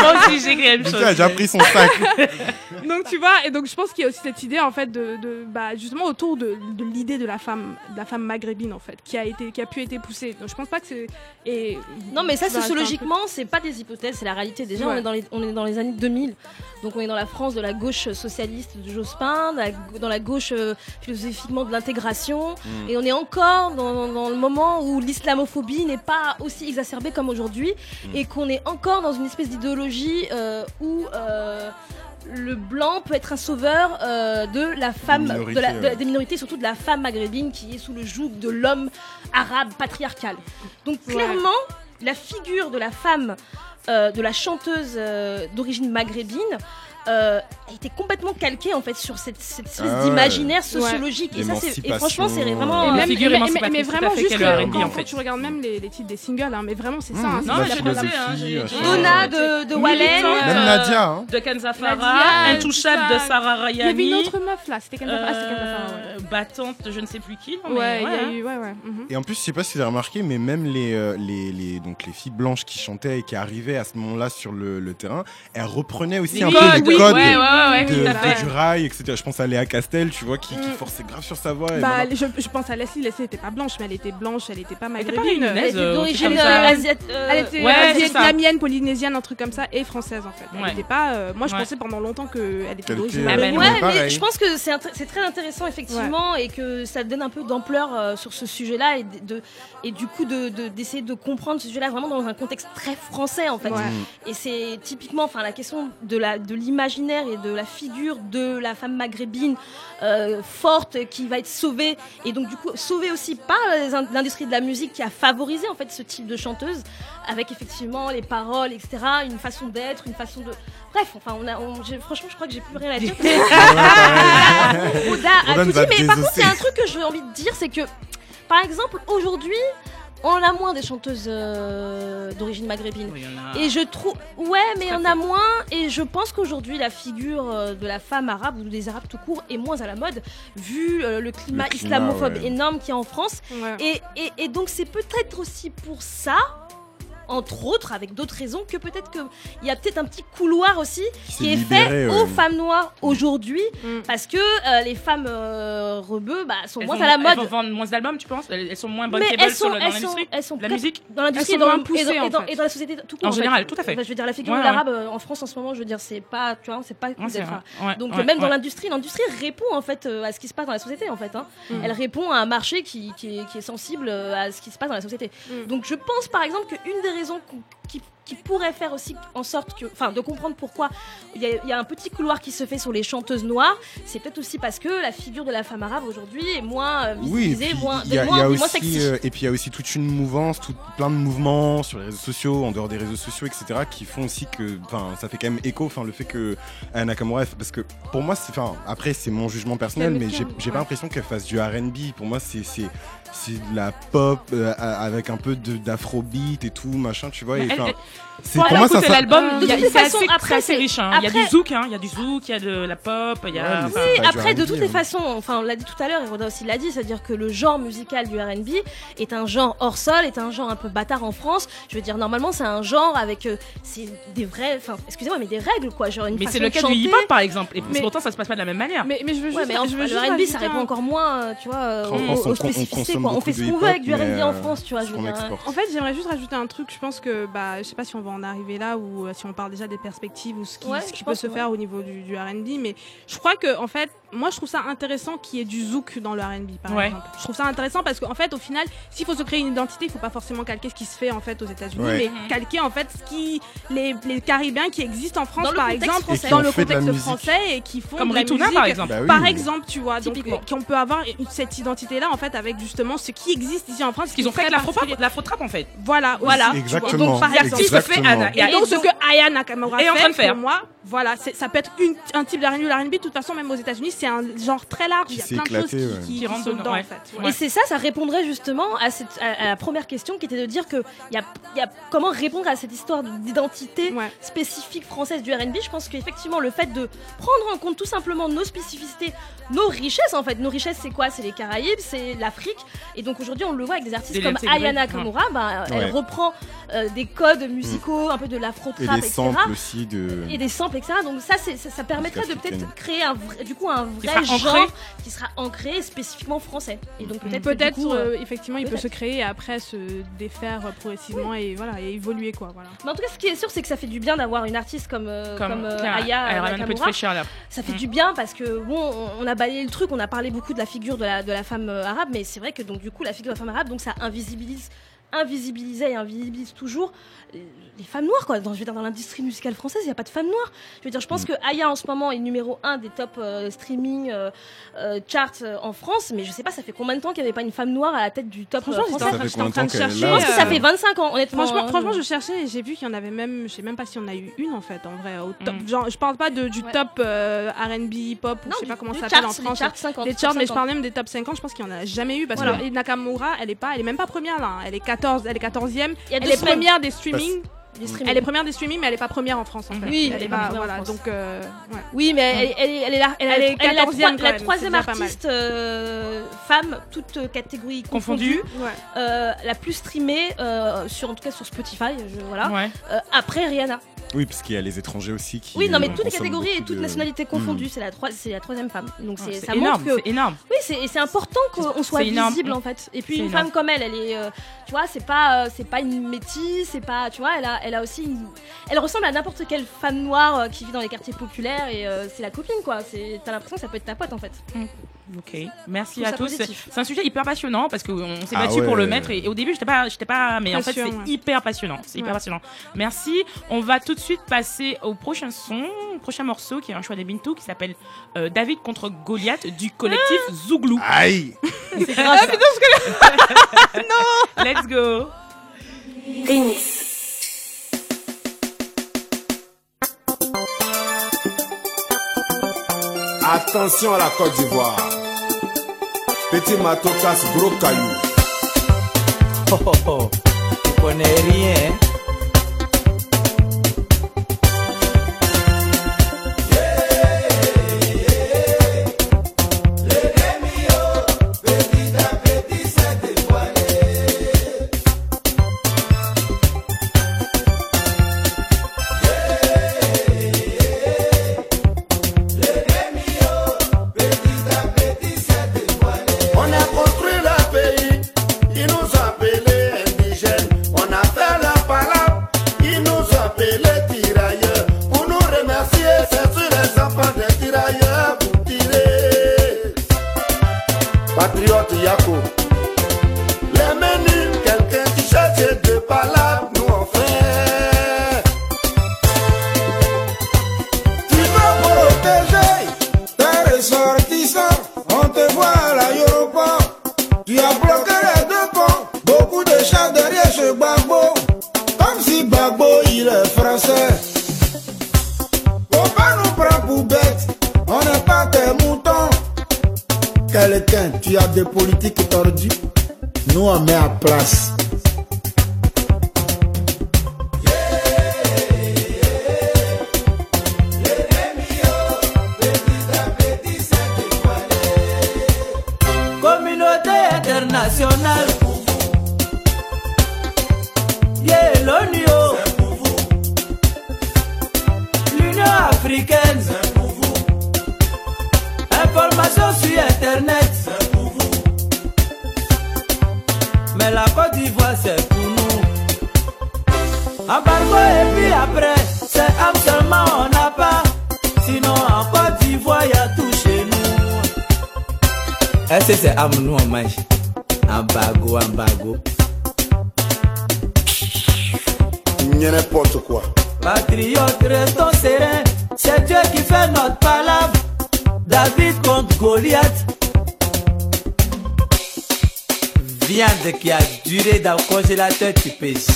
moi aussi, j'ai écrit la même chose. a déjà pris son sac. donc tu vois, et donc je pense qu'il y a aussi cette idée en fait de, de bah, justement autour de, de l'idée de la femme, de la femme maghrébine en fait, qui a été, qui a pu être poussée. Donc je pense pas que c'est et Non, mais ça, un sociologiquement, c'est pas des hypothèses, c'est la réalité. Déjà, on, est dans les, on est dans les années 2000. Donc, on est dans la France de la gauche socialiste de Jospin, dans la gauche euh, philosophiquement de l'intégration. Mm. Et on est encore dans, dans le moment où l'islamophobie n'est pas aussi exacerbée comme aujourd'hui. Mm. Et qu'on est encore dans une espèce d'idéologie euh, où. euh, le blanc peut être un sauveur euh, de la femme, Minorité, de la- de la- ouais. des minorités, surtout de la femme maghrébine qui est sous le joug de l'homme arabe patriarcal. Donc Ouais. clairement, la figure de la femme, de la chanteuse d'origine maghrébine, euh, a été complètement calquée en fait sur cette, cette espèce Ah ouais. d'imaginaire sociologique. Et, ça, c'est- et franchement, c'est vraiment. Et même, figure mais- mais, mais vraiment juste a R&B, quand, en quand fait. tu regardes même les, les titres des singles, hein, mais vraiment c'est Mmh, ça. hein, c'est c'est Non, la je sais, Donna de, de Wallen. Même euh, Nadia, hein. De Kenza Farah, Nadia, Intouchable de ça- Sarah Il y avait Rayani. une autre meuf là, c'était Kenza ah, c'était Kenza Farah, ouais. euh, battante de je ne sais plus qui. non, Ouais, hein. ouais, ouais. mhm. Et en plus, je sais pas si vous avez remarqué, mais même les, euh, les, les, donc les filles blanches qui chantaient et qui arrivaient à ce moment-là sur le, terrain, elles reprenaient aussi un peu oui, codes ouais, ouais, ouais, de, tout à de fait. du rail, etc. Je pense à Léa Castel, tu vois, qui, qui Mm. forçait grave sur sa voix. et Bah, maintenant- je, je pense à Leslie. Leslie était pas blanche, mais elle était blanche, elle était pas Elle était pas maghrébine. Elle était euh, d'origine comme euh, euh, Elle était vietnamienne, polynésienne, un truc comme ça, et française en fait. Elle était pas. euh, moi, je pensais pendant longtemps qu'elle était d'origine était- Ah maghrébine. Ouais, mais je pense que c'est très intéressant effectivement et que ça donne un peu d'ampleur euh, sur ce sujet-là et, de, de- et du coup de- de- d'essayer de, comprendre ce sujet-là vraiment dans un contexte très français en fait. Ouais. Mm. Et c'est typiquement enfin la question de la de l'imaginaire et de la figure de la femme maghrébine euh, forte qui va être sauvée. Et donc du coup sauvée aussi par l'industrie de la musique qui a favorisé en fait ce type de chanteuse avec effectivement les paroles etc une façon d'être une façon de bref enfin on a on- franchement je crois que j'ai plus rien à dire. Oda a Rodan tout dit mais par contre il y a un truc que j'ai envie de dire c'est que par exemple aujourd'hui on a moins des chanteuses euh, d'origine maghrébine Oui, il y en a. et je trouve. Ouais, mais il y Tout à en fait. a moins. Et je pense qu'aujourd'hui, la figure euh, de la femme arabe ou des arabes tout court est moins à la mode, vu euh, le climat Le climat, islamophobe ouais. énorme qu'il y a en France. Ouais. Et, et- et donc, c'est peut-être aussi pour ça. Entre autres, avec d'autres raisons, que peut-être qu'il y a peut-être un petit couloir aussi Qui est libéré, fait ouais. aux femmes noires aujourd'hui, Mm. parce que euh, les femmes euh, rebeux bah, sont Elles moins vont- à la Elles mode. vont vendre moins d'albums, tu penses? Elles, elles sont moins bankable elles sur sont, le- dans elles l'industrie? elles sont La musique? dans l'industrie Elles et dans, moins et poussées, dans- et en dans- fait. et dans la société tout court. En fait. général, tout à fait. Enfin, je veux dire, la figure Ouais, de l'arabe euh, en France en ce moment, je veux dire, c'est pas, tu vois, c'est pas cool Donc ouais, même dans l'industrie, l'industrie répond en fait euh, à ce qui se passe dans la société en fait. hein. Mm. Elle répond à un marché qui, est, sensible à ce qui se passe dans la société. Mm. Donc je pense par exemple qu'une des raisons qui, qui pourrait faire aussi en sorte que, enfin, de comprendre pourquoi il y, a, il y a un petit couloir qui se fait sur les chanteuses noires, c'est peut-être aussi parce que la figure de la femme arabe aujourd'hui est moins euh, Oui, visibilisée, puis moins, y a, moins, il y a moins sexy. euh, et puis il y a aussi toute une mouvance, tout, plein de mouvements sur les réseaux sociaux, en dehors des réseaux sociaux, etc., qui font aussi que, enfin, ça fait quand même écho, enfin, le fait que Nakamura, parce que pour moi, c'est, enfin, après c'est mon jugement personnel, mais j'ai, j'ai pas ouais. l'impression qu'elle fasse du R&B. Pour moi, c'est, c'est, de la pop euh, avec un peu de, d'afrobeat et tout, machin, tu vois. et, C'est, pour moi, ça, l'album, Euh, il y a- de toute c'est façon, assez, après, c'est- riche. hein. Il y a du zouk, hein. il y a du zouk, il y a de la pop, il y a. Oui, après, de toutes les hein. façons, enfin, on l'a dit tout à l'heure, et Roda aussi l'a dit, c'est-à-dire que le genre musical du R&B est un genre hors sol, est un genre un peu bâtard en France. Je veux dire, normalement, c'est un genre avec euh, c'est des vrais, enfin, excusez-moi, mais des règles, quoi. Genre une Mais c'est le cas du hip-hop par exemple. Et Mais- pourtant, ça se passe pas de la même manière. Mais, mais je veux juste. Ouais, mais en, je veux le R&B, ça répond encore moins, euh, tu vois, euh, aux, spécificités, quoi. On fait ce qu'on veut avec du R&B en France, tu vois. En fait, j'aimerais juste rajouter un truc. Je pense que, bah, je sais pas si on va en arriver là ou euh, si on parle déjà des perspectives ou ce qui, Ouais, ce qui je peut se faire au niveau du, du R&B, mais je crois que, en fait, moi, je trouve ça intéressant qu'il y ait du zouk dans le R&B, par Ouais. exemple. Je trouve ça intéressant parce qu'en fait, au final, s'il faut se créer une identité, il faut pas forcément calquer ce qui se fait en fait aux États-Unis, Ouais. mais Mhm. calquer en fait ce qui les, les Caribéens qui existent en France, Dans le par contexte exemple, français. Et qui dans le de la contexte français et qui font Comme de la musique par exemple. Bah oui. par exemple, tu vois, donc qu'on peut avoir cette identité-là en fait avec justement ce qui existe ici en France. Qu'ils ont fait de l'afro-pop, particulier. de l'afro-trap en fait. Voilà, Voilà. Exactement. Donc, par Il y a exemple, fait. Anna. Et donc, ce que Aya Nakamura est en train fait, de faire. pour moi, voilà, ça peut être un type. Le R&B, de toute façon, même aux États-Unis, c'est un genre très large. Il y a plein de choses qui, ouais. qui, rentrent dedans, dedans, ouais. en fait. Et c'est ça, ça répondrait justement à, cette, à, à la première question qui était de dire que il y a, il y a comment répondre à cette histoire d'identité Ouais. spécifique française du R&B. Je pense qu'effectivement le fait de prendre en compte tout simplement nos spécificités, nos richesses en fait. Nos richesses c'est quoi? C'est les Caraïbes, c'est l'Afrique. Et donc aujourd'hui on le voit avec des artistes Et comme Ayana ouais. Kamura, bah, elle Ouais. reprend euh, des codes musicaux, un peu de Et l'afro-trap, des etc. samples aussi de. Et des samples, etc. Donc ça, ça, ça permettrait de peut-être créer un vrai, du coup un vrai genre ancré. qui sera ancré spécifiquement français. Et donc peut-être coup, euh, euh, effectivement, il peut se créer et après se défaire euh, progressivement et voilà et évoluer quoi. Voilà. Mais en tout cas, ce qui est sûr, c'est que ça fait du bien d'avoir une artiste comme, euh, comme, euh, Claire, Aya elle ramène un peu de fraîcheur là. Ça fait Mm. du bien parce que bon, on- on a balayé le truc, on a parlé beaucoup de la figure de la, de la femme euh, arabe, mais c'est vrai que donc du coup la figure de la femme arabe, donc ça invisibilise, invisibilisait et invisibilise toujours euh, les femmes noires quoi. Dans, je veux dire, dans l'industrie musicale française, il n'y a pas de femmes noires. Je veux dire, je pense que Aya en ce moment est numéro un des top euh, streaming euh, euh, charts euh, en France, mais je sais pas, ça fait combien de temps qu'il n'y avait pas une femme noire à la tête du top Franchement, français? en train- fait j'étais en train de chercher. Je pense que ça fait 25 ans, honnêtement. Franchement, hein. franchement, je cherchais et j'ai vu qu'il y en avait même, je sais même pas si on a eu une en fait, en vrai, au top. Mm. Genre, je parle pas de, du Ouais. top euh, R&B, hip-hop, je sais pas comment ça s'appelle en France. charts 50, Les charts, mais je 50. parle même des top 50, je pense qu'il y en a jamais eu parce Voilà. que Nakamura, elle est pas, elle est même pas première là, hein. elle est 14, elle est 14e, Il y a deux elle est première des streaming. Streaming. Elle est première des streaming, mais elle est pas première en France en fait. Oui, elle est elle est pas en voilà, France. donc euh, ouais. Oui, mais elle, elle, est- elle est la, elle, Elle est est elle est la, 14e troi- quand la même, troisième artiste euh, femme, toute catégorie confondue, Confondue. Ouais. euh, la plus streamée euh, sur en tout cas sur Spotify, je, voilà. Ouais. Euh, après Rihanna. Oui, parce qu'il y a les étrangers aussi qui. Oui, non, mais euh, toutes les catégories et toutes de- nationalités confondues, c'est la troi- la troisième femme. Donc c'est C'est ça énorme, montre que c'est énorme. oui, c'est et c'est important qu'on soit visible en fait. Et puis une énorme. femme comme elle, elle est, euh, tu vois, c'est pas, euh, c'est pas une métisse, c'est pas, tu vois, elle a, elle a aussi, une- elle ressemble à n'importe quelle femme noire euh, qui vit dans les quartiers populaires et euh, c'est la copine quoi. C'est, t'as l'impression que ça peut être ta pote en fait. Ok, merci à tous. C'est un sujet hyper passionnant parce qu'on s'est Ah battu pour le mettre et, et au début j'étais pas, j'étais pas, mais en fait c'est ouais. hyper passionnant, c'est hyper Ouais. passionnant. Merci. On va tout de suite passer au prochain son, au prochain morceau qui est un choix des Bintou qui s'appelle euh, David contre Goliath du collectif Zouglou. Aïe C'est grave. ça. Let's go. Attention à la Côte d'Ivoire. Petit matou casse gros caillou. Oh, oh, oh. Tu connais rien. hein?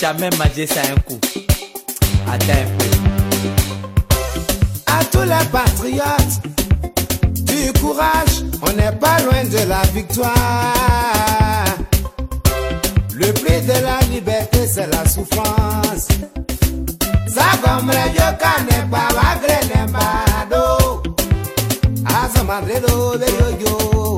Jamais manger ça un coup. Attends un à tous les patriotes du courage, on n'est pas loin de la victoire. Le prix de la liberté, c'est la souffrance. Ça comme les vieux canets, pas la graine, bado. Azamandelo, de yo-yo. Azamandelo,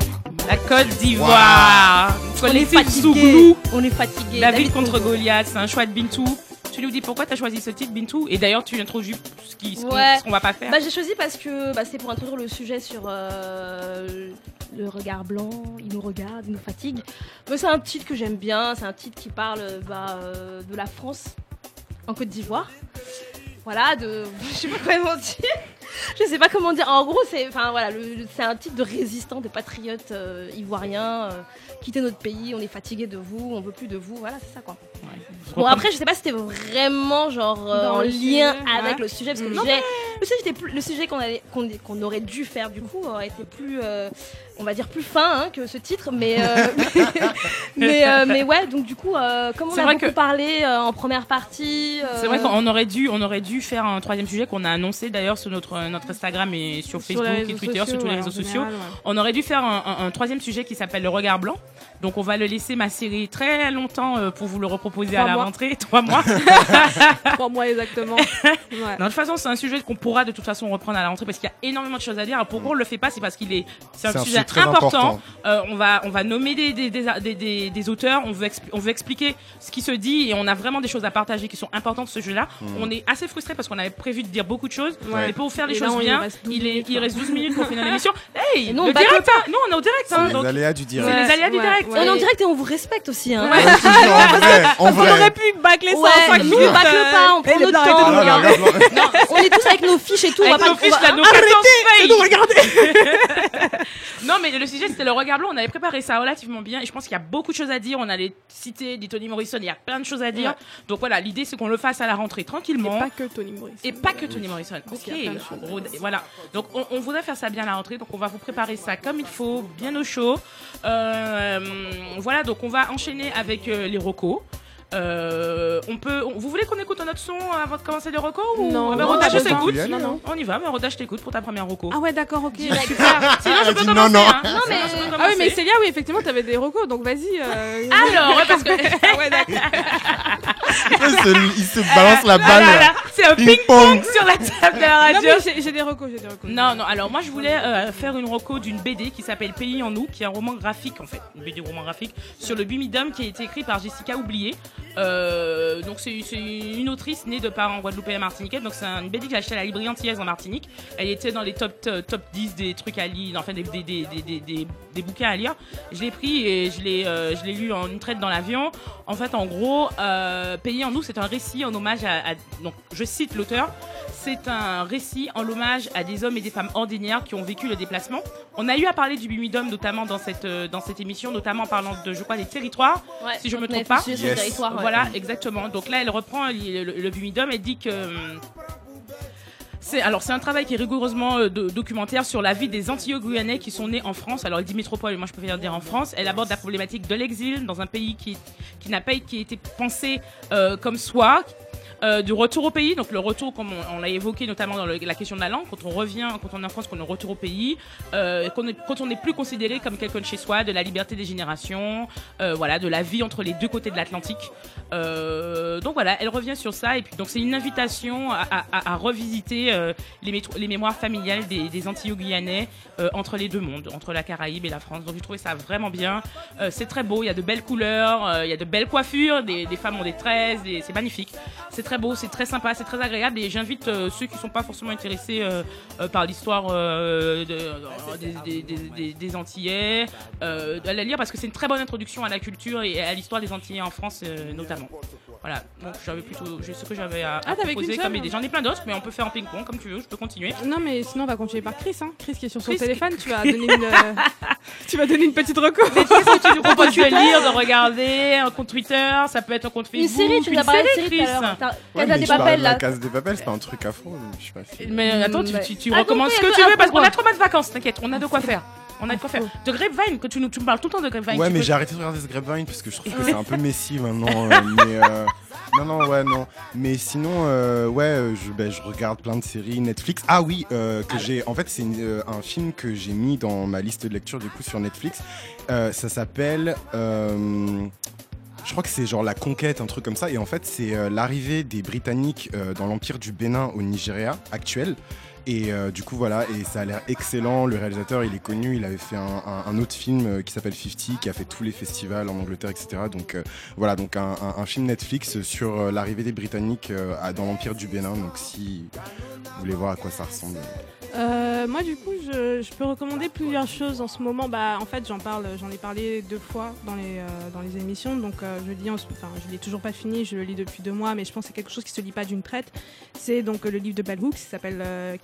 La Côte d'Ivoire. On fatigué. Zouglou. On est fatigué. David contre Goliath, c'est un choix de Bintou. Tu nous dis pourquoi tu as choisi ce titre, Bintou? Et d'ailleurs, tu introduis ce qu'on Ouais. ce qu'on va pas faire. Bah, j'ai choisi parce que bah, c'était pour introduire le sujet sur euh, le regard blanc. Il nous regarde, il nous fatigue. Mais c'est un titre que j'aime bien. C'est un titre qui parle bah, euh, de la France en Côte d'Ivoire. Voilà, de. Je sais pas comment dire. Je sais pas comment dire. En gros, c'est enfin voilà, c'est un titre de résistant, de patriote euh, ivoirien. euh, quittez notre pays, on est fatigué de vous, on veut plus de vous. Voilà, c'est ça quoi. Bon après je sais pas si c'était vraiment genre euh, en lien sujet, avec ouais. le sujet parce que le Non, sujet, le sujet, le qu'on aurait dû faire du coup aurait été plus euh, on va dire plus fin hein, que ce titre mais euh, mais, euh, mais ouais donc du coup euh, comme on a vrai beaucoup que- parlé euh, en première partie euh, C'est vrai qu'on aurait dû, on aurait dû faire un troisième sujet qu'on a annoncé d'ailleurs sur notre, notre Instagram et sur Facebook et Twitter, sociaux, sur tous les réseaux sociaux. général, ouais. On aurait dû faire un, un- un troisième sujet qui s'appelle le regard blanc. Donc on va le laisser macérer très longtemps euh, pour vous le reproposer à la mois. rentrée, trois mois. Trois mois exactement. Ouais. Non, de toute façon, c'est un sujet qu'on pourra de toute façon reprendre à la rentrée parce qu'il y a énormément de choses à dire. Alors, pourquoi on le fait pas C'est parce qu'il est, c'est un sujet très important. important. Euh, on va, on va nommer des, des, des, des, des- des auteurs. On veut, on veut expliquer ce qui se dit et on a vraiment des choses à partager qui sont importantes ce jeu-là. Mm. On est assez frustré parce qu'on avait prévu de dire beaucoup de choses. Ouais. Et pour faire les Et là, choses il bien, reste 12 il, est, minutes, il reste 12 minutes pour finir l'émission. Hey, le direct, hein. Nous, on est au direct. hein, Les donc aléas du c'est direct. les aléas du Ouais, direct. Ouais. on est en direct et on vous respecte aussi hein. On aurait pu bâcler ça Ouais, en 5 nous, on bâcle pas, on et prend notre arrêtez temps. on est tous avec nos fiches et tout Avec on va nos pas fiches, on va- là, nos Arrêtez 14 feuilles. de nous regarder. Non, mais le sujet c'était le regard blanc. On avait préparé ça relativement bien et je pense qu'il y a beaucoup de choses à dire. On allait citer des Tony Morrison, il y a plein de choses à dire. Ouais. Donc voilà, l'idée c'est qu'on le fasse à la rentrée tranquillement. Pas que Tony Morrison. Et pas que Tony Morrison. Ok. Voilà. Donc on, on voudrait faire ça bien à la rentrée. Donc on va vous préparer ça comme il faut, bien au chaud. Euh, voilà. Donc on va enchaîner avec euh, les recos. Euh, on peut. on- vous voulez qu'on écoute un autre son avant de commencer les recos ou Non, non, Roda, je pas besoin. t'écoute. Non, non. On y va. Mais Roda, je t'écoute pour ta première reco. Ah ouais, d'accord, ok. Super. Sinon, je Elle a peux dit commencer. non, non. hein. Non, mais- Je peux Ah oui, commencer. mais Célia, oui, effectivement, t'avais des recos, donc vas-y. euh, Alors, ouais, parce que. Ah ouais, d'accord. il, se, il se balance la Ah balle. là, C'est un Ping-pong. sur la table de la Non, radio. mais j'ai- j'ai des recos, j'ai des recos. Non, non, alors moi je voulais euh, faire une reco d'une BD qui s'appelle Pays en nous, qui est un roman graphique en fait, une BD roman graphique sur le Bumidum qui a été écrit par Jessica Oublié. Euh, donc c'est une autrice née de parents guadeloupéens martiniquais, donc c'est une BD que j'ai achetée à la librairie antillaise en Martinique. Elle était dans les top, top 10 des trucs à lire, enfin des, des, des, des, des, bouquins à lire. Je l'ai pris et je l'ai euh, je l'ai lu en une traite dans l'avion. En fait, en gros, euh, en nous, c'est un récit en hommage à, à- donc je cite l'auteur, c'est un récit en hommage à des hommes et des femmes ordinaires qui ont vécu le déplacement. On a eu à parler du Bumidum notamment dans cette euh, dans cette émission, notamment en parlant de je crois des territoires, Ouais, si je on me trompe pas. Yes. territoire, ouais. Voilà, exactement. Donc là, elle reprend le, le, le Bumidum, elle dit que hum, c'est alors c'est un travail qui est rigoureusement euh, do- documentaire sur la vie des Antillo-Guyanais qui sont nés en France. Alors elle dit métropole, moi je préfère dire en France. Elle aborde la problématique de l'exil dans un pays qui qui n'a pas qui a été pensé euh, comme soi. Euh, du retour au pays, donc le retour, comme on, l'a évoqué notamment dans la question de la langue, quand on revient, quand on est en France, qu'on est retour au pays, euh, est- quand on n'est plus considéré comme quelqu'un de chez soi, de la liberté des générations, euh, voilà, de la vie entre les deux côtés de l'Atlantique. Euh, donc voilà, elle revient sur ça et puis donc c'est une invitation à, à- à- revisiter euh, les, les mémoires familiales des, des Antillo-Guyanais euh, entre les deux mondes, entre la Caraïbe et la France. Donc j'ai trouvé ça vraiment bien. C'est très beau, il y a de belles couleurs, il y a de belles coiffures, des, des femmes ont des tresses, c'est magnifique. Très beau, c'est très sympa, c'est très agréable et j'invite euh, ceux qui sont pas forcément intéressés euh, euh, par l'histoire de- des, des- des- des- des Antillais euh, à la lire parce que c'est une très bonne introduction à la culture et à l'histoire des Antillais en France euh, notamment. Voilà, donc j'avais plutôt ce que j'avais à, à Ah, proposer comme idée. J'en ai plein d'autres, mais on peut faire en ping-pong comme tu veux, je peux continuer. Non, mais sinon, on va continuer par Chris. Hein. Chris qui est sur son Chris téléphone, tu vas donner une, tu vas donner une petite reco. Qu'est-ce que tu nous proposes de lire, de regarder, un compte Twitter, ça peut être un compte Une Facebook. série, tu as une parlé de série, Chris. Ouais, Casa des Papel là. case des papels, c'est pas un truc afro. Je sais pas si. Mais attends, tu, Mm, tu, tu recommences ce que tu veux parce qu'on a trop mal de vacances, t'inquiète, on a de quoi faire. On a de quoi faire. De Grapevine, que tu, nous, tu me parles tout le temps de Grapevine. Ouais, mais peux- j'ai arrêté de regarder ce Grapevine parce que je trouve que c'est un peu messi maintenant. euh, mais euh, non, non, ouais, non. Mais sinon, euh, ouais, euh, je, ben, je regarde plein de séries Netflix. Ah oui, euh, que j'ai. En fait, c'est euh, un film que j'ai mis dans ma liste de lecture du coup sur Netflix. Euh, ça s'appelle. Je crois que c'est genre la conquête, un truc comme ça. Et en fait, c'est euh, l'arrivée des Britanniques euh, dans l'empire du Bénin au Nigeria actuel. Et euh, du coup, voilà, et ça a l'air excellent. Le réalisateur, il est connu. Il avait fait un, autre film euh, qui s'appelle 50, qui a fait tous les festivals en Angleterre, etc. Donc euh, voilà, donc un, film Netflix sur l'arrivée des Britanniques dans l'empire du Bénin. Donc si vous voulez voir à quoi ça ressemble. Moi, du coup, je, peux recommander plusieurs choses en ce moment. Bah, en fait, j'en parle, j'en ai parlé deux fois dans les, dans les émissions. Donc, euh, je lis, enfin, je l'ai toujours pas fini. Je le lis depuis deux mois, mais je pense que c'est quelque chose qui se lit pas d'une traite. C'est donc le livre de Bell Hooks qui s'appelle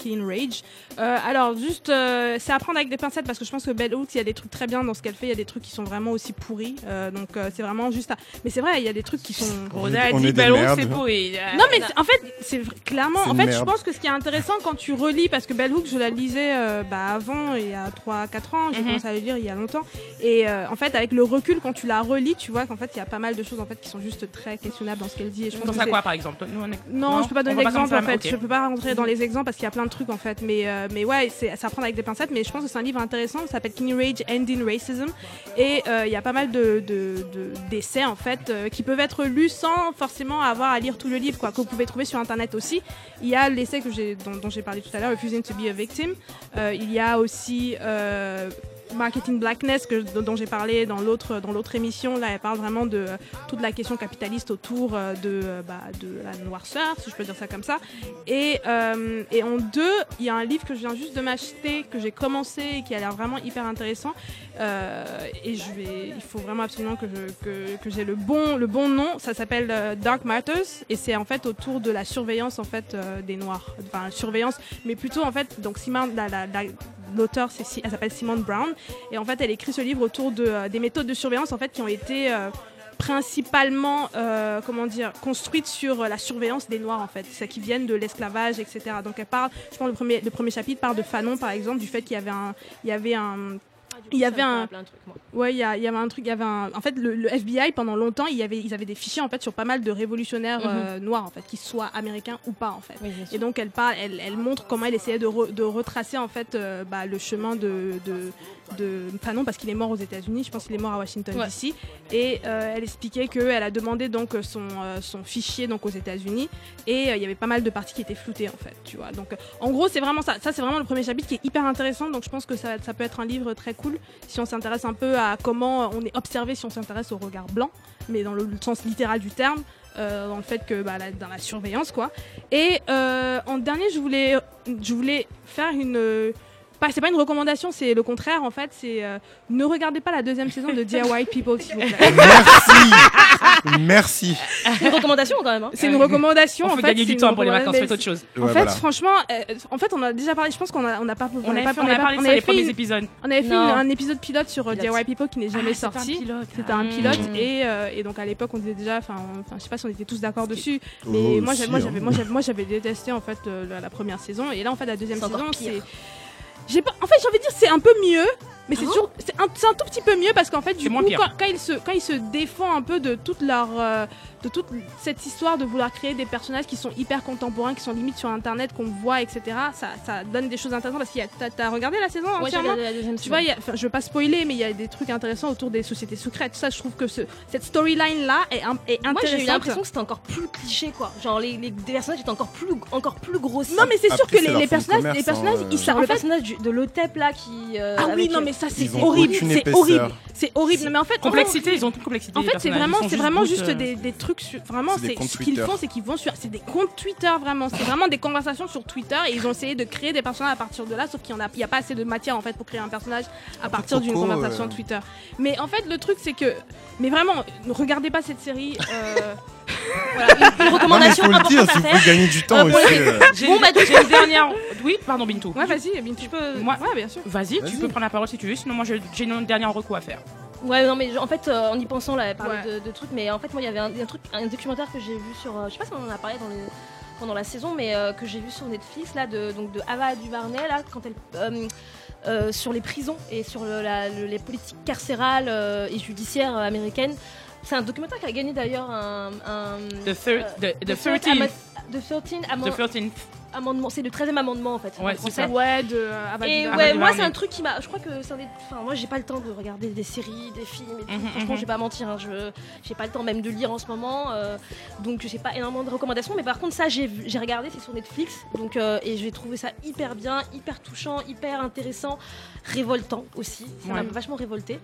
Killing Rage. Euh, alors, juste, euh, c'est à prendre avec des pincettes parce que je pense que Bell Hooks, il y a des trucs très bien dans ce qu'elle fait. Il y a des trucs qui sont vraiment aussi pourris. Euh, donc, euh, c'est vraiment juste. à- Mais c'est vrai, il y a des trucs qui sont. Rosa a On dit ballon, merdes. c'est pourri. Non mais en fait, c'est clairement. En fait, je pense que ce qui est intéressant quand tu relis, parce que Bell Hooks, je la lisais euh, bah, avant, il y a 3-4 ans, j'ai Mhm. commencé à la lire il y a longtemps. Et euh, en fait, avec le recul, quand tu la relis, tu vois qu'en fait, il y a pas mal de choses en fait qui sont juste très questionnables dans ce qu'elle dit. Et je pense Dans ça quoi par exemple? Nous, on est- non, je peux pas on donner d'exemple en fait. Je peux pas rentrer dans les exemples parce qu'il y a plein de trucs en fait. Mais, euh, mais ouais, c'est à prendre avec des pincettes. Mais je pense que c'est un livre intéressant. Ça s'appelle King Rage Ending Racism. Et euh, il y a pas mal de de- d'essais en fait euh, qui peuvent être lus sans forcément avoir à lire tout le livre, quoi. Que vous pouvez trouver sur internet aussi. Il y a l'essai que j'ai dont, dont j'ai parlé tout à l'heure, Refusing to be a Victim. Il y a aussi Marketing Blackness que, dont, j'ai parlé dans l'autre dans l'autre émission. Là, elle parle vraiment de euh, toute la question capitaliste autour euh, de euh, bah, de la noirceur, si je peux dire ça comme ça. Et et en deux, il y a un livre que je viens juste de m'acheter que j'ai commencé et qui a l'air vraiment hyper intéressant. Et je vais, il faut vraiment absolument que je que, que j'ai le bon le bon nom. Ça s'appelle Dark Matters et c'est en fait autour de la surveillance en fait des noirs. Enfin surveillance, mais plutôt en fait donc Simone la, la- la- l'auteur elle s'appelle Simone Brown. Et en fait elle écrit ce livre autour de euh, des méthodes de surveillance en fait qui ont été euh, principalement euh, comment dire construites sur la surveillance des noirs en fait. C'est qui viennent de l'esclavage etc donc elle parle je pense le premier le premier chapitre parle de Fanon par exemple du fait qu'il y avait un il y avait un il y avait un plein de trucs, moi. Ouais, il y, a- il y avait un truc, il y avait un... En fait, le, le FBI, pendant longtemps, il y avait, ils avaient des fichiers, en fait, sur pas mal de révolutionnaires Mhm. euh, noirs, en fait, qu'ils soient américains ou pas, en fait. Oui. Et donc, elle parle, elle, elle montre comment elle essayait de, re- de retracer, en fait, euh, bah, le chemin de... de de Fanon parce qu'il est mort aux États-Unis, je pense qu'il est mort à Washington Ouais. DC et euh, elle expliquait qu'elle a demandé donc son, son fichier donc aux États-Unis et il y avait pas mal de parties qui étaient floutées en fait, tu vois. Donc en gros, c'est vraiment ça. Ça c'est vraiment le premier chapitre qui est hyper intéressant donc je pense que ça, ça peut être un livre très cool si on s'intéresse un peu à comment on est observé si on s'intéresse au regard blanc, mais dans le sens littéral du terme. euh, dans le fait que bah, la- dans la surveillance quoi et euh, en dernier je voulais faire une pas, c'est pas une recommandation, c'est le contraire en fait. C'est euh, ne regardez pas la deuxième saison de Dear White People, s'il vous plaît. Merci Merci C'est une recommandation quand même. hein. C'est une recommandation. On en fait fait, gagner c'est du une temps pour les recommandation, vacances, faites autre chose. En Ouais, fait, voilà. franchement, euh, en fait, on a déjà parlé. Je pense qu'on a, on a pas, On a avait pas, fait- on a parlé de on ça avait les fait premiers une- épisodes. On avait fait Non. une- un épisode pilote sur euh, Pilote. Dear White People qui n'est jamais Ah, c'était un sorti. pilote. C'était un Ah. pilote Mm. et, euh, et donc à l'époque on disait déjà, enfin, on- enfin, je sais pas si on était tous d'accord dessus, mais Oh, moi, si, j'avais, moi, hein. j'avais, moi, j'avais, moi, j'avais détesté en fait euh, la, la première saison et là en fait la deuxième C'est saison c'est, j'ai pas, en fait j'ai envie de dire c'est un peu mieux, mais c'est toujours, c'est un, tout petit peu mieux parce qu'en fait du coup quand, quand ils se, quand ils se défendent un peu de toute leur, euh, de toute cette histoire de vouloir créer des personnages qui sont hyper contemporains, qui sont limite sur internet, qu'on voit, etc. Ça, ça donne des choses intéressantes parce qu'il y a, t'as, regardé la saison Ouais, entièrement? regardé la deuxième tu vois, il y a- je veux pas spoiler, mais il y a des trucs intéressants autour des sociétés secrètes. Ça, je trouve que ce, cette storyline là est, un- est Moi intéressante. j'ai eu l'impression que c'était encore plus cliché quoi. Genre les, les personnages étaient encore plus encore plus grossiers. Non, mais c'est sûr que les, les personnages, les personnages, hein, ils savent. le personnage de l'OTEP là qui. euh, Ah oui, non, euh, mais ça c'est horrible, c'est horrible, c'est horrible. Non, mais en fait, Complexité, ils ont toute complexité. En fait, c'est vraiment, c'est vraiment juste, juste euh, des, des trucs, sur- vraiment, C'est ce qu'ils Twitter. font, c'est qu'ils vont sur, c'est des comptes Twitter vraiment, c'est vraiment des conversations sur Twitter et ils ont essayé de créer des personnages à partir de là, sauf qu'il y en a, il y a pas assez de matière en fait pour créer un personnage à partir d'une conversation euh, Twitter. Mais en fait, le truc c'est que, mais vraiment, ne regardez pas cette série. euh, Voilà, une, une recommandation Non, mais faut le importante dire, à si vous gagner du temps Euh, aussi, euh. Bon, bah, du j'ai une dernière. Oui, pardon, Bintou. Ouais, vas-y, Bintou. Tu peux. Moi, Ouais, bien sûr. Vas-y, tu peux prendre la parole si tu veux. Sinon, moi, j'ai une dernière recours à faire. Ouais, non, mais en fait, euh, en y pensant, là, elle parlait Ouais. de, de trucs, mais en fait, moi, il y avait un, un truc, un documentaire que j'ai vu sur. euh, je sais pas si on en a parlé dans les- pendant la saison, mais euh, que j'ai vu sur Netflix, là, de, donc de Ava DuVernay, là, quand elle. euh, sur les prisons et sur le- la- le- les politiques carcérales et judiciaires américaines. C'est un documentaire qui a gagné d'ailleurs un. un The thir- the- the third 13th. ama- the 13th The amendment. 13th. Amendement. C'est le 13e amendement en fait. Ouais, en c'est français. ça. Ouais, de euh, Et ouais, moi c'est un truc qui m'a. Je crois que c'est un des. Enfin, moi j'ai pas le temps de regarder des séries, des films et tout. Mhm, Franchement, mhm. je vais pas mentir. hein, Je j'ai pas le temps même de lire en ce moment. euh, donc j'ai pas énormément de recommandations. Mais par contre, ça j'ai j'ai regardé, c'est sur Netflix. Donc euh, et j'ai trouvé ça hyper bien, hyper touchant, hyper intéressant, révoltant aussi. Ça m'a vachement révolté.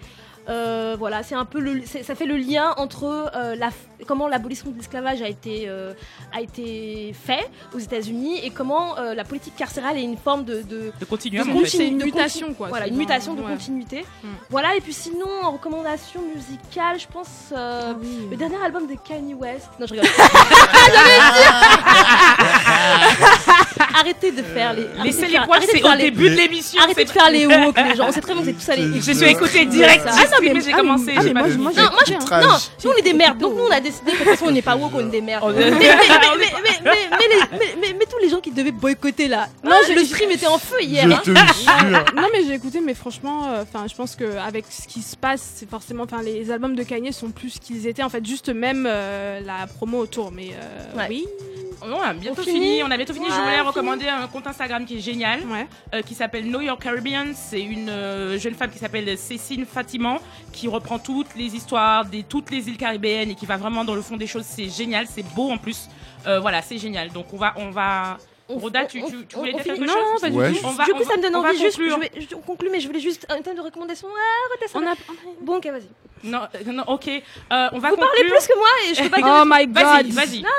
Euh, voilà, c'est un peu le, ça fait le lien entre euh, la, comment l'abolition de l'esclavage a été euh, a été fait aux États-Unis et comment euh, la politique carcérale est une forme de, de De continuum, de en fait. C'est une de mutation, quoi, Voilà, une mutation de ouais. continuité. Mm. Voilà, et puis sinon, en recommandation musicale, je pense euh, oui. le dernier album de Kanye West. Non, je rigole. Arrêtez de faire les. arrêtez Laissez de les poils, c'est au les- début de l'émission. Arrêtez de faire les woke, les gens. On sait très bien que c'est tout ça les. Je suis écouté direct. Ah J'ai non, mais j'ai ah, commencé. ah, Non, moi, je, non, nous on est des merdes, donc nous on a décidé que de toute façon on n'est pas woke, on est des merdes. Mais, tous les gens qui devaient boycotter là, non, le stream était en feu hier. hein. Non mais j'ai écouté mais franchement euh, enfin je pense que avec ce qui se passe c'est forcément enfin les albums de Kanye sont plus ce qu'ils étaient en fait juste même euh, la promo autour mais euh, oui On a bientôt On fini. On a bientôt fini. Je voulais fini. recommander un compte Instagram qui est génial, ouais euh, qui s'appelle Know Your Caribbean. C'est une euh, jeune femme qui s'appelle Cécile Fatiman, qui reprend toutes les histoires des toutes les îles caribéennes et qui va vraiment dans le fond des choses. C'est génial, c'est beau en plus. Euh, voilà, c'est génial. Donc on va, on va. On- Roda, tu, on- tu, tu voulais dire quelque finit- chose non, pas du Ouais, tout je- On va- du coup, ça me donne envie juste. conclure. Je, vais, je- on conclut, mais je voulais juste un thème de recommandation. Ah, Rota, ça on a Bon, ok, vas-y. Non, euh, non, ok. Euh, on va Vous conclure. parlez plus que moi et je peux pas dire. oh my god Vas-y, vas-y. Non,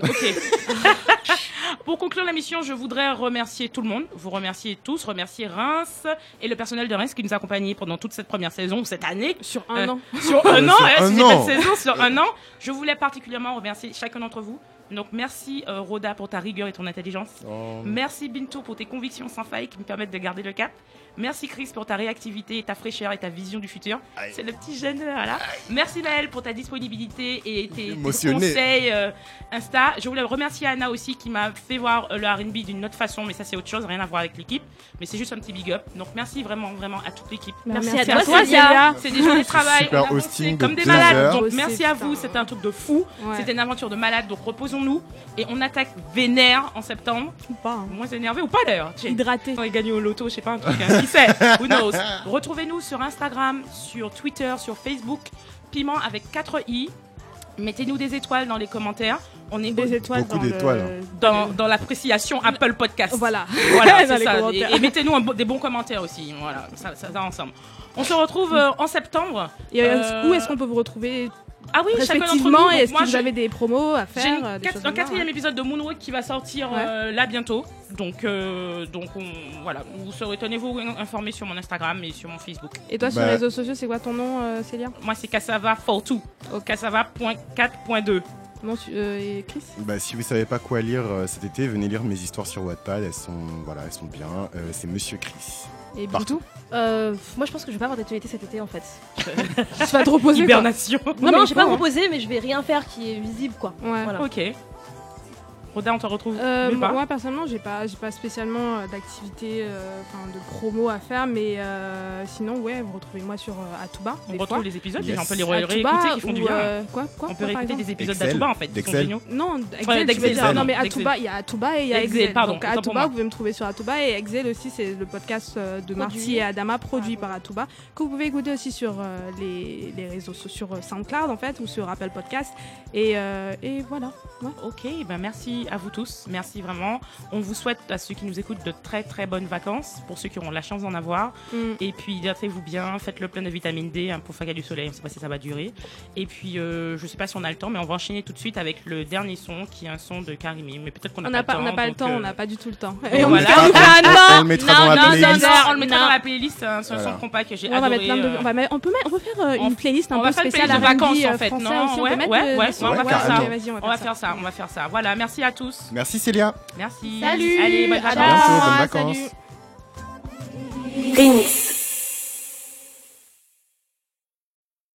vas-y. Ok. Pour conclure la mission, je voudrais remercier tout le monde, vous remercier tous, remercier Reims et le personnel de Reims qui nous a accompagnés pendant toute cette première saison, cette année. sur un Euh, an Sur un an, Sur ouais, un an. saison, sur un an. Je voulais particulièrement remercier chacun d'entre vous. Donc merci euh, Rhoda pour ta rigueur et ton intelligence. Oh. Merci Bintou pour tes convictions sans faille qui me permettent de garder le cap. Merci Chris pour ta réactivité, ta fraîcheur et ta vision du futur. C'est le petit jeune euh, là. Merci Maël pour ta disponibilité et tes, conseils euh, Insta. Je voulais remercier Anna aussi qui m'a fait voir euh, le R&B d'une autre façon, mais ça c'est autre chose, rien à voir avec l'équipe. Mais c'est juste un petit big up. Donc merci vraiment vraiment à toute l'équipe. Merci, Merci à à toi. Célia. C'est des journées de travail. Super hosting de comme des malades. heures. Donc Bossé, merci à vous, c'était un truc de fou. Ouais. C'était une aventure de malade. Donc reposons-nous et on attaque vénère en septembre. ou pas hein. Moins énervé ou pas d'ailleurs. Hydraté on est gagné au loto, je sais pas un truc. hein. Qui sait Who knows? Retrouvez-nous sur Instagram, sur Twitter, sur Facebook. Piment avec 4 i. Mettez-nous des étoiles dans les commentaires. On est des étoiles Beaucoup dans le- d'étoiles, hein. dans, dans l'appréciation Apple Podcast. voilà Voilà, c'est ça. Et, mettez-nous bo- des bons commentaires aussi. Voilà, ça, ça va ensemble. On se retrouve euh, en septembre. et euh, Euh, où est-ce qu'on peut vous retrouver Ah oui, chacun d'entre nous. respectivement est-ce moi, que vous avez des promos à faire une euh, des un quatrième ouais. épisode de Moonwalk qui va sortir Ouais. euh, là bientôt. Donc, euh, donc on- voilà, vous serez, tenez-vous informés sur mon Instagram et sur mon Facebook. et toi sur Bah- les réseaux sociaux c'est quoi ton nom euh, Célia? Moi, c'est Cassava for two. Cassava.4.2. non tu- euh, et Chris? Bah, si vous savez pas quoi lire euh, cet été, venez lire mes histoires sur Wattpad. Elles sont, voilà, elles sont bien. Euh, c'est Monsieur Chris. Et Partout. Bintou Euh, moi je pense que je vais pas avoir d'actualité cet été en fait. tu vas te reposer. Hibernation. Non, Non, mais je vais pas me hein. reposer, mais je vais rien faire qui est visible quoi. ouais Voilà. Ok. Roda, on te retrouve Euh, nulle part. moi personnellement j'ai pas j'ai pas spécialement euh, d'activité euh, enfin de promo à faire mais euh, sinon ouais vous retrouvez moi sur euh, Atuba On des retrouve fois. les épisodes, Yes. les gens peuvent les réécouter qui font du ou, bien. euh, quoi quoi on peut réécouter des épisodes d'Atuba en fait, D'Excel. Non, d'Excel, Non, mais. Atuba, il y a Atuba et il y a Excel, Excel. pardon, Donc Atuba, vous pouvez me trouver sur Atuba et Excel aussi, c'est le podcast de Marty et Adama produit par Atuba que vous pouvez écouter aussi sur les, les réseaux sociaux, sur SoundCloud en fait ou sur Apple Podcast. Et, et voilà. Ok, ben merci merci à vous tous. Merci vraiment. On vous souhaite à ceux qui nous écoutent de très très bonnes vacances, pour ceux qui auront la chance d'en avoir. Mm. Et puis hydratez-vous bien, faites le plein de vitamine D hein, pour faire du soleil. On ne sait pas si ça va durer. Et puis euh, je sais pas si on a le temps, mais on va enchaîner tout de suite avec le dernier son qui est un son de Karimi. Mais peut-être qu'on On n'a pas, pas, on n'a pas le temps, euh, on n'a pas du tout le temps. et on voilà. fait Ah, non, on le mettra non, dans la non, playlist. non, on le mettra non. dans la playlist, hein, c'est un Voilà. son compas que j'ai Ouais, on va adoré. mettre plein de- euh, on va mettre- on peut mettre- on peut faire euh, on- une playlist un on peu spéciale R&B, vacances, euh, en fait, français non? aussi. On ouais, ouais, ouais, on va faire ça. on va On faire ça, on va faire ça. Voilà, merci à tous. Merci Célia. Merci. Salut Allez, bonnes À vacances. vacances. salut.